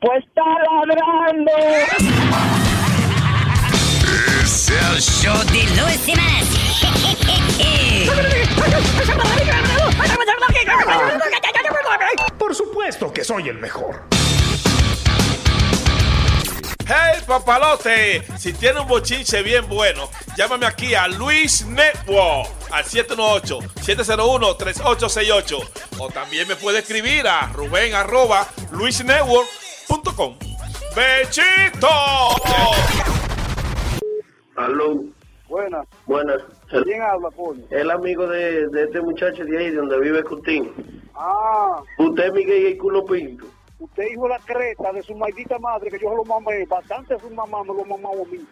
Pues está ladrando. Es el show de Luis Semanas. Por supuesto que soy el mejor. Hey papalote, si tiene un bochinche bien bueno, llámame aquí a Luis Network al 718-701-3868 o también me puede escribir a Rubén arroba luisnetwork.com. ¡Bechito! Aló. Buenas. Buenas. ¿Quién habla, coño? El amigo de, de este muchacho de ahí, de donde vive Coutinho. Ah. Usted, Miguel, y culo pinto. Usted hijo la creta de su maldita madre, que yo lo mamé. Bastante su mamá me lo mamó a mí.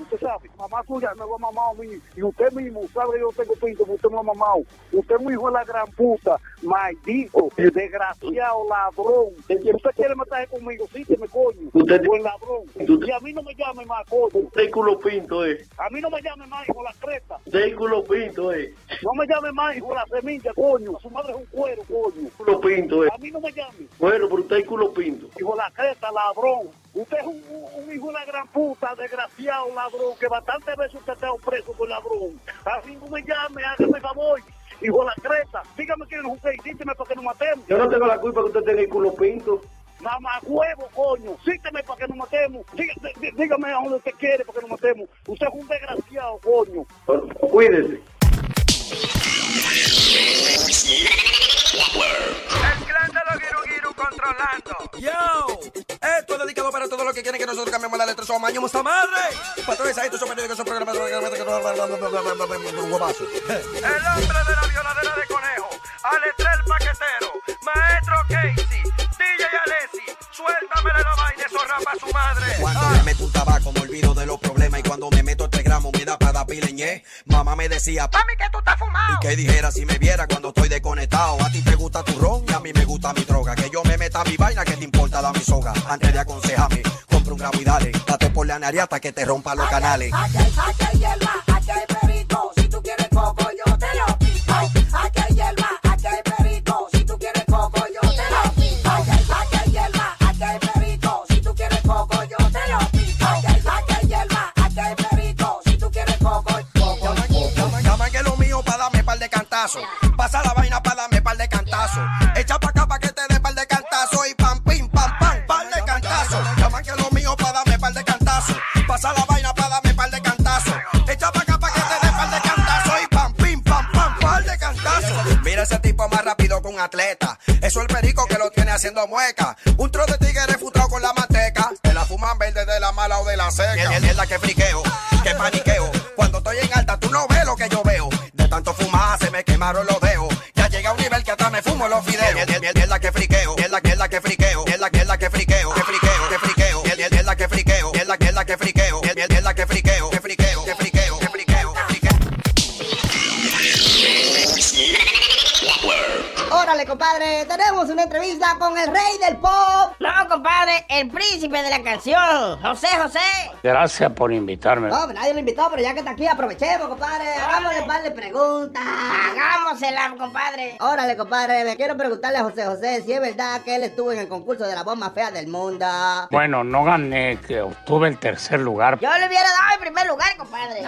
Usted sabe, mamá suya me lo ha mamado a mí. Y usted mismo sabe que yo tengo pinto, que usted me lo ha mamado. Usted es muy hijo de la gran puta, maldito, desgraciado, ladrón. Usted quiere meterse conmigo, sí, que me coño. Usted buen ladrón. Y a mí no me llame más, coño. Usted culo pinto, eh. A mí no me llame más, hijo de la creta. Usted culo pinto, eh. No me llame más, hijo de la semilla, coño. Su madre es un cuero, coño. Culo pinto, eh. A mí no me llame. Bueno, pero usted pinto. Hijo de la creta, ladrón. Usted es un, hijo de la gran puta, desgraciado ladrón, que bastantes veces usted está preso por ladrón. Así no me llame, hágame favor. Hijo de la creta, dígame quién es usted y dígame para que nos matemos. Yo no tengo la culpa que usted tenga el culo pinto. Mamá huevo, coño. Sígueme para que nos matemos. Dígame, dígame a donde usted quiere para que nos matemos. Usted es un desgraciado, coño. Bueno, cuídese. Giru Giru controlando. Yo, esto es dedicado para todos los que quieren que nosotros cambiemos la letra. Somos maño, esta madre. Patrones, ahí, son periódicos, son programas. El hombre de la violadera de conejo. Alestrel Paquetero. Maestro Casey. DJ Alessi. Suéltame la vaina, eso rapa su madre. Cuando me meto un tabaco me olvido de los problemas y cuando me meto este gramo me da para dar pileñé. Mamá me decía, mami que tú estás fumado. Y que dijera si me viera cuando estoy desconectado. A ti te gusta tu ron y a mí me gusta mi droga. Que yo me meta mi vaina, que te importa la mi soga. Antes de aconsejarme, compra un gramo y dale. Date por la nariz hasta que te rompa los canales. Aquí hay, aquí hay hierba, aquí hay perico. Si tú quieres coco, yo aquí hay perico. Si tú quieres coco, yo te lo pico. Aquí hay, aquí hay hierba, aquí hay perico. Si tú quieres coco, coco, Llaman, llaman que lo mío para darme par de cantazos. Pasa la vaina para darme par de cantazos. Echa pa' acá pa' que te dé par de cantazos. Y pam, pim, pam, pam, par de cantazos. Llaman que lo mío para darme par de cantazos. Pasa la Mira ese tipo más rápido que un atleta. Eso es el perico que lo tiene haciendo mueca. Un tro de tigre refutado con la manteca. Te la fuman verde de la mala o de la seca. Es la que friqueo, que paniqueo. Cuando estoy en alta, tú no ves lo que yo veo. De tanto fumar se me quemaron los dedos. Ya llega a un nivel que hasta me fumo los videos. Compadre, tenemos una entrevista con el rey del pop. No, compadre, el príncipe de la canción, José José. Gracias por invitarme. No, nadie lo invitó, pero ya que está aquí, aprovechemos, compadre. Hagámosle un par de preguntas. Hagámosela, compadre. Órale, compadre, me quiero preguntarle a José José si es verdad que él estuvo en el concurso de la voz más fea del mundo. Bueno, no gané, que obtuve el tercer lugar. Yo le hubiera dado el primer lugar, compadre.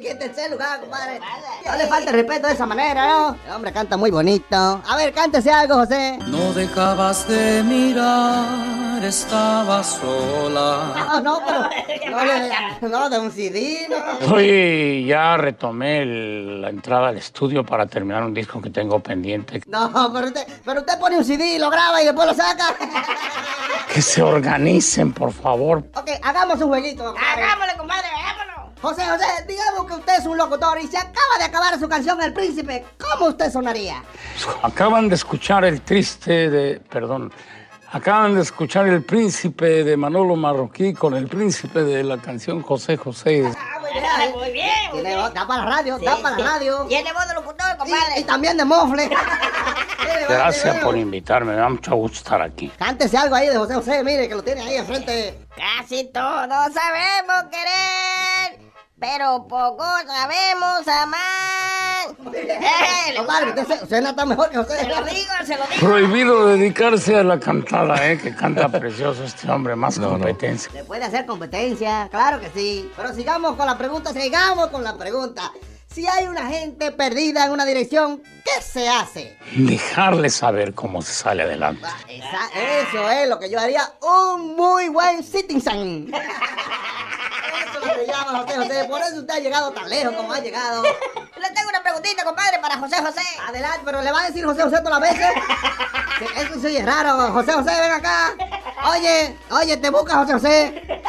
¿Qué tercer lugar, compadre? No le falta el respeto de esa manera, ¿no? El hombre canta muy bonito. A ver, cántese algo, José. No dejabas de mirar, estaba sola. No, no, pero. No, de, no, de un CD, ¿no? Hoy ya retomé el- la entrada al estudio para terminar un disco que tengo pendiente. No, pero usted, pero usted pone un CD, lo graba y después lo saca. Que se organicen, por favor. Ok, hagamos un jueguito. compadre. Hagámosle, compadre, hagámoslo. José, José, digamos que usted es un locutor y se acaba de acabar su canción El Príncipe. ¿Cómo usted sonaría? Acaban de escuchar el triste de. Perdón. Acaban de escuchar El Príncipe de Manolo Marroquí con el príncipe de la canción José José. Ay, muy bien. muy bien. voz, da para la radio, da para la radio. Tiene voz de locutor, compadre. Y, y también de mofle. Gracias por invitarme, me da mucho gusto estar aquí. Cántese algo ahí de José José, mire que lo tiene ahí enfrente. Casi todos sabemos querer, pero poco sabemos amar. Eh, le usted, usted no está mejor que José. Se lo digo, se lo digo. Prohibido dedicarse a la cantada, ¿eh? Que canta precioso este hombre, más No, no. competencia. Se puede hacer competencia, claro que sí. Pero sigamos con la pregunta, sigamos con la pregunta. Si hay una gente perdida en una dirección, ¿qué se hace? Dejarle saber cómo se sale adelante. Esa- eso es lo que yo haría un muy buen citizen. José José. Por eso usted ha llegado tan lejos como ha llegado. Le tengo una preguntita, compadre, para José José. Adelante, pero le va a decir José José todas las veces. Eso sí es raro. José José, ven acá. Oye, oye, te busca José José.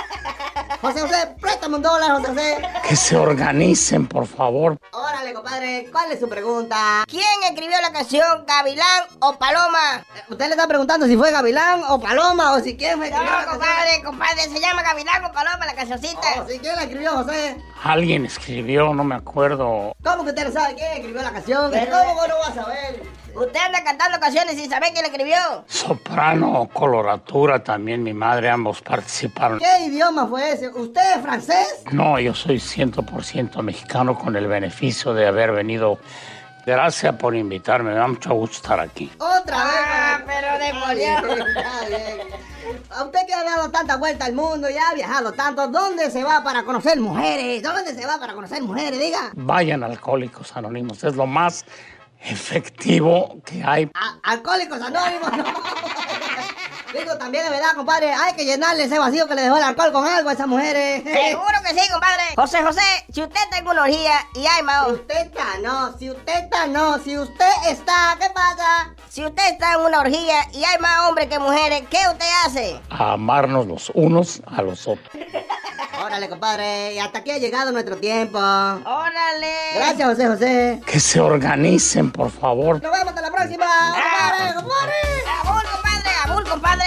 José José, préstame un dólar, José José. Que se organicen, por favor. Órale, compadre, ¿cuál es su pregunta? ¿Quién escribió la canción Gavilán o Paloma? Usted le está preguntando si fue Gavilán o Paloma o si quién fue No, compadre, compadre, se llama Gavilán o Paloma la cancioncita. O si quién la escribió, José. Alguien escribió, no me acuerdo. ¿Cómo que usted no sabe quién escribió la canción? ¿Cómo vos no vas a saber? Usted anda cantando canciones sin saber quién la escribió. Soprano o coloratura, también mi madre, ambos participaron. ¿Qué idioma fue ese? ¿Usted es francés? No, yo soy 100% mexicano con el beneficio de haber venido. Gracias por invitarme, me da mucho gusto estar aquí. Otra vez. Ah, pero bien. A usted que ha dado tanta vuelta al mundo y ha viajado tanto, ¿dónde se va para conocer mujeres? ¿Dónde se va para conocer mujeres? Diga. Vayan Alcohólicos Anónimos, es lo más efectivo que hay. Alcohólicos anónimos, no. Digo, también es verdad, compadre, hay que llenarle ese vacío que le dejó el alcohol con algo a esas mujeres. Seguro que sí, compadre. José José, si usted está en una orgía y hay Si mao, usted está, no. Si usted está, no. Si usted está, ¿qué pasa? si usted está en una orgía y hay más hombres que mujeres, ¿qué usted hace? A amarnos los unos a los otros. Órale, compadre, y hasta aquí ha llegado nuestro tiempo. Órale. Gracias, José José. Que se organicen, por favor. Nos vemos hasta la próxima. Compadre, compadre. Abul, compadre, abul, compadre.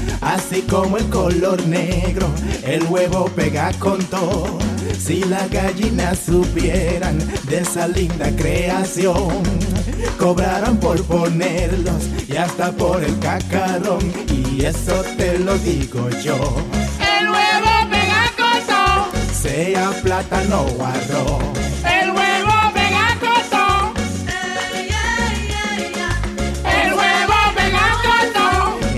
Así como el color negro, el huevo pega con todo. Si las gallinas supieran de esa linda creación, cobrarán por ponerlos y hasta por el cacarón. Y eso te lo digo yo. El huevo pegajoso, Sea plátano o arroz.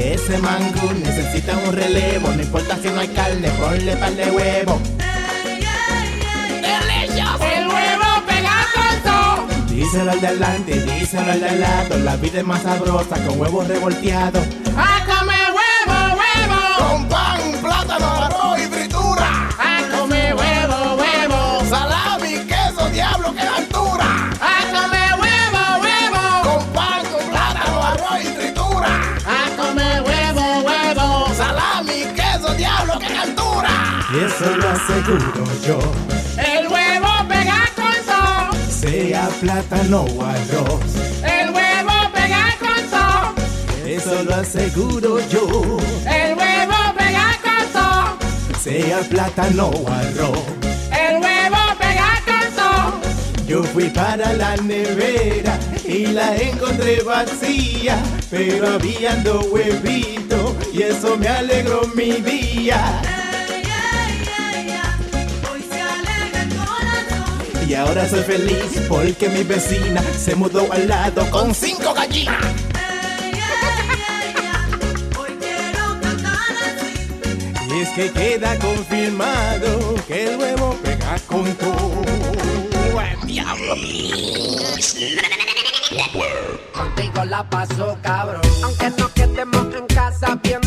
Ese mangú necesita un relevo, no importa si no hay carne, ponle par de huevo. El huevo pegajoso. Díselo al de adelante, díselo al de lado, la vida es más sabrosa con huevos revolteados. Eso lo aseguro yo. El huevo pegajoso. Sea plátano o arroz. El huevo pegajoso. Eso lo aseguro yo. El huevo pegajoso. Sea plátano o arroz. El huevo pegajoso. Yo fui para la nevera y la encontré vacía, pero había dos huevitos y eso me alegró mi día. Y ahora soy feliz porque mi vecina se mudó al lado con cinco gallinas. Y es que queda confirmado que el huevo pega con todo. ¡Diablo! Contigo la paso cabrón. Aunque no quedemos en casa viendo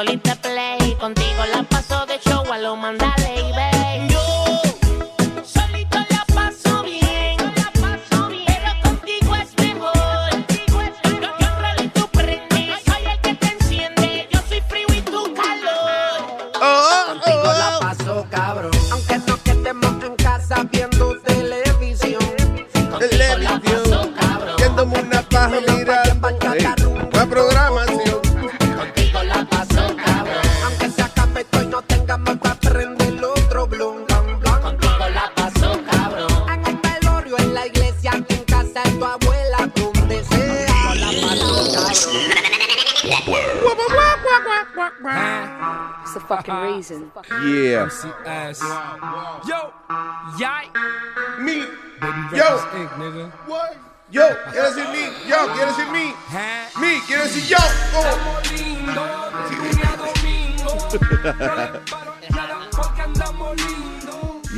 ella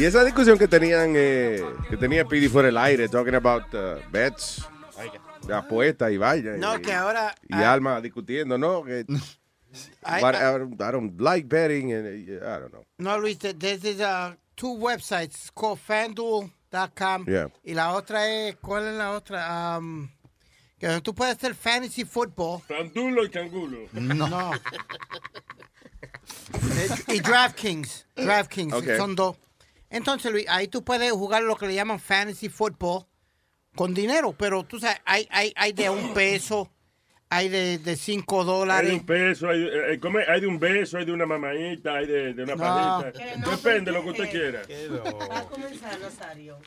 esa discusión que tenían, eh, que tenía Pidi fuera del aire, talking about uh, bets, de apuestas y vaya. No, y, que ahora- Y ah. Alma discutiendo, ¿no? Que, I- but I, don't, I don't like betting, and uh, I don't know. No, Luis, th- there's these, uh, two websites called FanDuel.com Yeah. y la otra es, ¿cuál es la otra? Um, que tú puedes hacer fantasy football. Fandulo y cangulo. No. Eh, y DraftKings. DraftKings, Ok. son dos. Entonces, Luis, ahí tú puedes jugar lo que le llaman fantasy football con dinero, pero tú sabes, hay, hay, hay de un peso, hay de, de cinco Hay dólares. de un peso, hay, de- eh, ¿cómo es? hay de un beso, hay de una mamadita, hay de, de una No. Depende de lo que usted quiera. Va a comenzar, Rosario.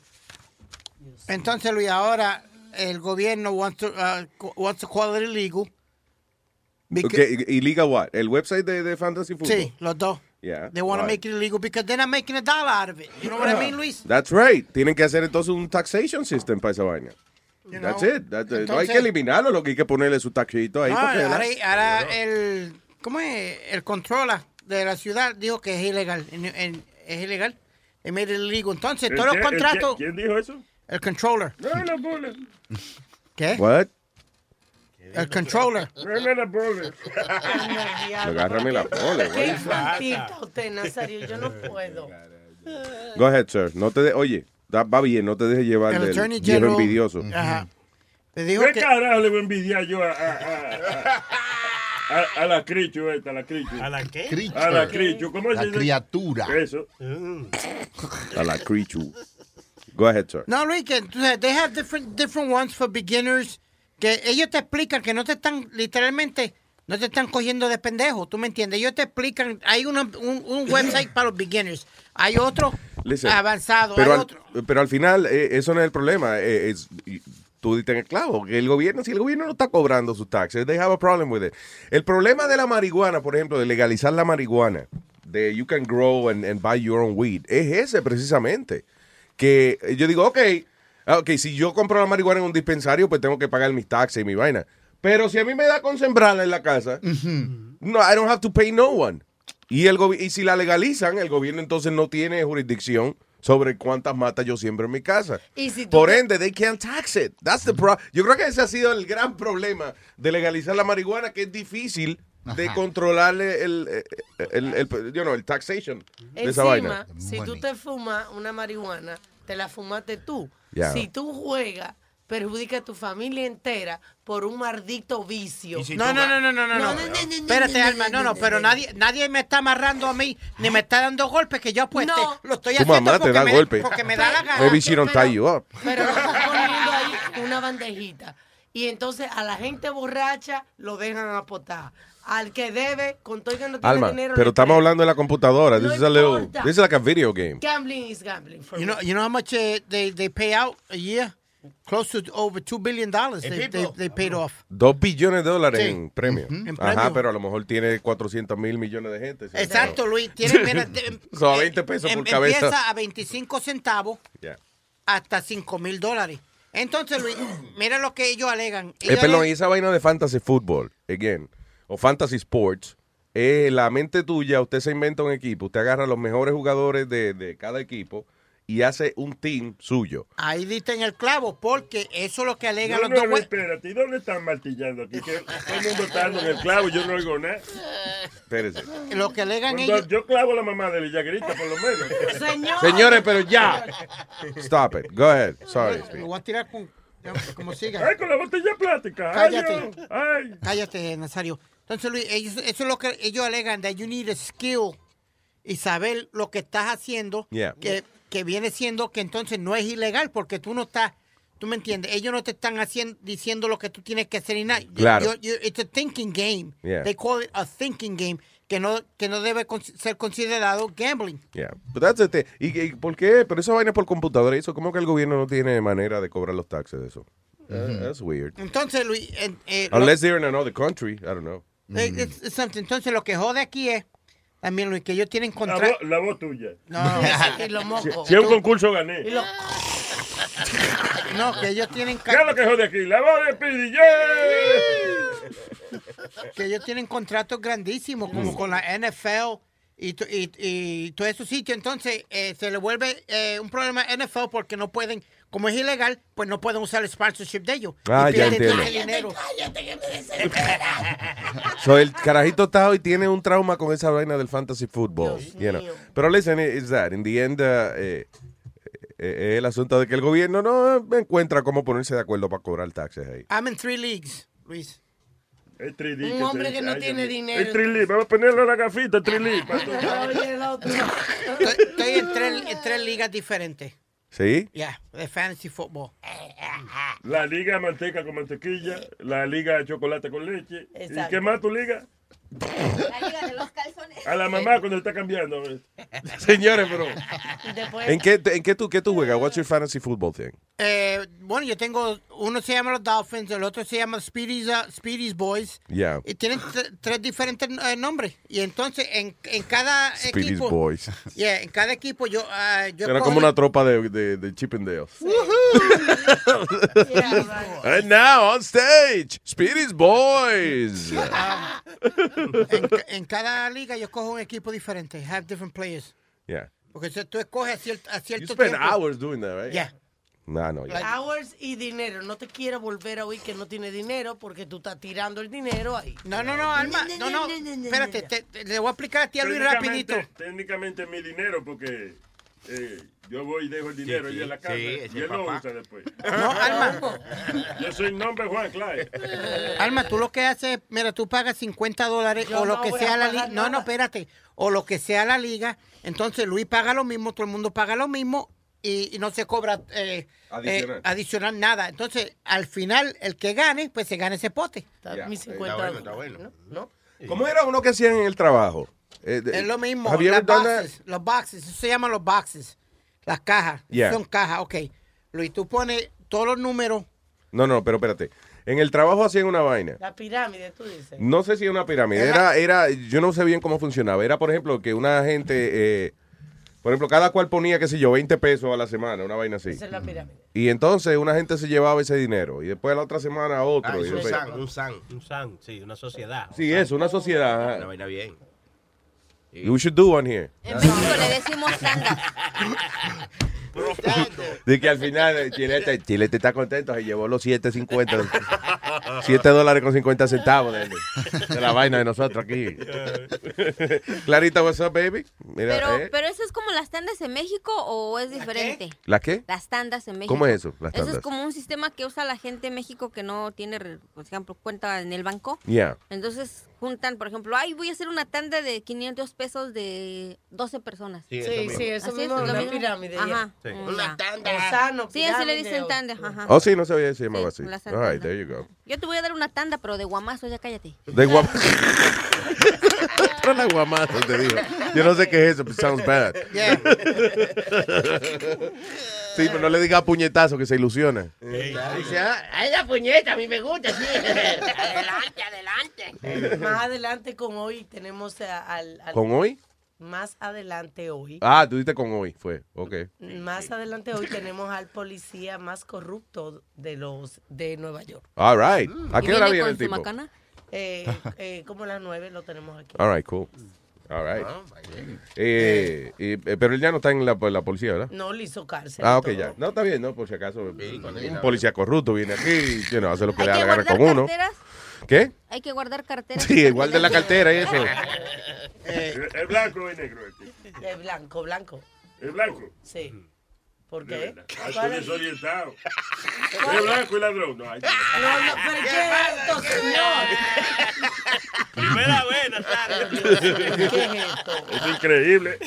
Entonces, Luis, ahora el gobierno wants to, uh, wants to call it illegal. Because- Okay, ¿Y liga what? ¿El website de, de Fantasy Football? Sí, los dos. Yeah. They want to make it illegal because they're not making a dollar out of it. You know what I mean, Luis? That's right. Tienen que hacer entonces un taxation system para esa vaina. You That's know? it. That's it. no hay Entonces- que eliminarlo, lo que hay que ponerle su taxito ahí. No, para que ahora, ahora el, ¿cómo es? El controla de la ciudad dijo que es ilegal. En- en- es ilegal. They made it illegal. Entonces, ¿El todos los contratos. ¿Quién dijo eso? El controller. No, no. ¿Qué? What? El controller. No, no, bola. Agárrame la pole, Qué güey. infantita usted, Nazario. Yo no puedo. Go ahead, sir. No te de- Oye, da- va bien, no te dejes llevar El del Attorney viejo General- envidioso. Ajá. Le dijo ¿Qué que. carajo le voy a envidiar yo a, a, a, a, a- a la Cricho esta, a la Cricho? ¿A la qué? A la Cricho. ¿Cómo La se dice? criatura. Eso. A la creature. Go ahead, sir. No, Luis, que sabes, they have different, different ones for beginners. Que ellos te explican que no te están, literalmente, no te están cogiendo de pendejo. ¿Tú me entiendes? Ellos te explican. Hay una- un, un website para los beginners. Hay otro Listen, avanzado. Pero hay al, otro. pero al final, eh, eso no es el problema. eh, es, y tú en el clavo. Que el gobierno, si el gobierno no está cobrando sus taxes, they have a problem with it. El problema de la marihuana, por ejemplo, de legalizar la marihuana, de you can grow and, and buy your own weed, es ese precisamente. Que yo digo, ok, ok, si yo compro la marihuana en un dispensario, pues tengo que pagar mis taxes y mi vaina. Pero si a mí me da con sembrarla en la casa, no, I don't have to pay no one. Y, el gobi- y si la legalizan, el gobierno entonces no tiene jurisdicción sobre cuántas matas yo siembro en mi casa. Y si tú Por ende, they can't tax it. That's the pro- yo creo que ese ha sido el gran problema de legalizar la marihuana, que es difícil de Ajá. controlarle el, el, el, el- you know, el taxation de esa vaina. Si tú te fumas una marihuana, te la fumaste tú. Si tú juegas, perjudica a tu familia entera por un maldito vicio. No, no, no, no, no, no, no. Espérate, Alma, no, no, pero nadie, nadie me está amarrando a mí, ni me está dando golpes que yo apueste. Lo estoy Tu haciendo mamá te porque, da me, golpe. porque me da la gana. Maybe she don't tie you up. Pero lo estás poniendo ahí una bandejita. Y entonces a la gente borracha lo dejan apotar. Al que debe, con todo y que no tiene Alma, dinero, pero estamos hablando de la computadora. No this is a little, importa. this is like a video game. Gambling is gambling. For You me. know, you know how much uh, they, they pay out a year? Close to over $2 billion dollars they, they, they paid off. Dos billones de dólares Sí. en premio. En Ajá, premio. pero a lo mejor tiene 400 mil millones de gente. ¿sí? Exacto, Luis. Tiene, mira, de- So, a 20 pesos em- por cabeza. Empieza a 25 centavos Yeah. hasta 5 mil dólares. Entonces, Luis, mira lo que ellos alegan. Eh, Ellos perdón, y alegan- esa vaina de fantasy football, again, o fantasy sports, eh, la mente tuya, usted se inventa un equipo, usted agarra a los mejores jugadores de, de cada equipo y hace un team suyo. Ahí diste en el clavo, porque eso es lo que alegan No, los no, dos no, espérate, ¿y dónde están martillando aquí? Que todo el mundo está dando en el clavo y yo no oigo nada. Espérese. Lo que alegan Cuando ellos. yo clavo a la mamá de ella grita por lo menos. Señor. Señores, pero ya. Stop it. Go ahead. Sorry. Lo voy a tirar con. Como siga. Ay, con la botella plástica. Ay, Cállate. Ay. Cállate, Nazario. Entonces, Luis, ellos, eso es lo que ellos alegan, that you need a skill y saber lo que estás haciendo, Yeah. que, que viene siendo que entonces no es ilegal porque tú no estás, tú me entiendes, ellos no te están haciendo, diciendo lo que tú tienes que hacer y nada. Claro. You- you- it's a thinking game. Yeah. They call it a thinking game que no, que no debe con- ser considerado gambling. Yeah. But that's the thing. ¿Y, y por qué? Pero esa vaina es por computadora. ¿Y eso cómo que el gobierno no tiene manera de cobrar los taxes de eso? Uh, that's weird. Entonces, Luis, eh, eh, lo- Unless they're in another country. I don't know. Eh, it's- it's something. entonces lo que jode aquí es también, Luis, que ellos tienen La, contrato. la voz tuya. No. Y los Si, mocos. si es un concurso gané. Y No, que ellos tienen ¿Qué es lo que jode aquí? La voz de. ¡Yeah! que ellos tienen contratos grandísimos, como con la NFL y, y, y todos esos sitios. Entonces, eh, se le vuelve eh, un problema a NFL porque no pueden, como es ilegal, pues no pueden usar el sponsorship de ellos. Ah, Y ya pierden todo entiendo. el dinero. So, el carajito está hoy tiene un trauma con esa vaina del fantasy football. you know. Pero listen, is that in the end uh, eh, eh, el asunto de que el gobierno no encuentra cómo ponerse de acuerdo para cobrar taxes ahí. I'm in three leagues, Luis. El trilí Un hombre que no ay, tiene dinero. El trilí, vamos a ponerle la gafita, el trilí. Estoy, estoy en, tres, en tres ligas diferentes. ¿Sí? Ya, de fantasy football. La liga de manteca con mantequilla, la liga de chocolate con leche. ¿Y qué más tu liga? La liga de los calzones. A la mamá cuando está cambiando. Señores, pero ¿en qué, en qué tú, qué tú juegas? What's your fantasy football thing? Eh, bueno, yo tengo, uno se llama los Dolphins, el otro se llama Speedy's, uh, Speedy's Boys. Yeah. Y tienen tre- tres diferentes eh, nombres. Y entonces, en, en cada Speedy's equipo... Boys. Yeah, en cada equipo yo... ah, yo Era como una tropa de, de, de Chippendales. And now on stage, Speedy's Boys. Ah, en, ca- en cada liga yo cojo un equipo diferente. Have different players. Yeah. Porque si tú escoges a cierto, a You cierto spend tiempo... hours doing that, right? Yeah. Nah, no, yeah. hours y dinero. No te quiero volver a oír que no tiene dinero porque tú estás tirando el dinero ahí. No, no, no, Alma. No, no. Espérate, te- te- le voy a explicar a ti a Luis Técnicamente- rapidito. Técnicamente es mi dinero porque eh, yo voy y dejo el dinero Sí, allí en la sí, casa sí, y él lo usa después. No, Alma. Yo soy nombre Juan Clay. Alma, tú lo que haces, mira, tú pagas 50 dólares Yo o lo no que sea a la liga. No, no, espérate. O lo que sea la liga. Entonces Luis paga lo mismo, todo el mundo paga lo mismo y, y no se cobra eh, Adicional. eh, adicional nada. Entonces, al final, el que gane, pues se gana ese pote. Está mis 50 dólares. ¿no? ¿Cómo era uno que hacían en el trabajo? Eh, de- Es lo mismo. Las boxes, los boxes, eso se llaman los boxes. Las cajas. Yeah. Son cajas, ok. Luis, tú pones todos los números. No, no, pero espérate. En el trabajo hacían una vaina. La pirámide, tú dices. No sé si es una pirámide. Era, era, yo no sé bien cómo funcionaba. Era, por ejemplo, que una gente, eh, por ejemplo, cada cual ponía, qué sé yo, 20 pesos a la semana, una vaina así. Esa es la pirámide. Y entonces una gente se llevaba ese dinero y después la otra semana otro. Ah, y un san, un san, un san, sí, una sociedad. Sí, eso, una sociedad. Una vaina bien. We should do one here. En México le decimos tandas. De que al final eh, Chilete, Chilete está contento, se llevó los 7.50, 7 dólares con 50 centavos de, de la vaina de nosotros aquí. Clarita, what's up, baby? Mira, Pero, eh. pero eso es como las tandas en México o es diferente? ¿La qué? Las tandas en México. ¿Cómo es eso, las Eso tandas? es como un sistema que usa la gente en México que no tiene, por ejemplo, cuenta en el banco. Yeah. Entonces juntan, por ejemplo, ay, voy a hacer una tanda de 500 pesos de 12 personas. Sí, eso Sí, mismo. sí, eso Así mismo, es, lo una mismo. pirámide. Ajá. Sí. Una tanda. Gusano, Sí, así le dicen o- tanda. Ajá. Oh, sí, no sabía llamaba Sí, así. la All right, there you go. Yo te voy a dar una tanda, pero de guamazo, ya cállate. De guam... Otra la guamazo, te digo. Yo no sé qué es eso, but sounds bad. Sí, pero no le diga puñetazo que se ilusiona. Dice, ah, ay, la puñeta, a mí me gusta, sí. adelante, adelante. Más adelante con hoy tenemos a- al, al- ¿Con hoy? Más adelante hoy. Ah, tú diste con hoy, fue. Ok. Más adelante hoy tenemos al policía más corrupto de los de Nueva York. All right. ¿A ¿Y qué hora viene el tipo? macana? Eh, eh, como a las nueve lo tenemos aquí. All right, cool. All right. Eh, y- eh, pero él ya no está en la, la policía, ¿verdad? No le hizo cárcel. Ah, y ok, todo. ya. No, está bien, ¿no? Por si acaso un policía corrupto viene aquí y you know, hace lo que le con uno. ¿Qué? Hay que guardar carteras. Sí, igual de la cartera y eso. ¿Es blanco o es negro este? Es blanco, blanco. ¿Es blanco? Sí. ¿Por qué? verdad. Ah, ¿Cuál estoy es? desorientado. ¿Es blanco y ladrón? No, ay, No, no, pero ¿qué es esto, señor? Primera vez, ¿Qué es esto? Es increíble.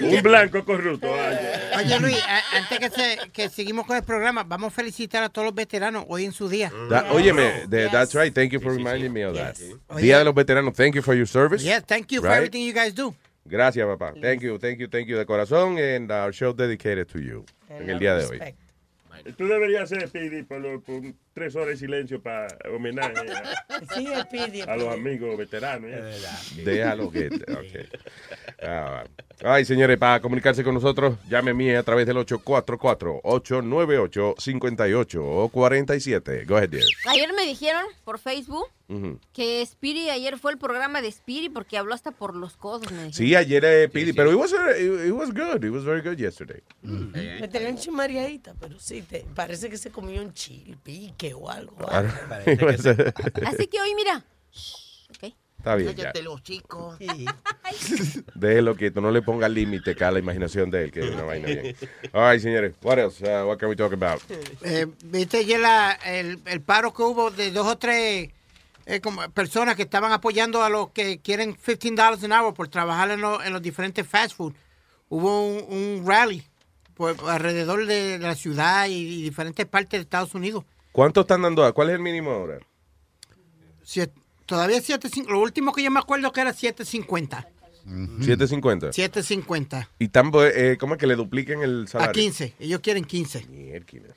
Un blanco corrupto. ay. Oye, Luis, antes que, se- que seguimos con el programa, vamos a felicitar a todos los veteranos hoy en su día. That- óyeme, de- that's right. Thank you for reminding me of that. Día de los veteranos. Thank you for your service. Yeah, thank you for Right? everything you guys do. Gracias, papá. Thank you, thank you, thank you de corazón. And our show dedicated to you. En el día de hoy. Tú deberías hacer Speedy por, lo- por tres horas de silencio para homenaje a, Sí, a los amigos veteranos. Déjalo que. Ok. Ah, Ay, señores, para comunicarse con nosotros, llame a mí a través del 844-898-58 o 47. Go ahead, dear. Ayer me dijeron por Facebook Ujú. que Spiri ayer fue el programa de Spiri porque habló hasta por los codos. Me. Sí, ayer eh, Pidi, pero it was, it, it was good. It was very good yesterday. Me tenía un chimareadita, pero sí, te, parece que se comió un algo. Ah, Así que hoy, mira. Está bien, ya. Los chicos. Déjelo quieto, no le ponga límite acá a la imaginación de él, que es una vaina bien. All right, señores. What else? Uh, what can we talk about? Eh, ¿Viste ayer la- el, el paro que hubo de dos o tres eh, como personas que estaban apoyando a los que quieren 15 dólares an hour por trabajar en, lo- en los diferentes fast food? Hubo un, un rally por, alrededor de la ciudad y, y diferentes partes de Estados Unidos. ¿Cuánto están dando? ¿Cuál es el mínimo ahora? Siete- todavía 7.50. Lo último que yo me acuerdo que era 7.50. 750. 7.50. Y tan, eh, ¿cómo es que le dupliquen el salario? A 15. Ellos quieren 15. Mierda.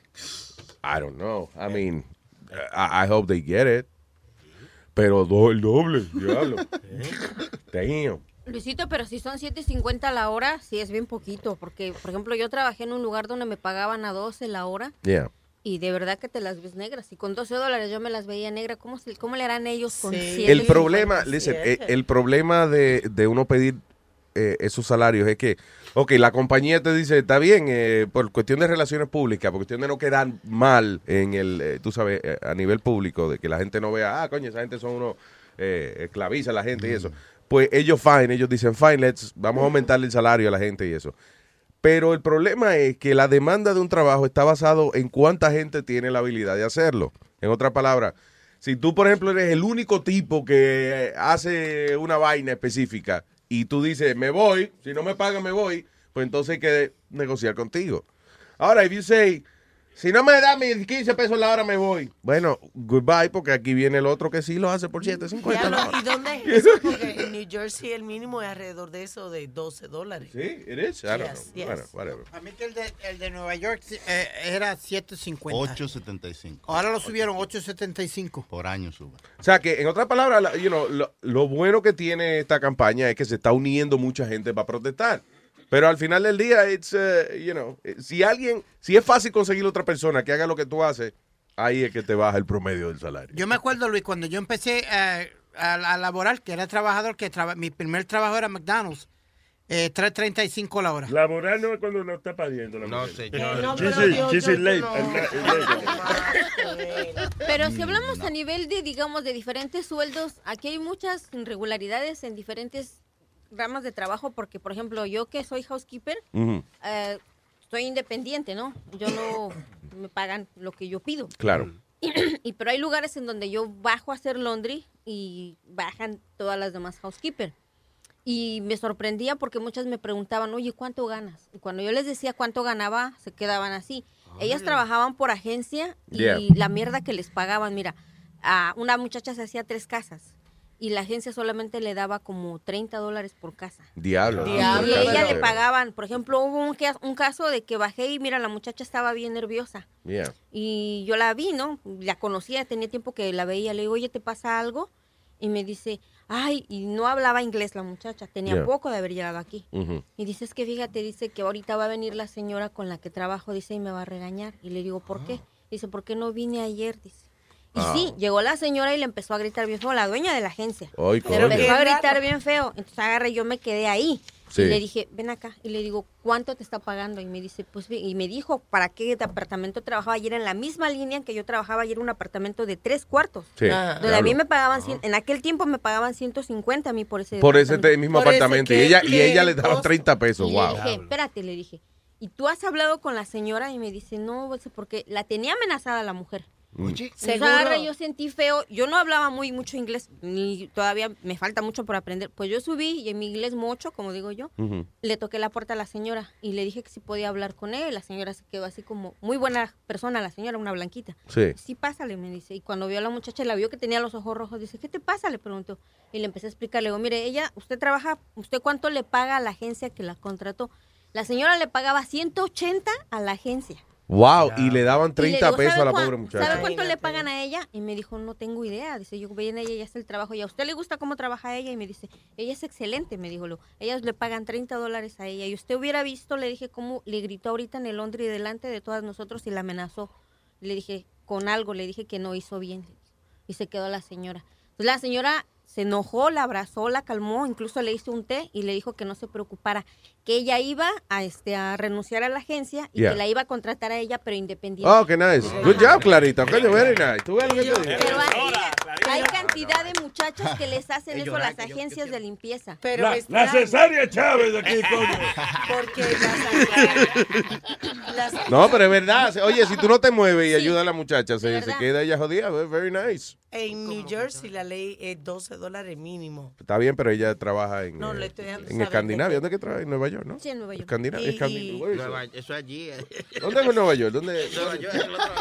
I don't know. I mean, I, I hope they get it. Pero do, el doble, diablo. Damn. Luisito, pero si son 7.50 la hora, sí es bien poquito. Porque, por ejemplo, yo trabajé en un lugar donde me pagaban a 12 la hora. Yeah. Y de verdad que te las ves negras. Y con 12 dólares yo me las veía negras. ¿Cómo, se- cómo le harán ellos con 7? El problema, listen, eh, el problema de, de uno pedir eh, esos salarios es que, ok, la compañía te dice, está bien, eh, por cuestión de relaciones públicas, por cuestión de no quedar mal en el, eh, tú sabes, eh, a nivel público, de que la gente no vea, ah, coño, esa gente son unos, eh, esclaviza a la gente y eso. Pues ellos fine, ellos dicen, fine, let's, vamos a aumentarle el salario a la gente y eso. Pero el problema es que la demanda de un trabajo está basado en cuánta gente tiene la habilidad de hacerlo. En otras palabras, si tú, por ejemplo, eres el único tipo que hace una vaina específica y tú dices, me voy, si no me pagan, me voy, pues entonces hay que negociar contigo. Ahora, if you say, si no me da mis 15 pesos la hora, me voy. Bueno, goodbye, porque aquí viene el otro que sí lo hace por 7.50 la hora. ¿Y dónde es eso? Porque en New Jersey el mínimo es alrededor de eso de 12 dólares. Sí, it is. I don't Yes, know. yes. Bueno, whatever. A mí que el de, el de Nueva York eh, era 7.50. 8.75. Ahora lo subieron 8.75. Por año sube. O sea que, en otras palabras, la- you know, lo, lo bueno que tiene esta campaña es que se está uniendo mucha gente para protestar. Pero al final del día, it's, uh, you know, eh, si alguien, si es fácil conseguir otra persona que haga lo que tú haces, ahí es que te baja el promedio del salario. Yo me acuerdo, Luis, cuando yo empecé a, a, a laborar, que era trabajador, que traba- mi primer trabajo era McDonald's, eh, 3.35 la hora. Laboral no es cuando uno está pariendo. La No, señor. Eh, no, pero. Pero si hablamos a nivel de, digamos, de diferentes sueldos, aquí hay muchas irregularidades en diferentes ramas de trabajo, porque, por ejemplo, yo que soy housekeeper, Ujú. eh, soy independiente, ¿no? Yo no me pagan lo que yo pido. Claro. y pero hay lugares en donde yo bajo a hacer laundry y bajan todas las demás housekeeper. Y me sorprendía porque muchas me preguntaban, oye, ¿cuánto ganas? Y cuando yo les decía cuánto ganaba, se quedaban así. Ellas trabajaban por agencia y Yeah. la mierda que les pagaban, mira, a una muchacha se hacía tres casas y la agencia solamente le daba como 30 dólares por casa. Diablo. Y a ella le pagaban, por ejemplo, hubo un, ca- un caso de que bajé y mira, la muchacha estaba bien nerviosa. Yeah. Y yo la vi, ¿no? La conocía, tenía tiempo que la veía. Le digo, oye, ¿te pasa algo? Y me dice, ay, y no hablaba inglés la muchacha. Tenía Yeah. poco de haber llegado aquí. Y dice, es que fíjate, dice que ahorita va a venir la señora con la que trabajo, dice, y me va a regañar. Y le digo, ¿por qué? Dice, ¿por qué no vine ayer? Dice. Y Ah. sí, llegó la señora y le empezó a gritar bien feo, la dueña de la agencia. Ay, Le coño. empezó a gritar bien feo. Entonces agarré, y yo me quedé ahí. Sí. Y le dije, ven acá. Y le digo, ¿cuánto te está pagando? Y me dice, pues, y me dijo, ¿para qué departamento trabajaba ayer? En la misma línea en que yo trabajaba ayer, un apartamento de tres cuartos. Sí, Donde a mí me pagaban, cien- en aquel tiempo me pagaban 150 a mí por ese Por ese mismo apartamento. Y ella, y ella le daba 30 pesos. Y Wow. le dije, espérate, le dije, ¿y tú has hablado con la señora? Y me dice, no, pues, porque la tenía amenazada la mujer. Oye. Entonces agarra, yo sentí feo. Yo no hablaba muy mucho inglés, ni todavía me falta mucho por aprender. Pues yo subí y en mi inglés mucho, como digo yo, le toqué la puerta a la señora y le dije que si podía hablar con él. La señora se quedó así como muy buena persona, la señora, una blanquita. Sí. Sí, pásale, me dice. Y cuando vio a la muchacha, la vio que tenía los ojos rojos, dice, ¿qué te pasa? Le preguntó. Y le empecé a explicar, le digo, mire, ella, usted trabaja, ¿usted cuánto le paga a la agencia que la contrató? La señora le pagaba 180 a la agencia. Wow. Y le daban Y le 30 digo, pesos a ¿sabe la cuán- pobre muchacha. ¿Sabe cuánto le pagan a ella? Y me dijo, no tengo idea. Dice, yo viene ella y hace el trabajo. ¿Y a usted le gusta cómo trabaja ella? Y me dice, ella es excelente, me dijo. lo- Ellas le pagan 30 dólares a ella. Y usted hubiera visto, le dije, cómo le gritó ahorita en el Londres delante de todas nosotros y la amenazó. Le dije, con algo, le dije que no hizo bien. Y se quedó la señora. Entonces la señora se enojó, la abrazó, la calmó, incluso le hizo un té y le dijo que no se preocupara, que ella iba a este a renunciar a la agencia y Yeah. que la iba a contratar a ella, pero independiente. Oh, qué nice. Good job, Clarita. Coño, very nice. ¿Tú ves lo que te digo? Pero hay, hay cantidad de muchachos que les hacen eso a las agencias de limpieza. Pero La, la cesárea Chávez de aquí, coño. Porque las, No, pero es verdad. Oye, si tú no te mueves y ayudas a la muchacha, se, se queda ella jodida. Very nice. En New Jersey la ley es 12 dólares mínimo. Está bien, pero ella trabaja en, No, eh, le estoy dejando en Escandinavia. ¿Dónde que trabaja? En Nueva York, ¿no? Sí, en Nueva York. Escandinavia. Y- Escandinavia. y- Nueva- eso allí. eh. ¿Dónde es en Nueva York? ¿Dónde? Nueva York, el otro-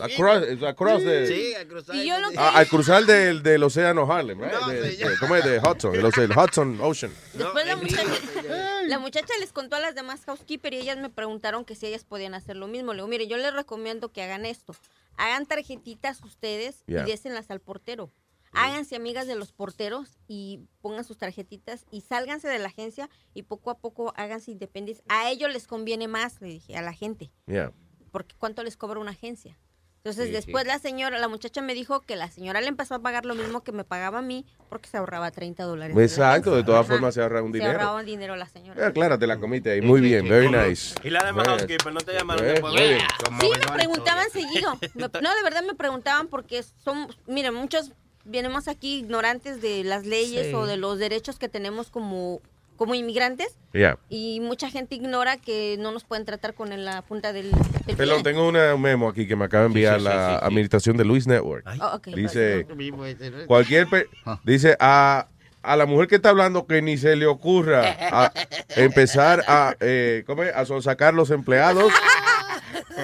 Across, across the- Sí, a cruzar. Y yo lo que al cruzar del, del océano Harlem, right? De- de- ¿Cómo es? De Hudson, el, el Hudson Ocean. Después la muchacha, la muchacha les contó a las demás housekeeper y ellas me preguntaron que si ellas podían hacer lo mismo. Le digo, mire, yo les recomiendo que hagan esto. Hagan tarjetitas ustedes Yeah. y désenlas al portero. Háganse amigas de los porteros y pongan sus tarjetitas y sálganse de la agencia y poco a poco háganse independientes. A ellos les conviene más, le dije, a la gente. Yeah. porque cuánto les cobra una agencia. Entonces Sí, después sí. la señora, la muchacha me dijo que la señora le empezó a pagar lo mismo que me pagaba a mí porque se ahorraba 30 dólares. Exacto, de todas formas se ahorra un Se dinero. ahorraba un dinero la señora. Eh, claro, te la comiste ahí. Muy bien, very nice. Y la nice. housekeeper no te llamaron Eh, después. muy bien. Sí, me preguntaban seguido. Me- no, de verdad me preguntaban porque son, miren, muchos venimos aquí ignorantes de las leyes Sí. o de los derechos que tenemos como, como inmigrantes. Yeah. Y mucha gente ignora que no nos pueden tratar con la punta del, del pie. tengo una memo aquí que me acaba de enviar sí, la sí, sí. administración de Luis Network. Oh, ok. Dice, Mismo ese, ¿no? cualquier... pe- Dice, a, a la mujer que está hablando que ni se le ocurra a empezar a, eh, ¿cómo es? a sacar los empleados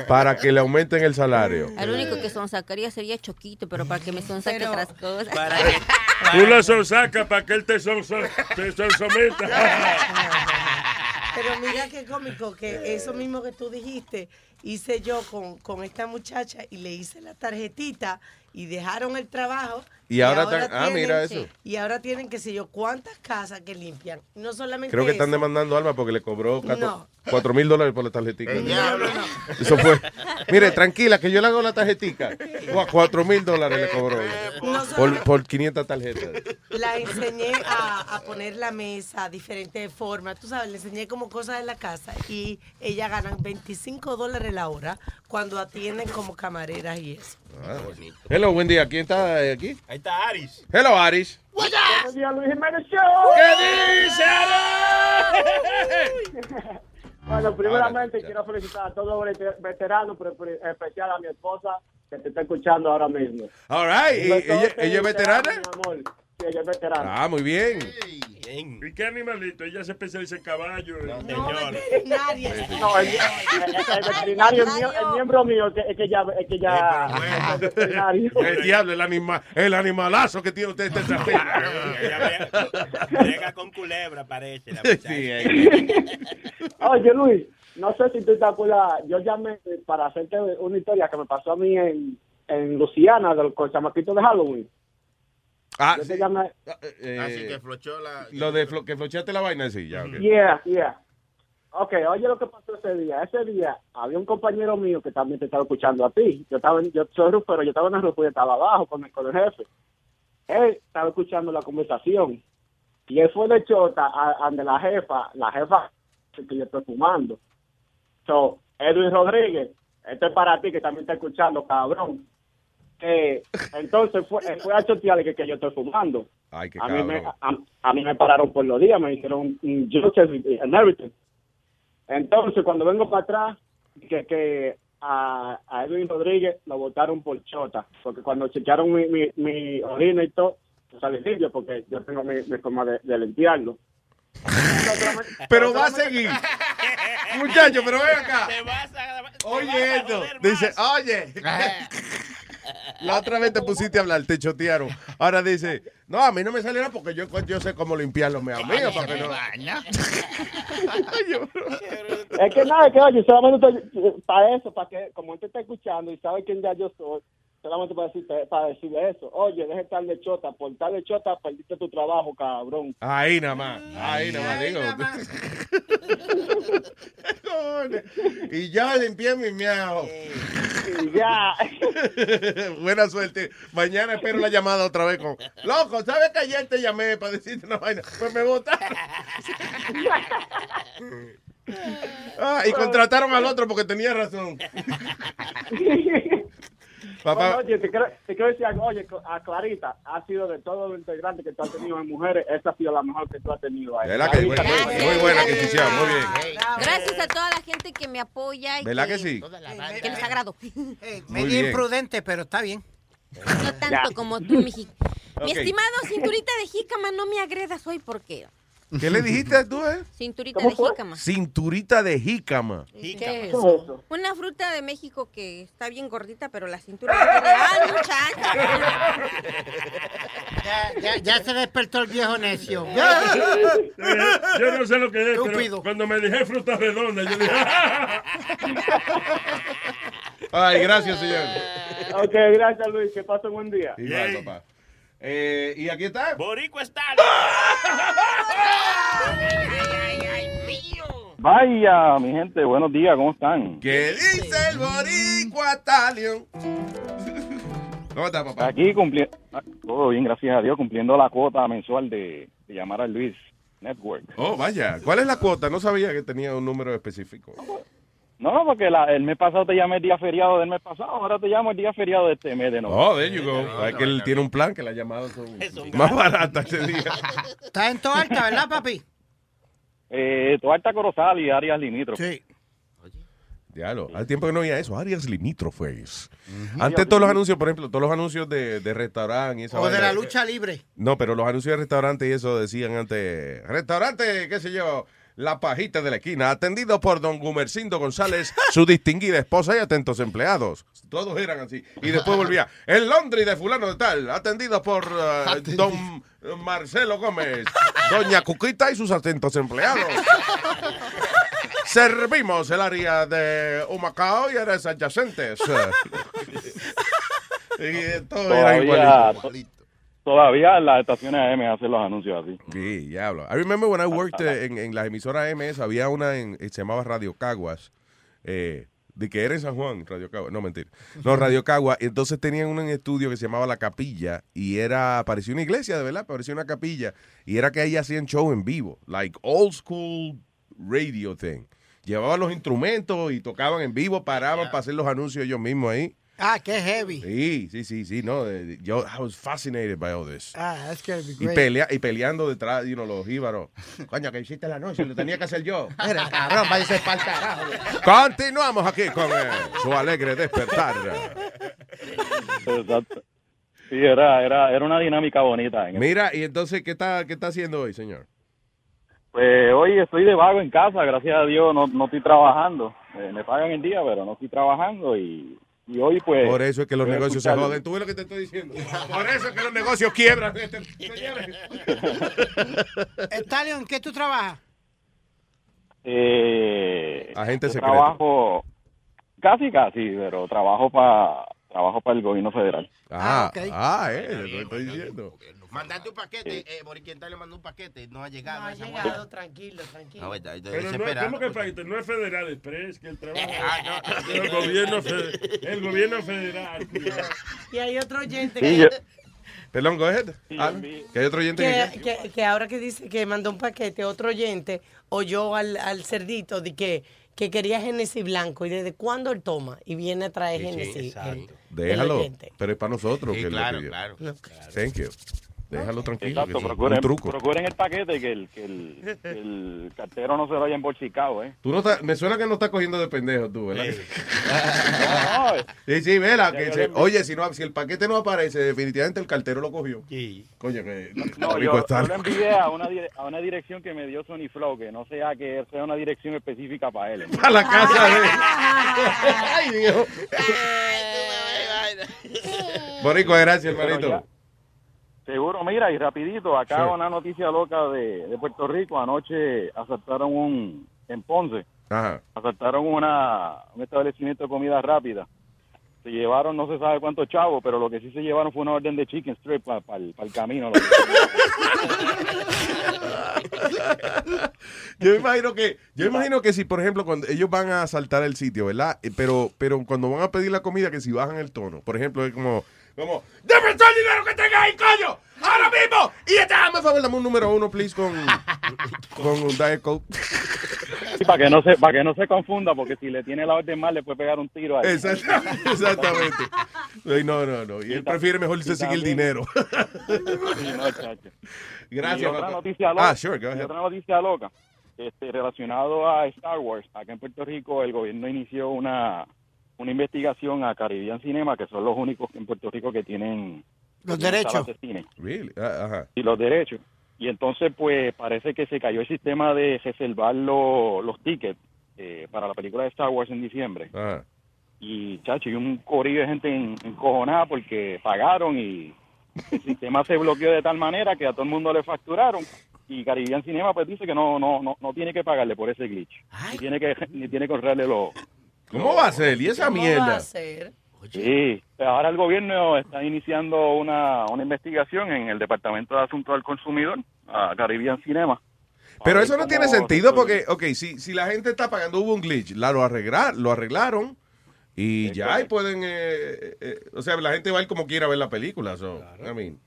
para que le aumenten el salario. El único que sonsacaría sería Choquito, pero para que me sonsaque otras cosas. Tú lo sonsacas para que él te, sonso- te sonsometa. Pero mira qué cómico que eso mismo que tú dijiste hice yo con, con esta muchacha y le hice la tarjetita y dejaron el trabajo. Y ahora ah, mira eso. Y ahora tienen, qué sé yo, cuántas casas que limpian. No solamente Creo que están demandando a Alma porque le cobró No. 4 mil dólares por la tarjetita. El diablo, Eso fue. Mire, tranquila, que yo le hago la tarjetica. 4 mil dólares le cobró. No Por, por 500 tarjetas. La enseñé a, a poner la mesa, diferentes formas. Tú sabes, le enseñé como cosas de la casa y ella ganan 25 dólares la hora cuando atienden como camareras y eso. Ah. Hello, buen día. ¿Quién está eh, aquí? Ahí está Aris. Hello, Aris. Buenos días, Luis Jiménez ¿Qué dice, Bueno, primeramente quiero felicitar a todos los vete- veteranos, pero en especial a mi esposa que te está escuchando ahora mismo. All right. ¿Y Un ella, ella es veterana? mi amor. Sí, ella es veterana. Ah, muy bien. ¿Y qué animalito? Ella se especializa en caballo. veterinaria. No, el, el- el veterinario, el, mío- el miembro mío es que, es que ya, es que ya veterinario. El diablo, el, anima, el animalazo que tiene usted este. Llega con culebra, parece. La Sí, eh. Oye, Luis, no sé si tú te acuerdas, yo llamé para hacerte una historia que me pasó a mí en, en Luciana, del, con el chamaquito de Halloween. Ah, yo sí. te llamé. Eh, Así que flochó la. Lo de flo- que flocheaste la vaina, sí, ya. ok. Yeah, yeah. Ok, oye lo que pasó ese día. Ese día había un compañero mío que también te estaba escuchando a ti. Yo estaba, en- yo soy rufero, yo estaba en el rufo y estaba abajo con el, con el jefe. Él estaba escuchando la conversación. Y él fue de chota a, ante la jefa, la jefa que yo estoy fumando. So, Edwin Rodríguez, esto es para ti que también está escuchando, cabrón. Que entonces fue, él fue a chotearle que, que yo estoy fumando. Ay, qué A mí, me, a, a mí me pararon por los días, me hicieron un Joseph and everything. Entonces, cuando vengo para atrás, que, que a, a Edwin Rodríguez lo votaron por chota, porque cuando chequearon mi, mi, mi orina y todo, sale limpio, porque yo tengo mi, mi forma de, de limpiarlo. Pero va a seguir. Muchacho, pero ven acá. Oye esto. Dice, oye. La otra vez te pusiste a hablar, te chotearon. Ahora dice, no, a mí no me sale nada porque yo, sé cómo limpiar los meos míos para que no. Es que nada, que oye, solamente estoy- para eso, para que, como él te está escuchando y sabe quién ya yo soy, solamente para decirte, para decirle eso. Oye, deja de estar de chota, por estar de chota perdiste tu trabajo, cabrón. Ahí nada más. Ahí nada más, digo. Y ya limpié mi miau. ya. Buena suerte. Mañana espero la llamada otra vez con. Loco, ¿sabes que ayer te llamé para decirte una vaina? Pues me votaron. Ah, y contrataron al otro porque tenía razón. Papá. Bueno, oye, te quiero, te quiero decir algo. Oye, a Clarita, ha sido de todos los integrantes que tú has tenido en mujeres, esa ha sido la mejor que tú has tenido ahí. ¿Verdad que muy, Clarita, muy- muy buena que hicieron? Muy bien. Gracias a toda la gente que me apoya y ¿Verdad que sí? que les agrado. Medio bien. imprudente, pero está bien. No tanto como tú, mi, mi estimado cinturita de jícama, no me agredas hoy porque ¿Qué le dijiste tú, eh? cinturita de jícama. Cinturita de jícama. ¿Qué es eso? Una fruta de México que está bien gordita, pero la cintura tiene ancha, Ya, ya, ya se despertó el viejo necio. Yo no sé lo que es, pero cuando me dije fruta redonda, yo dije, Ay, gracias, señor. Ok, gracias Luis, que pase un buen día. Igual, papá. Eh, ¿Y aquí está? Boricua está. Vaya, mi gente, buenos días, ¿cómo están? ¿Qué dice el boricua Talion? ¿Cómo está, papá? Aquí cumpliendo, todo bien, gracias a Dios, cumpliendo la cuota mensual de, de llamar al Luis Network. Oh, vaya. ¿Cuál es la cuota? No sabía que tenía un número específico. No, no, porque la- el mes pasado te llamé el día feriado del mes pasado, ahora te llamo el día feriado de este mes de noviembre. Oh, there you go. es que él tiene un plan que las llamadas son más baratas ese día. Estás en toda alta, ¿verdad, papi? Eh, Corozal y áreas limítrofes. Sí. Diablo, al tiempo que no había eso, áreas limítrofes. Antes todos los anuncios, por ejemplo, todos los anuncios de, de restaurante y esa O de la lucha libre. No, pero los anuncios de restaurante y eso decían antes, restaurante, qué sé yo, La Pajita de la Esquina, atendido por don Gumercindo González, su distinguida esposa y atentos empleados. Todos eran así. Y después volvía, el Londres de fulano de tal, atendido por eh, don Marcelo Gómez, doña Cuquita y sus atentos empleados. Servimos el área de Humacao y áreas adyacentes. y todo era igualito. Todavía las estaciones AM hacen los anuncios así. Sí, diablo. I remember when I worked eh, en, en las emisoras MS, había una en, eh, se llamaba Radio Caguas, eh, de que era en San Juan, Radio Caguas, no mentira. No, Radio Caguas, entonces tenían un estudio que se llamaba La Capilla y era, parecía una iglesia, de verdad, parecía una capilla y era que ahí hacían show en vivo, like old school radio thing. Llevaban los instrumentos y tocaban en vivo, paraban para hacer los anuncios ellos mismos ahí. Ah, qué heavy. Sí, sí, sí, sí, no, eh, yo I was fascinated by all this. Ah, that's gonna be Y, great. pelea, y peleando detrás, you know, los jíbaros. Coño, que hiciste la noche, lo tenía que hacer yo. Mira, cabrón, váyase pa'l carajo. Continuamos aquí con eh, su alegre despertar. Exacto. Sí, era, era, era una dinámica bonita. en Mira, y entonces, ¿qué está, qué está haciendo hoy, señor? Pues hoy estoy de vago en casa, gracias a Dios no, no estoy trabajando. Eh, me pagan el día, pero no estoy trabajando y, y hoy pues... Por eso es que los negocios se joden. ¿Tú ves lo que te estoy diciendo? Por eso es que los negocios quiebran. este, señores. Stallion, ¿en qué tú trabajas? Eh, Agente secreto. Trabajo, casi casi, pero trabajo para trabajo para el gobierno federal. Ah, ah, eh, lo estoy diciendo. Mandaste un paquete, eh, Boriquenta le mandó un paquete, no ha llegado. No ha llegado, mujer. tranquilo, tranquilo. No, está- está Pero no. ¿cómo que paquete? No es Federal Express, que el trabajo Ah, no. el gobierno, fe- el gobierno federal. Y hay otro oyente que, Perdón, go ahead. Ah, que hay otro oyente que... que, que, que ahora que dice que mandó un paquete, otro oyente oyó al, al cerdito de que, que quería Genesis blanco y desde cuándo él toma y viene a traer Sí, sí, Genesis. exacto. el- el Déjalo, pero es para nosotros Sí, que claro, lo pidió. claro. Thank you. Déjalo tranquilo. Exacto, procuren, un truco. procuren el paquete que el, que el, que el cartero no se lo haya embolsicado, ¿eh? Tú no estás- me suena que no estás cogiendo de pendejo tú, ¿verdad? No, no, Sí, sí, vela, que se- oye, si no, si el paquete no aparece, definitivamente el cartero lo cogió. Coño, que No, rico yo, está. yo lo envié a una, dire- a una dirección que me dio Sony Flow, que no sea que sea una dirección específica para él. Para la casa de... Ay, Dios. Boricua, gracias, hermanito. Seguro, mira, y rapidito, acá una noticia loca de, de Puerto Rico. Anoche asaltaron un, en Ponce, Ajá. asaltaron una, un establecimiento de comida rápida. Se llevaron no se sabe cuántos chavos, pero lo que sí se llevaron fue una orden de chicken strip para el camino. Yo imagino que, yo imagino que si, por ejemplo, cuando ellos van a asaltar el sitio, ¿verdad? Eh, Pero, pero cuando van a pedir la comida, que si bajan el tono, por ejemplo, es como, como, ¡Deme todo el dinero que tengas ahí, coño! ¡Ahora mismo! Y déjame, por favor, dame un número uno, please, con, con un Diet Coke. Sí, para que no se para que no se confunda, porque si le tiene la orden mal le puede pegar un tiro ahí. Exacta- Exactamente. Ay, no, no, no. Y él prefiere mejor se sigue el dinero. Sí, no. Gracias, Y otra noticia loca. Ah, sure, go y ahead. otra noticia loca. Este, relacionado a Star Wars, acá en Puerto Rico el gobierno inició una, una investigación a Caribbean Cinema, que son los únicos en Puerto Rico que tienen Los derechos. de cine Really? Ah, ajá. y los derechos. Y entonces, pues, parece que se cayó el sistema de reservar lo- los tickets eh, para la película de Star Wars en diciembre. Ajá. Y, chacho, y un corillo de gente en- encojonada porque pagaron y el sistema se bloqueó de tal manera que a todo el mundo le facturaron. Y Caribbean Cinema, pues, dice que no no no, no tiene que pagarle por ese glitch. Ni tiene que ni tiene que ahorrarle los... ¿Cómo va a ser? ¿Y esa ¿Cómo va mierda? a ser? Sí, ahora el gobierno está iniciando una, una investigación en el Departamento de Asuntos del Consumidor, a Caribbean Cinema. Pero eso no tiene sentido porque, ok, si, si la gente está pagando, hubo un glitch, la, lo, arreglar, lo arreglaron y ya y pueden, eh, eh, eh, o sea, la gente va a ir como quiera a ver la película. So, I mean,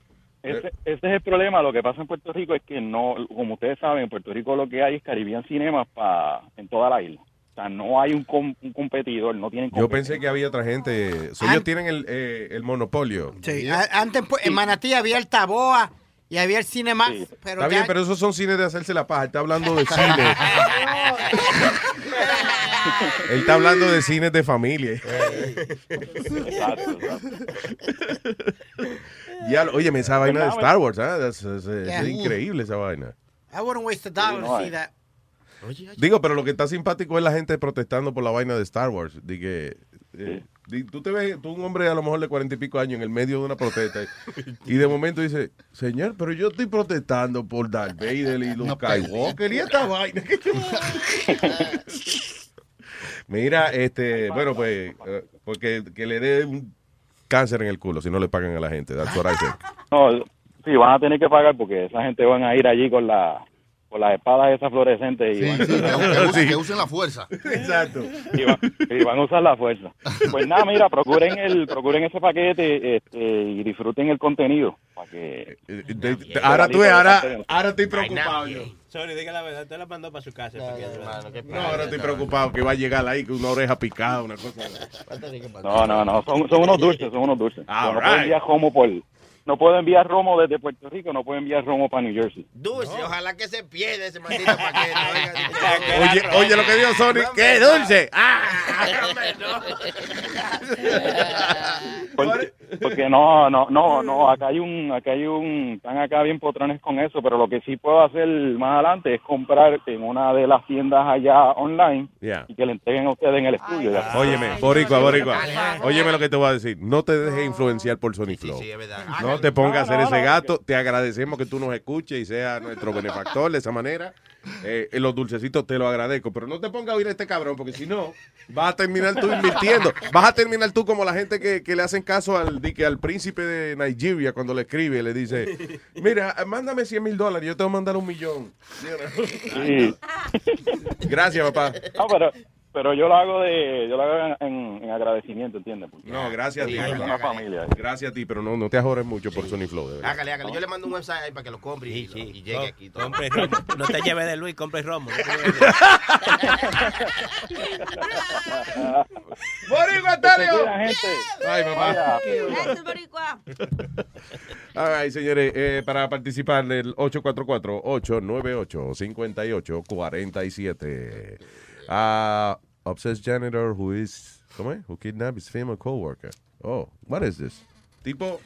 Ese, ese es el problema. Lo que pasa en Puerto Rico es que no, como ustedes saben, en Puerto Rico lo que hay es Caribbean Cinemas pa, en toda la isla. O sea, no hay un, com- un competidor, no tienen yo pensé que había otra gente. So, ellos tienen el, eh, el monopolio. Sí, antes pues, en Manatí había el Taboa y había el Cinema, pero Está ya- bien, pero esos son cines de hacerse la paja. Él está hablando de cine. Él está hablando de cines de familia. Exacto, Ya, lo- óyeme, esa vaina de Pues, Star Wars, ¿ah? Es, es- es Yeah. increíble esa vaina. I wouldn't waste a dollar to see that. Digo, pero lo que está simpático es la gente protestando por la vaina de Star Wars. De que, eh, Di- Tú te ves, tú un hombre a lo mejor de cuarenta y pico años en el medio de una protesta y de momento dice, señor, pero yo estoy protestando por Darth Vader y Luke Skywalker y esta vaina. que yo-". Mira, este, bueno, pues, eh, porque que le dé un cáncer en el culo si no le pagan a la gente. That's what I think. No, sí, van a tener que pagar porque esa gente van a ir allí con la con las espadas esas fluorescentes y, van, Que usen, que usen la fuerza. Exacto. y van- y van a usar la fuerza. Pues nada, mira, procuren el procuren ese paquete este, y disfruten el contenido para que Ahora tú ahora, ahora estoy preocupado yo. Sorry, diga la verdad, usted la mandó para su casa. No, ahora estoy preocupado que va a llegar ahí con una oreja picada, una cosa. No, no, no, son, son unos dulces, son unos dulces. All no puedo right. enviar romo por no puedo enviar romo desde Puerto Rico, no puedo enviar romo para New Jersey. Dulce, ojalá que se pierda ese maldito paquete. Oye, oye lo que dijo Sony, ¡qué dulce! ¡Ah! Porque, porque no, no, no, no, acá hay un, acá hay un, están acá bien potrones con eso, pero lo que sí puedo hacer más adelante es comprar en una de las tiendas allá online Yeah. y que le entreguen a ustedes en el estudio. Ya. Óyeme, boricua, boricua. Óyeme lo que te voy a decir. No te dejes influenciar por Sony Flow. No te pongas a hacer ese gato. Te agradecemos que tú nos escuches y seas nuestro benefactor de esa manera. Eh, los dulcecitos te lo agradezco. Pero no te pongas a oír a este cabrón, porque si no, vas a terminar tú invirtiendo. Vas a terminar tú como la gente que, que le hacen caso al, que al príncipe de Nigeria cuando le escribe. Le dice: Mira, mándame 100 mil dólares. Yo te voy a mandar un millón. Sí. Gracias, papá. No, pero, pero yo lo hago de, yo lo hago en, en agradecimiento, ¿entiendes? Porque No, gracias a ti. una familia. Gracias a ti, pero no, no te ajores mucho por Sony Flow. De verdad. Hágale, hágale. Yo le mando un website ahí para que lo compre y, llegue aquí. Compre romo. No te lleves de Luis, compre romo. ¡Boricua, Antonio! Ay, papá. Gracias, Boricua. All right, señores, eh, para participar del 844-898-5847. Uh, obsessed janitor who is, ¿cómo es? Who kidnapped his female coworker. Oh, what is this? Tipo,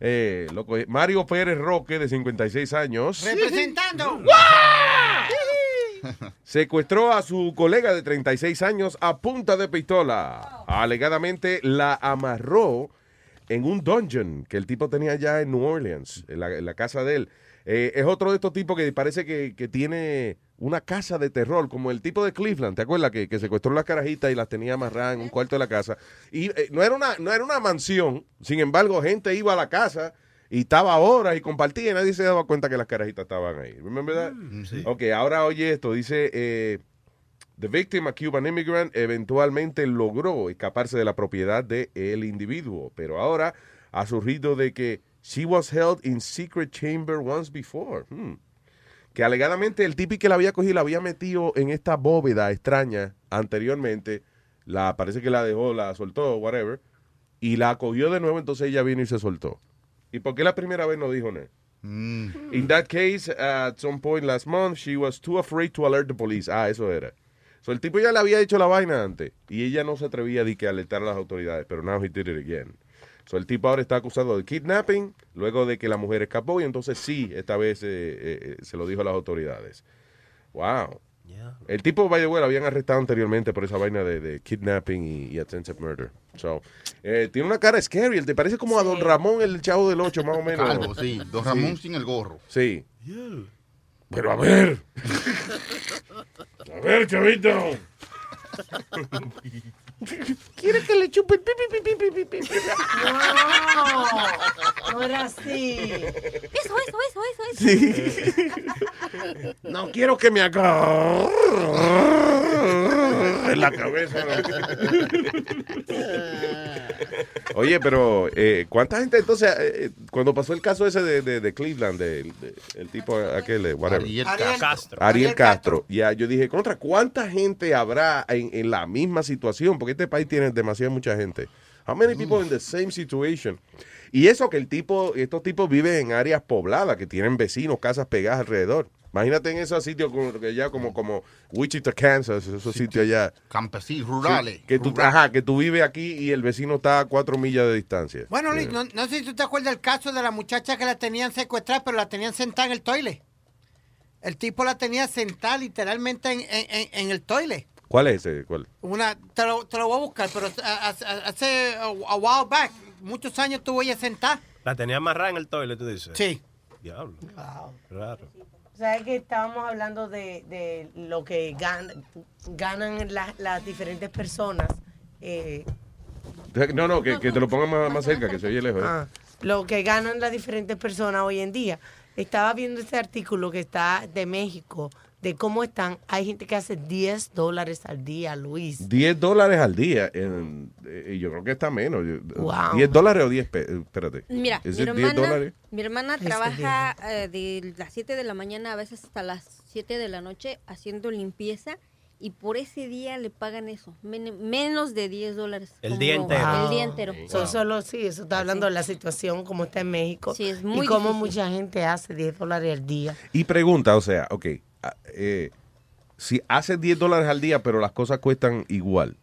eh, loco, eh, Mario Pérez Roque, de 56 años, Representando. secuestró a su colega de 36 años a punta de pistola. Alegadamente la amarró en un dungeon que el tipo tenía allá en New Orleans, en la, en la casa de él. Eh, es otro de estos tipos que parece que, que tiene una casa de terror, como el tipo de Cleveland, ¿te acuerdas? Que, que secuestró las carajitas y las tenía amarradas en un cuarto de la casa. Y eh, no, era una, no era una mansión, sin embargo, gente iba a la casa y estaba horas y compartía y nadie se daba cuenta que las carajitas estaban ahí. Remember that? Ok, ahora oye esto, dice... Eh, The victim, a Cuban immigrant, eventualmente logró escaparse de la propiedad del el individuo, pero ahora ha surgido de que she was held in secret chamber once before. Hmm. Que alegadamente el tipo que la había cogido la había metido en esta bóveda extraña anteriormente. La parece que la dejó, la soltó, whatever, y la cogió de nuevo, entonces ella vino y se soltó. ¿Y por qué la primera vez no dijo nada? In that case, at some point last month, she was too afraid to alert the police. Ah, eso era. So, el tipo ya le había hecho la vaina antes y ella no se atrevía a que alertar a las autoridades, pero now he did it again. So, el tipo ahora está acusado de kidnapping luego de que la mujer escapó y entonces sí, esta vez eh, eh, eh, se lo dijo a las autoridades. Wow. El tipo, by the way, lo habían arrestado anteriormente por esa vaina de, de kidnapping y, y attempted murder. So, eh, tiene una cara scary. Él te parece como a Don Ramón, el chavo del 8, más o menos. Calvo, sí. Don Ramón sin el gorro. Sí. Pero a ver. A ver, chavito. ¿Quiere que le chupe el pipi, pipi, pipi, pipi? No, no era así. Eso, eso, eso, eso, eso. Sí. No quiero que me haga en la cabeza. Oye, pero eh, ¿cuánta gente entonces, eh, cuando pasó el caso ese de, de- de Cleveland, de, de- el tipo aquel, eh, whatever. Ariel Ariel Castro. Ariel Castro. Ya, yo dije, contra, ¿cuánta gente habrá en, en la misma situación? Porque este país tiene demasiada mucha gente. How many people in the same situation? Y eso que el tipo, estos tipos viven en áreas pobladas, que tienen vecinos, casas pegadas alrededor. Imagínate en esos sitios como, que ya como, como Wichita, Kansas, esos sitios allá. Campesinos, rurales. Sí, que tú, ajá, que tú vives aquí y el vecino está a cuatro millas de distancia. Bueno, Luis, no, no sé si tú te acuerdas del caso de la muchacha que la tenían secuestrada, pero la tenían sentada en el toile. El tipo la tenía sentada literalmente en, en- en- en el toile. ¿Cuál es ese? ¿Cuál? Una, te lo, te lo voy a buscar, pero a- hace a, a while back, muchos años tuvo ella sentada. La tenía amarrada en el toilet, tú dices. Sí. Diablo. Raro. ¿Sabes que estábamos hablando de, de lo que gan- ganan la- las diferentes personas? eh, No, no, que, que te lo pongan más, más cerca, que se oye lejos. ¿eh? Ah, lo que ganan las diferentes personas hoy en día. Estaba viendo este artículo que está de México, de cómo están. Hay gente que hace 10 dólares al día, Luis. 10 dólares al día. en- eh, yo creo que está menos. Wow. 10 dólares o 10 pesos. Espérate. Mira, ¿Es mi it 10 hermana, dólares? mi hermana trabaja eh, de las 7 de la mañana a veces hasta las 7 de la noche haciendo limpieza y por ese día le pagan eso, men- menos de 10 dólares. El día entero. El día entero. So, solo, sí, eso está hablando de la situación como está en México. Sí, es muy y cómo difícil. mucha gente hace 10 dólares al día. Y pregunta, o sea, ok, eh, si haces 10 dólares al día, pero las cosas cuestan igual.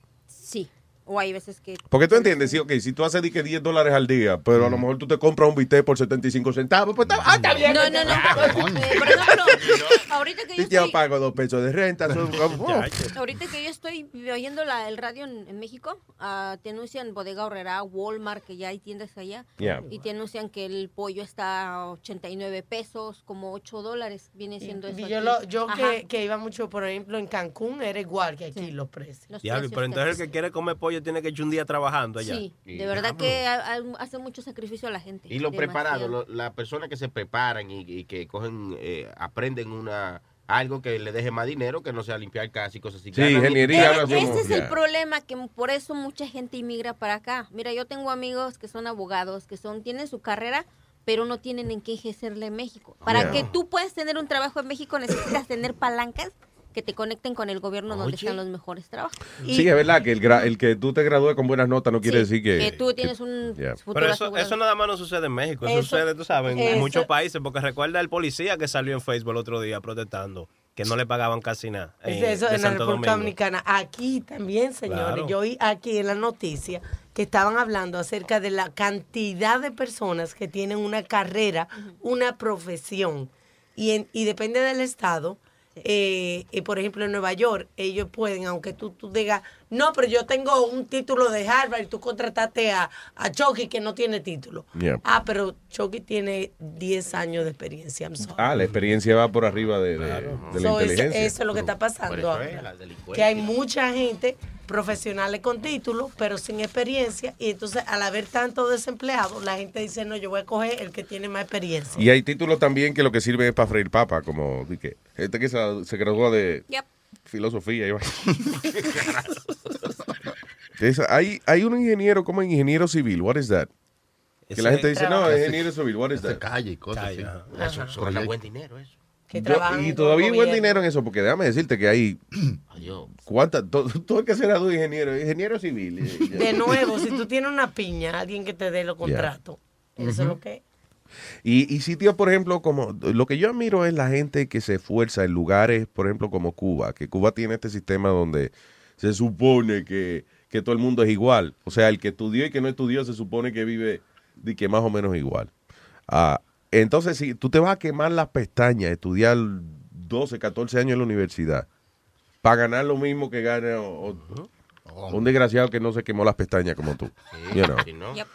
Sí. O hay veces que... Porque tú entiendes, sí, ok, si tú haces que 10 dólares al día, pero a lo mejor tú te compras un bistec por 75 centavos, pues está, ah, está bien. No, no, no. Por ejemplo, ahorita que yo Y yo estoy... pago dos pesos de renta. son-. Ahorita que yo estoy oyendo la, el radio en, en México, ah, te anuncian Bodega Horrera, Walmart, que ya hay tiendas allá, Yeah. y te anuncian que el pollo está a 89 pesos, como 8 dólares, viene siendo eso. Y yo lo, yo que, que iba mucho, por ejemplo, en Cancún, era igual que aquí los precios. Los Diablo, precios pero entonces el que quiere comer pollo tiene que echar un día trabajando allá. Sí, de verdad que ha- ha- hace mucho sacrificio a la gente. Y los preparados, lo- las personas que se preparan y, y que cogen, eh, aprenden una algo que le deje más dinero que no sea limpiar casa y cosas así. Sí, ingeniería, hacemos- ese es el problema, que por eso mucha gente inmigra para acá. Mira, yo tengo amigos que son abogados, que son tienen su carrera, pero no tienen en qué ejercerla en México. Para Yeah. que tú puedas tener un trabajo en México necesitas tener palancas que te conecten con el gobierno donde están los mejores trabajos. Sí, es verdad que el, gra- el que tú te gradúes con buenas notas no quiere decir que... que tú tienes un Yeah. futuro Pero eso, eso nada más no sucede en México, eso, Eso- sucede, tú sabes, en eso- muchos países, porque recuerda el policía que salió en Facebook el otro día protestando, que no le pagaban casi nada. Eh, eso en la República. Dominicana. Aquí también, señores. Claro. Yo oí aquí en la noticia que estaban hablando acerca de la cantidad de personas que tienen una carrera, una profesión. Y, en- y depende del estado. Eh, y por ejemplo, en Nueva York, ellos pueden, aunque tú, tú digas, no, pero yo tengo un título de Harvard y tú contrataste a, a Chucky que no tiene título. Yeah. Ah, pero Chucky tiene 10 años de experiencia. I'm sorry. Ah, la experiencia va por arriba de, de- de la So, inteligencia. eso es lo que está pasando ahora. Que hay mucha gente profesionales con título, pero sin experiencia, y entonces al haber tanto desempleados, la gente dice, no, yo voy a coger el que tiene más experiencia. Y hay títulos también que lo que sirven es para freír papa, como que, gente que se, se graduó de Yep. Filosofía. hay, hay un ingeniero como ingeniero civil. What is that? Que la gente dice, no, ingeniero civil. What is that? calle y cosas así. Eso, eso gana buen dinero, eso. Que Yo- y todavía hay buen dinero en eso, porque déjame decirte que hay Adiós. cuántas, todo, todo el que será de ingeniero, ingeniero civil. eh. De nuevo, si tú tienes una piña, alguien que te dé los contratos, eso es lo que... Y, y sitios, por ejemplo, como lo que yo admiro es la gente que se esfuerza en lugares, por ejemplo, como Cuba, que Cuba tiene este sistema donde se supone que, que todo el mundo es igual. O sea, el que estudió y que no estudió se supone que vive de que más o menos igual. Ah, entonces, si tú te vas a quemar las pestañas, estudiar 12, 14 años en la universidad, para ganar lo mismo que gana o- o- un desgraciado que no se quemó las pestañas como tú. you know. Si no, Yep.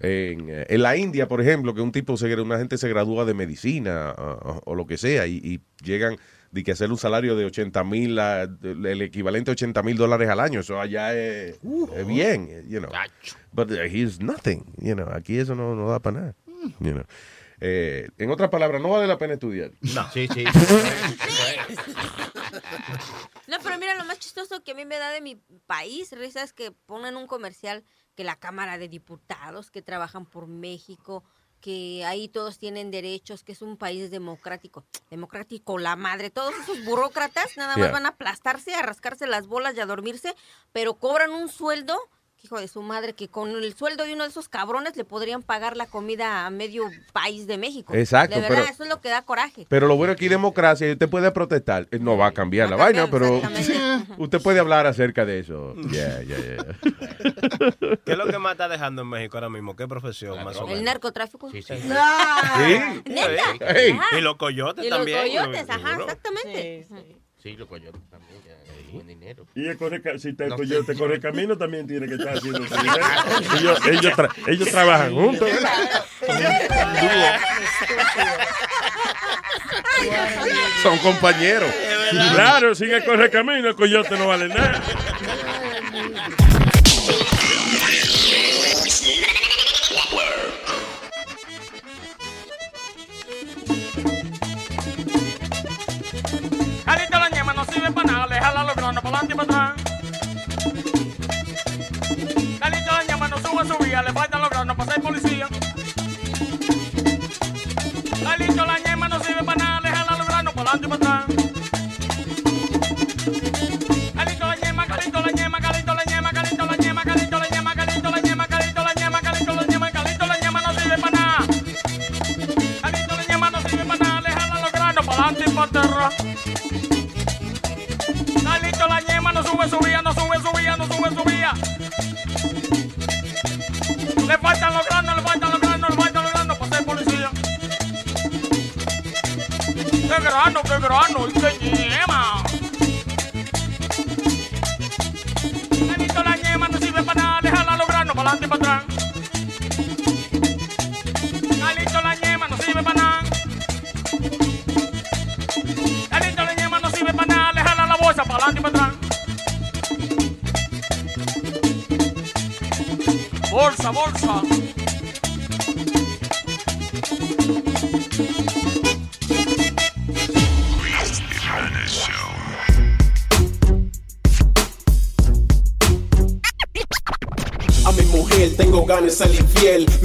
En, eh, en la India, por ejemplo, que un tipo, se, una gente se gradúa de medicina o, o lo que sea y, y llegan de que hacer un salario de 80 mil, el equivalente a 80 mil dólares al año, eso allá es, es bien, you know. But uh, he's nothing, you know. Aquí eso no, no da para nada, you know. Eh, en otras palabras, no vale la pena estudiar. no. Sí, sí. No, pero mira, lo más chistoso que a mí me da de mi país, risa, es que ponen un comercial que la Cámara de Diputados, que trabajan por México, que ahí todos tienen derechos, que es un país democrático. Democrático, la madre. Todos esos burócratas nada más Yeah. van a aplastarse, a rascarse las bolas y a dormirse, pero cobran un sueldo, hijo de su madre, que con el sueldo de uno de esos cabrones le podrían pagar la comida a medio país de México. Exacto, De verdad, pero- eso es lo que da coraje. Pero lo bueno aquí democracia y usted puede protestar. Eh, No va a cambiar la vaina, pero usted puede hablar acerca de eso. Yeah, yeah, yeah. ¿Qué es lo que más está dejando en México ahora mismo? ¿Qué profesión más o El menos? narcotráfico. Sí, sí. Sí. ¿Neta? Hey. Y los coyotes Y los también. coyotes, ajá, seguro. exactamente. Sí, los coyotes también, ya, hay buen dinero. Y el corre, si te, No coyote sé. corre camino también tiene que estar haciendo su dinero. ellos, ellos, tra- ellos trabajan juntos. Son compañeros. Claro, sin el corre camino, el coyote no vale nada. banale, halalo grono palanti patrán. Calito, llama, no suba, subía, le faltan los granos, pasa el policía.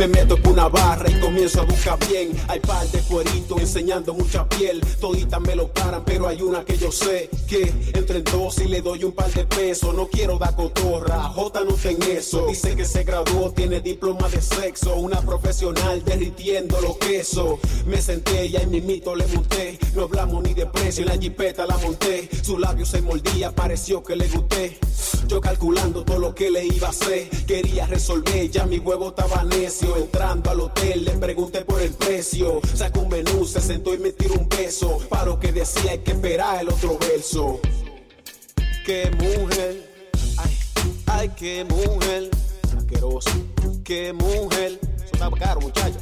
Me meto con una barra y comienzo a buscar bien. Hay par de cueritos enseñando mucha piel. Toditas me lo paran, pero hay una que yo sé que entre en dos y le doy un par de pesos. No quiero dar cotorra, J no ten eso. Dice que se graduó, tiene diploma de sexo. Una profesional derritiendo los quesos. Me senté y ahí mismito le monté. No hablamos ni de precio, en la jipeta la monté. Su labio se mordía, pareció que le gusté. Yo calculando todo lo que le iba a hacer. Quería resolver, ya mi huevo estaba necio. Entrando al hotel, le pregunté por el precio. Sacó un menú, se sentó y me tiró un beso. Para lo que decía, hay que esperar el otro verso. Qué mujer, ay, ay, qué mujer. Asqueroso, qué mujer. Eso está caro, muchacha.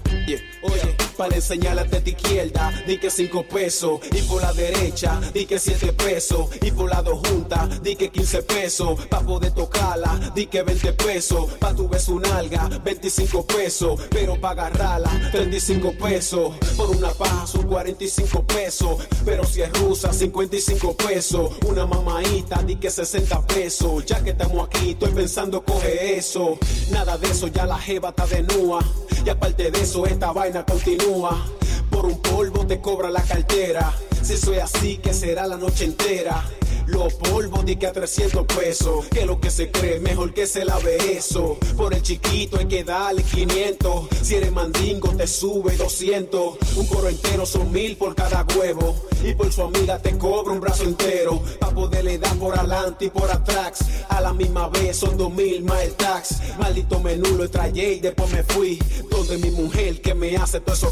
Para enseñarle a tu izquierda, di que cinco pesos. Y por la derecha, di que siete pesos. Y por la dos juntas, di que 15 pesos. Pa' poder tocarla, di que 20 pesos. Pa' tu beso un alga, 25 pesos. Pero pa' agarrarla, 35 pesos. Por una paja son 45 pesos. Pero si es rusa, 55 pesos. Una mamaita, di que 60 pesos. Ya que estamos aquí, estoy pensando coge eso. Nada de eso, ya la jeva está de nua. Y aparte de eso, esta vaina continúa. Por un polvo te cobra la cartera. Si soy así, que será la noche entera. Los polvos di que a 300 pesos. Que lo que se cree, mejor que se lave eso. Por el chiquito hay que darle 500. Si eres mandingo, te sube 200. Un coro entero son mil por cada huevo. Y por su amiga te cobra un brazo entero. Pa' poderle dar por adelante y por atrás. A la misma vez son dos mil más tax. Maldito menú lo trayé y después me fui. Donde mi mujer que me hace todo eso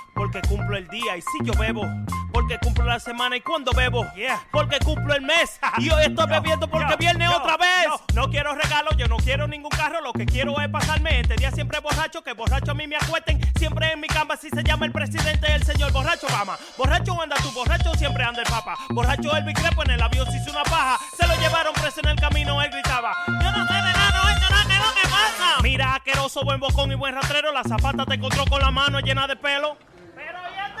porque cumplo el día. Y si yo bebo, porque cumplo la semana. Y cuando bebo, porque cumplo el mes. Y hoy estoy bebiendo porque viene otra vez. No quiero regalos, yo no quiero ningún carro. Lo que quiero es pasarme este día siempre borracho. Que borracho a mí me acuesten. Siempre en mi cama, si se llama el presidente, el señor borracho Obama. Borracho anda tú, borracho siempre anda el papa. Borracho el Crepo en el avión se hizo una paja. Se lo llevaron preso en el camino, él gritaba. Yo no sé de nada, ¿qué es lo que pasa? Mira, asqueroso, buen bocón y buen rastrero. La zapata te encontró con la mano llena de pelo. Pero ya este pajero, ya.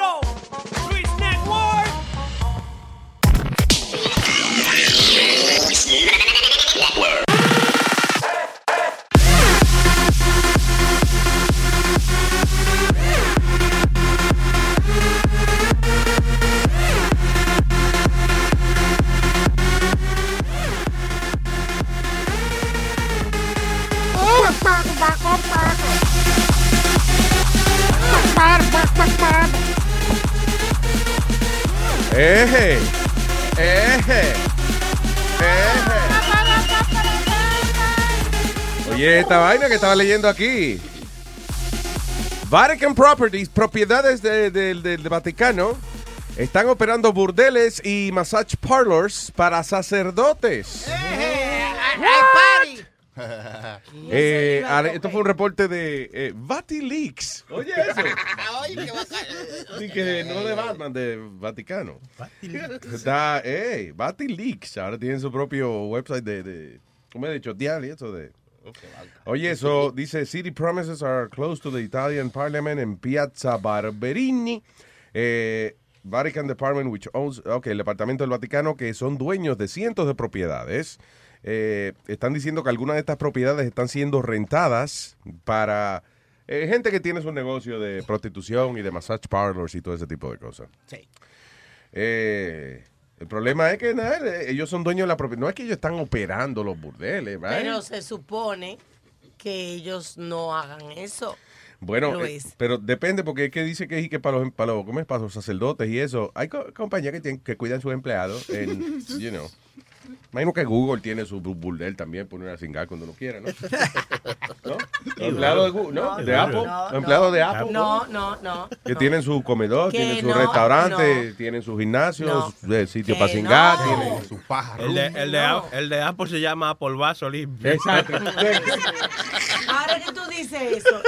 estaba leyendo aquí. Vatican Properties, propiedades de- del- del Vaticano, están operando burdeles y massage parlors para sacerdotes. Eh, ale- esto fue un reporte de eh, Vatileaks. Oye, eso. Sí, que no de Batman, de Vaticano. Está, hey, Vatileaks. Ahora tienen su propio website de, de ¿cómo he dicho? Dial y eso de. Oye, eso dice City premises are close to the Italian Parliament en Piazza Barberini. Eh, Vatican Department, which owns, ok, el Departamento del Vaticano, que son dueños de cientos de propiedades. Eh, están diciendo que algunas de estas propiedades están siendo rentadas para eh, gente que tiene su negocio de prostitución y de massage parlors y todo ese tipo de cosas. Sí. Eh, el problema es que nada, eh, ellos son dueños de la propiedad. No es que ellos están operando los burdeles, ¿right? Pero se supone que ellos no hagan eso. Bueno, eh, pero depende porque es que dice que, que para los, para los, ¿cómo es? para los sacerdotes y eso, hay co- compañías que, tienen, que cuidan sus empleados en, you know. Imagino que Google tiene su bu- burdel también, poner a cingar cuando lo quiera, ¿no? ¿No? Los empleados de Google, ¿no? de Apple, los empleados de Apple. No, no, no. Que tienen su comedor, tienen su no, restaurante, tienen su gimnasio, No. su sitio para cingar, no. tienen su paja. El de, el, de, No. el de Apple se llama Apple Vaso limpio. Exacto. Ahora que tú dices eso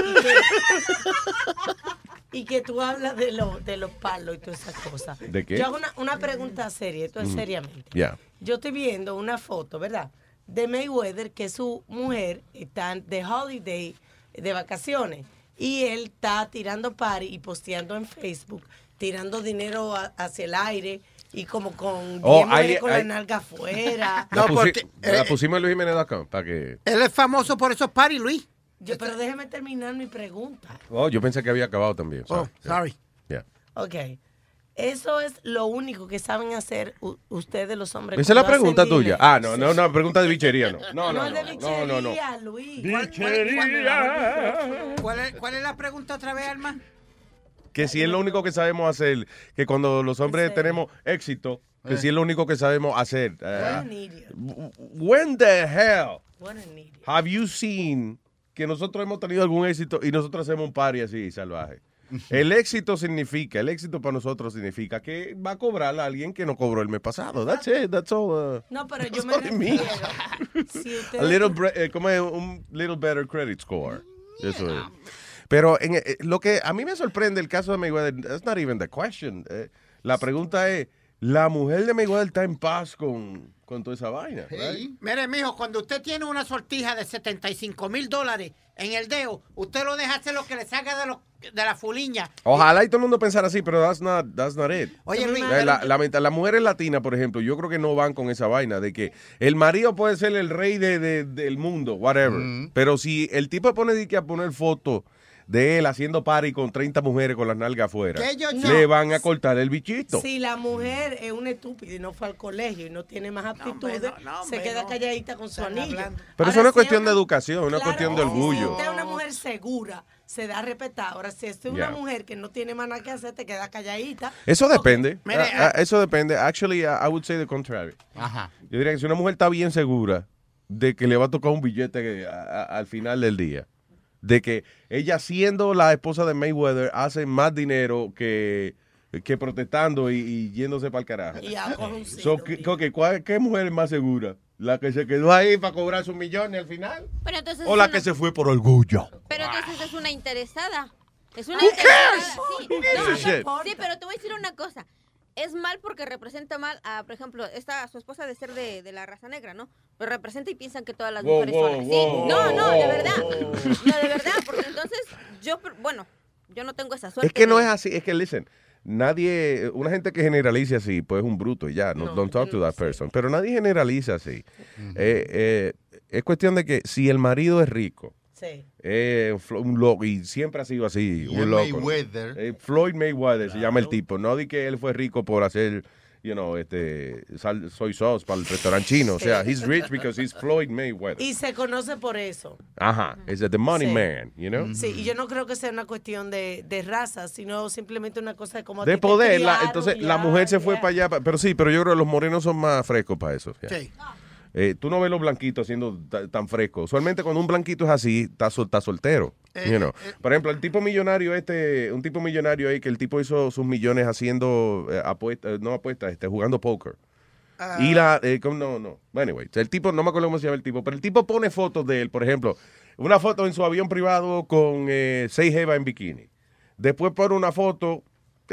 y que, tú hablas de, lo- de los palos y todas esas cosas. ¿De qué? Yo hago una, una pregunta seria, esto es Mm. seriamente. Ya. Yo estoy viendo una foto, ¿verdad? De Mayweather, que su mujer está de holiday, de vacaciones. Y él está tirando party y posteando en Facebook, tirando dinero a- hacia el aire y como con, Oh, hay- con hay- la nalga afuera. La, pusi- porque, la eh, pusimos en luisjiménez.com para que... Él es famoso por esos parties, Luis. Yo, pero déjeme terminar mi pregunta. Oh, yo pensé que había acabado también. Oh, sorry. Yeah. Ok. Eso es lo único que saben hacer ustedes los hombres. Esa es la pregunta tuya. Ah, no, no, no, pregunta de bichería, no. No, No, no, es no. de No, no, no. bichería, Luis. ¿Cuál es, ¿Cuál es la pregunta otra vez, Alma? Que si es lo único que sabemos hacer, que cuando los hombres tenemos éxito, que si es lo único que sabemos hacer. What eh, an idiot. when the hell What an idiot. have you seen que nosotros hemos tenido algún éxito y nosotros hacemos un party así salvaje? El éxito significa, el éxito para nosotros significa que va a cobrar a alguien que no cobró el mes pasado. That's it, that's all. uh, No, pero yo me refiero. Si A little, eh, como es un little better credit score. Eso es. Pero en, eh, lo que a mí me sorprende el caso de Mayweather, that's not even the question. Eh, la pregunta es, ¿la mujer de Mayweather está en paz con, con toda esa vaina? right? Mire, mijo, cuando usted tiene una sortija de 75 mil dólares en el dedo, usted lo deja hacer lo que le salga de, lo- de la fuliña. Ojalá y todo el mundo pensara así, pero that's not, that's not it. Oye, Luis. La- la- la meta- las mujeres latinas, por ejemplo, yo creo que no van con esa vaina de que el marido puede ser el rey de, de- del mundo, whatever. Pero si el tipo pone di que a poner fotos de él haciendo party con 30 mujeres con las nalgas afuera, ellos le no. van a cortar el bichito. Si la mujer es una estúpida y no fue al colegio y no tiene más aptitudes, se queda calladita con su anillo. Pero eso no es cuestión de educación, es una cuestión de Si orgullo. usted es una mujer segura, se da a respetar. Ahora, si usted es una Yeah. mujer que no tiene más nada que hacer, te queda calladita. Eso depende. Mire, Ah, ah, eso depende. Actually, I I would say the contrary. Ajá. Yo diría que si una mujer está bien segura de que le va a tocar un billete a- a- al final del día, de que ella siendo la esposa de Mayweather hace más dinero que, que protestando y, y yéndose para el carajo. Y a So, ¿qué, ok, ¿cuál- ¿Qué mujer es más segura? ¿La que se quedó ahí para cobrar sus millones al final? Pero entonces ¿O la una- que se fue por orgullo? Pero entonces es una interesada. Es una Who interesada. cares? Sí. No, sí, pero te voy a decir una cosa. Es mal porque representa mal a, por ejemplo, esta su esposa de ser de, de la raza negra, ¿no? Lo representa y piensan que todas las Wow, mujeres wow, son así. wow, no, no, de wow. verdad. No, de verdad, porque entonces yo, bueno, yo no tengo esa suerte. Es que no es así, es que, listen, nadie, una gente que generalice así, pues es un bruto y ya, no, don't talk to that person. Pero nadie generaliza así. Eh, eh, es cuestión de que si el marido es rico, Sí. eh, un loco, y siempre ha sido así, Y un loco. Mayweather. Eh, Floyd Mayweather se llama el tipo. No di que él fue rico por hacer, you know, este, sal- soy sauce para el restaurante chino. O sea, he's rich because he's Floyd Mayweather. Y se conoce por eso. Ajá, es the money Sí. man, you know? Sí, y yo no creo que sea una cuestión de, de raza, sino simplemente una cosa de cómo a De poder, la- entonces la mujer se fue ya. para allá, pero sí, pero yo creo que los morenos son más frescos para eso. ya. Sí. Eh, tú no ves los blanquitos siendo ta- tan frescos. Usualmente cuando un blanquito es así, está, sol- está soltero. Eh, you know. Por ejemplo, el tipo millonario este, un tipo millonario ahí que el tipo hizo sus millones haciendo eh, apuestas, no apuestas, este, jugando póker. Ah. Y la, eh, ¿cómo? no, no. Anyway, el tipo, no me acuerdo cómo se llama el tipo, pero el tipo pone fotos de él, por ejemplo, una foto en su avión privado con eh, seis jevas en bikini. Después pone una foto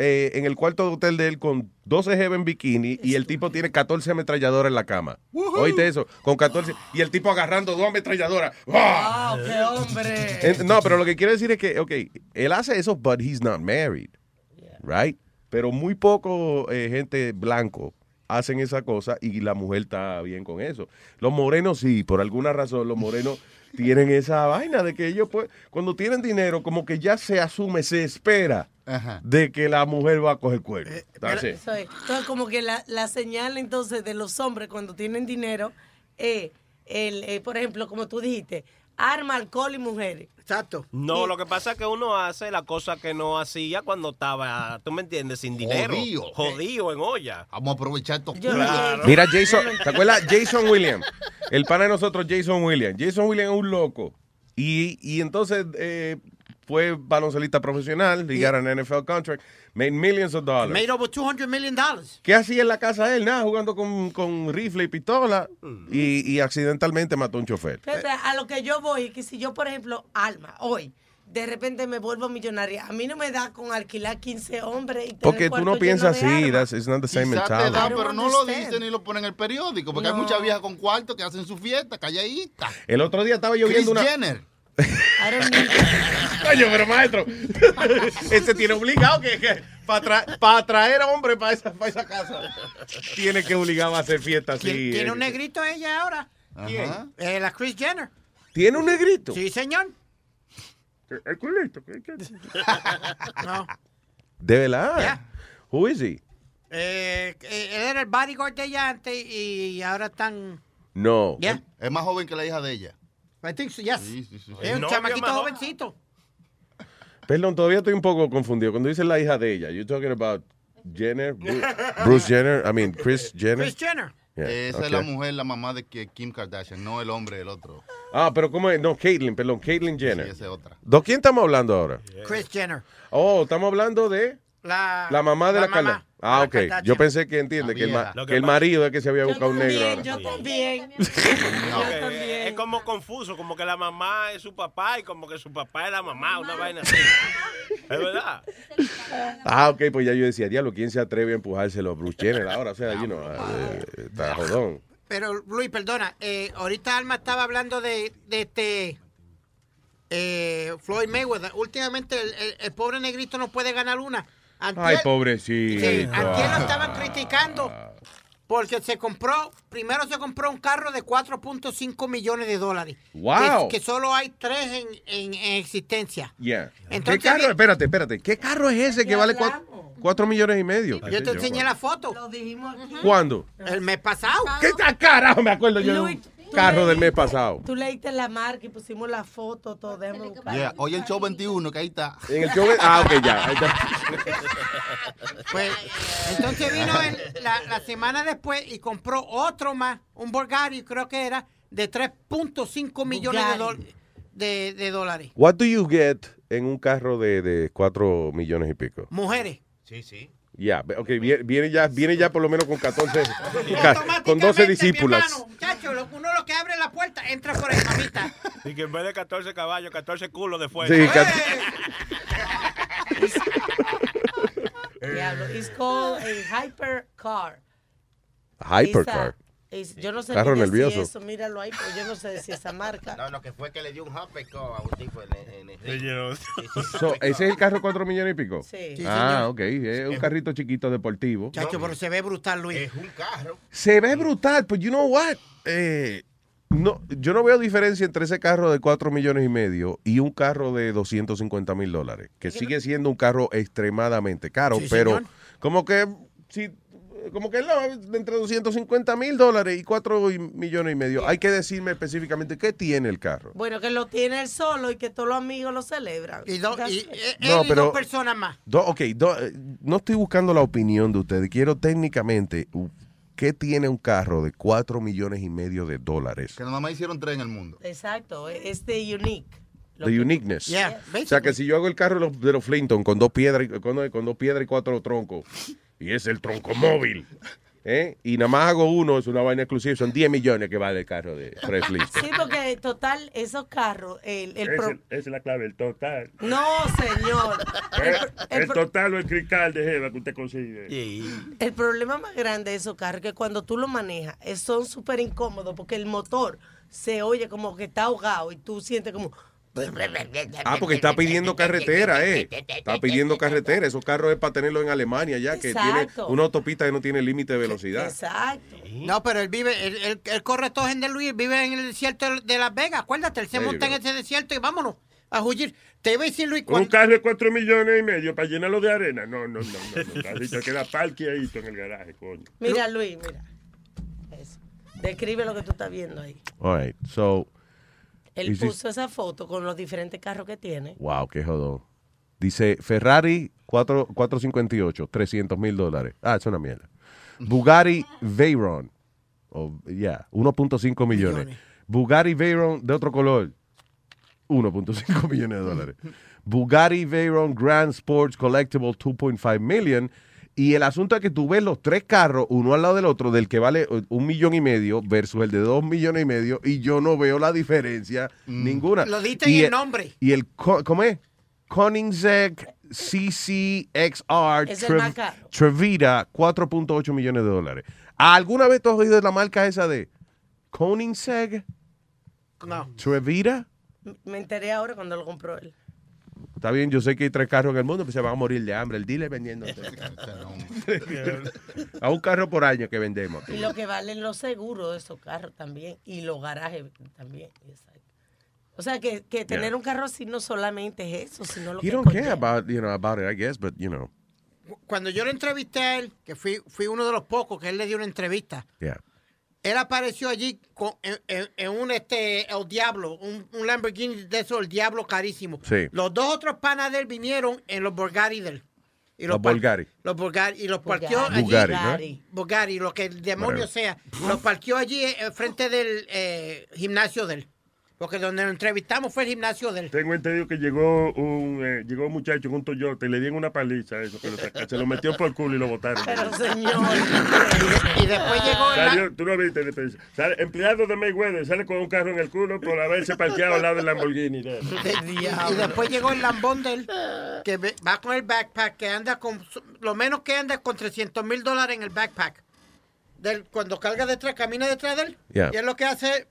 eh, en el cuarto de hotel de él con 12 jevas en bikini y el tipo tiene 14 ametralladoras en la cama. Oíste eso, con 14. Y el tipo agarrando dos ametralladoras. ¡Ah! ¡Wow, qué hombre! En- no, pero lo que quiero decir es que, ok, él hace eso, but he's not married, right? Pero muy poco eh, gente blanco hacen esa cosa y la mujer está bien con eso. Los morenos sí, por alguna razón, los morenos tienen esa vaina de que ellos, pues, cuando tienen dinero, como que ya se asume, se espera de que la mujer va a coger cuerno. Eso es. Entonces, como que la, la señal entonces de los hombres cuando tienen dinero, eh, el, eh, por ejemplo, como tú dijiste, arma, alcohol y mujeres. Exacto. No, lo que pasa es que uno hace la cosa que no hacía cuando estaba, tú me entiendes, sin dinero. Jodido. Jodido en olla. Vamos a aprovechar estos Claro. Mira, Jason, ¿te acuerdas? Jason Williams, el pana de nosotros, Jason Williams. Jason Williams es un loco. Y, y entonces eh, fue baloncelista profesional, llegaron a NFL contract, made millions of dollars. Made over 200 million dollars. ¿Qué hacía en la casa de él? Nada, jugando con, con rifle y pistola y, y accidentalmente mató a un chofer. Fíjate, a lo que yo voy, que si yo, por ejemplo, Alma, hoy, de repente me vuelvo millonaria, a mí no me da con alquilar 15 hombres y tener Porque tú no piensas así, that's, it's not the same te mentality. da, pero no lo dicen ni lo ponen en el periódico, porque hay muchas viejas con cuarto que hacen su fiesta, calladitas. El otro día estaba yo Kris viendo una... Jenner. Coño, pero maestro, ese tiene obligado que, para traer a hombre para esa, pa' esa casa, tiene que obligar a hacer fiesta así. ¿Tiene, tiene eh. un negrito ella ahora? ¿Quién? Eh, la Chris Jenner. ¿Tiene un negrito? Sí, señor. El culito. No. De verdad. Who is he? Eh, eh, él era el bodyguard de ella antes y ahora están... No. Yeah. Es más joven que la hija de ella. I think so, yes. Sí, sí, sí. Es un No, chamaquito jovencito. Perdón, todavía estoy un poco confundido. Cuando dice la hija de ella, you talking about Jenner, Bru- Bruce Jenner, I mean Chris Jenner. Chris Jenner. Yeah, Esa okay. es la mujer, la mamá de que- Kim Kardashian, no el hombre, el otro. Ah, pero ¿cómo es? No, Caitlyn, perdón, Caitlyn Jenner. Sí, esa es otra. ¿De quién estamos hablando ahora? Chris Jenner. Oh, estamos hablando de La, la mamá de la, mamá Carla. Ah, ok. Yo pensé que entiende que el, ma- vieja. Lo que que el pasa- marido es que se había buscado un negro. ahora. yo también. Yo también. es como confuso, como que la mamá es su papá y como que su papá es la mamá, una vaina así. Es verdad. Ah, ok, pues ya yo decía, diablo, ¿quién se atreve a empujárselo a Bruce Jenner ahora? O sea, you know, eh, está jodón. Pero, Luis, perdona. eh, ahorita Alma estaba hablando de, de este... eh, Floyd Mayweather. Últimamente el, el- el pobre negrito no puede ganar una. Antier- Ay, pobrecito. Sí, antier lo estaban criticando Porque se compró, primero se compró un carro de 4.5 millones de dólares. Wow. Que, que solo hay tres en, en- en existencia. Yeah. Entonces, ¿Qué carro? Espérate, espérate. ¿Qué carro es ese que vale cuatro, cuatro millones y medio? Yo te enseñé la foto. Lo dijimos aquí. ¿Cuándo? El mes pasado. ¿Qué carajo? Me acuerdo yo Luis, carro del mes pasado. Tú leíste la marca y pusimos la foto, todo. Yeah, Oye, el show 21, que ahí está. En el show Ah, ok, ya. ahí está. Pues, entonces vino el- la, la semana después y compró otro más, un Bulgari, creo que era, de 3.5 millones de, de- de dólares. What do you get en un carro de, de 4 millones y pico? Mujeres. Sí, sí. Ya, ok, viene, viene ya, viene ya por lo menos con 14, ca- con 12 discípulas. Muchacho, lo- uno lo que abre la puerta entra por ahí, mamita. Y que en vez de 14 caballos, 14 culos de fuerza. Sí, ca- Diablo. It's called a hypercar. Hypercar. Yo no sé Carro nervioso. eso, míralo ahí, pero yo no sé si esa marca. No, no, que fue que le dio un hopper a un tipo en, en, en So, ¿Ese es el carro de 4 millones y pico? Sí. Sí, Ah, señor. ok. Es un carrito chiquito deportivo. Chacho, pero se ve brutal, Luis. Es un carro. Se ve brutal, pero you know what? Eh, no, yo no veo diferencia entre ese carro de 4 millones y medio y un carro de 250 mil dólares, que sigue siendo un carro extremadamente caro, Sí, pero señor. como que si como que no, entre 250 mil dólares y 4 millones y medio. Hay que decirme específicamente qué tiene el carro. Bueno, que lo tiene él solo y que todos los amigos lo celebran. Y, do- y- eh, No, él y pero- dos personas más. Do- ok, do- eh, no estoy buscando la opinión de ustedes. Quiero técnicamente qué tiene un carro de 4 millones y medio de dólares. Que nada más hicieron tres en el mundo. Exacto, es de unique. The que- uniqueness. Yeah, o sea que si yo hago el carro de los, de los Flinton con dos piedras y- con, con dos piedras y cuatro troncos y es el tronco móvil, ¿eh? y nada más hago uno, es una vaina exclusiva, son 10 millones que vale el carro de Fred Flintstone. Sí, porque total, esos carros, el, el Esa pro- esa es la clave, el total. No, señor. Eh, el El pro- total o el cristal de Jeva que usted consigue. El problema más grande de esos carros es que cuando tú lo manejas, eh, son súper incómodos porque el motor se oye como que está ahogado y tú sientes como... Ah, porque está pidiendo carretera, ¿eh? Está pidiendo carretera. Esos carros es para tenerlos en Alemania ya, que tiene Exacto. una autopista que no tiene límite de velocidad. Exacto. No, pero él vive, él, él, él corre todo en de Luis, vive en el desierto de Las Vegas, acuérdate, él se monta en ese desierto y vámonos a huir. Te iba a decir Luis, Un cuando, carro de 4 millones y medio para llenarlo de arena. No, no, no, no. no. Te queda parqueadito en el garaje, coño. Mira, Luis, mira. Eso. Describe lo que tú estás viendo ahí. All right, so, Él Is this- puso esa foto con los diferentes carros que tiene. wow, qué jodón. Dice Ferrari 4, 458, 300 mil dólares. Ah, es una mierda. Bugatti Veyron, oh, yeah, 1.5 millones. Bugatti Veyron de otro color, 1.5 millones de dólares. Bugatti Veyron Grand Sports Collectible 2.5 million. Y el asunto es que tú ves los tres carros, uno al lado del otro, del que vale eh, un millón y medio versus el de dos millones y medio, y yo no veo la diferencia ninguna. Lo diste Y en el nombre. Y el, ¿cómo es? Koenigsegg CCXR Trev-. Trevita, 4.8 millones de dólares. ¿Alguna vez tú has oído de la marca esa de Koenigsegg no. Trevita? Me enteré ahora cuando lo compró él. Está bien, yo sé que hay tres carros en el mundo, pero se van a morir de hambre. El dealer vendiendo. a un carro por año que vendemos. Y lo que valen los seguros de esos carros también. Y los garajes también. Exacto. O sea, que, que tener Yeah. un carro así no solamente es eso, sino lo He que don't care about, you know, about it, I guess, but, you know, cuando yo lo entrevisté a él, que fui, fui uno de los pocos que él le dio una entrevista, yeah. Él apareció allí con, en, en- en un este el diablo, un, un Lamborghini de esos, el diablo carísimo. Sí. Los dos otros panas de él vinieron en los Bugatti de él. Y Los par- Bulgari. Los Bulgari. Y los parqueó allí. ¿no? Lo que el demonio sea. Los parqueó allí eh, frente del eh, gimnasio de él. Porque donde lo entrevistamos fue el gimnasio de él. Tengo entendido que llegó un, eh, llegó un muchacho en un Toyota y le dieron una paliza a eso, saca- se lo metió por el culo y lo botaron. Pero señor. Y después llegó la- Salió- tú no viste, sale, empleado de Mayweather sale con un carro en el culo por haberse parqueado al lado del Lamborghini. de. Y después llegó el lambón de él, que va con el backpack, que anda con, lo menos que anda con 300 mil dólares en el backpack. Del, cuando carga detrás, camina detrás de él, Yeah. y es lo que hace,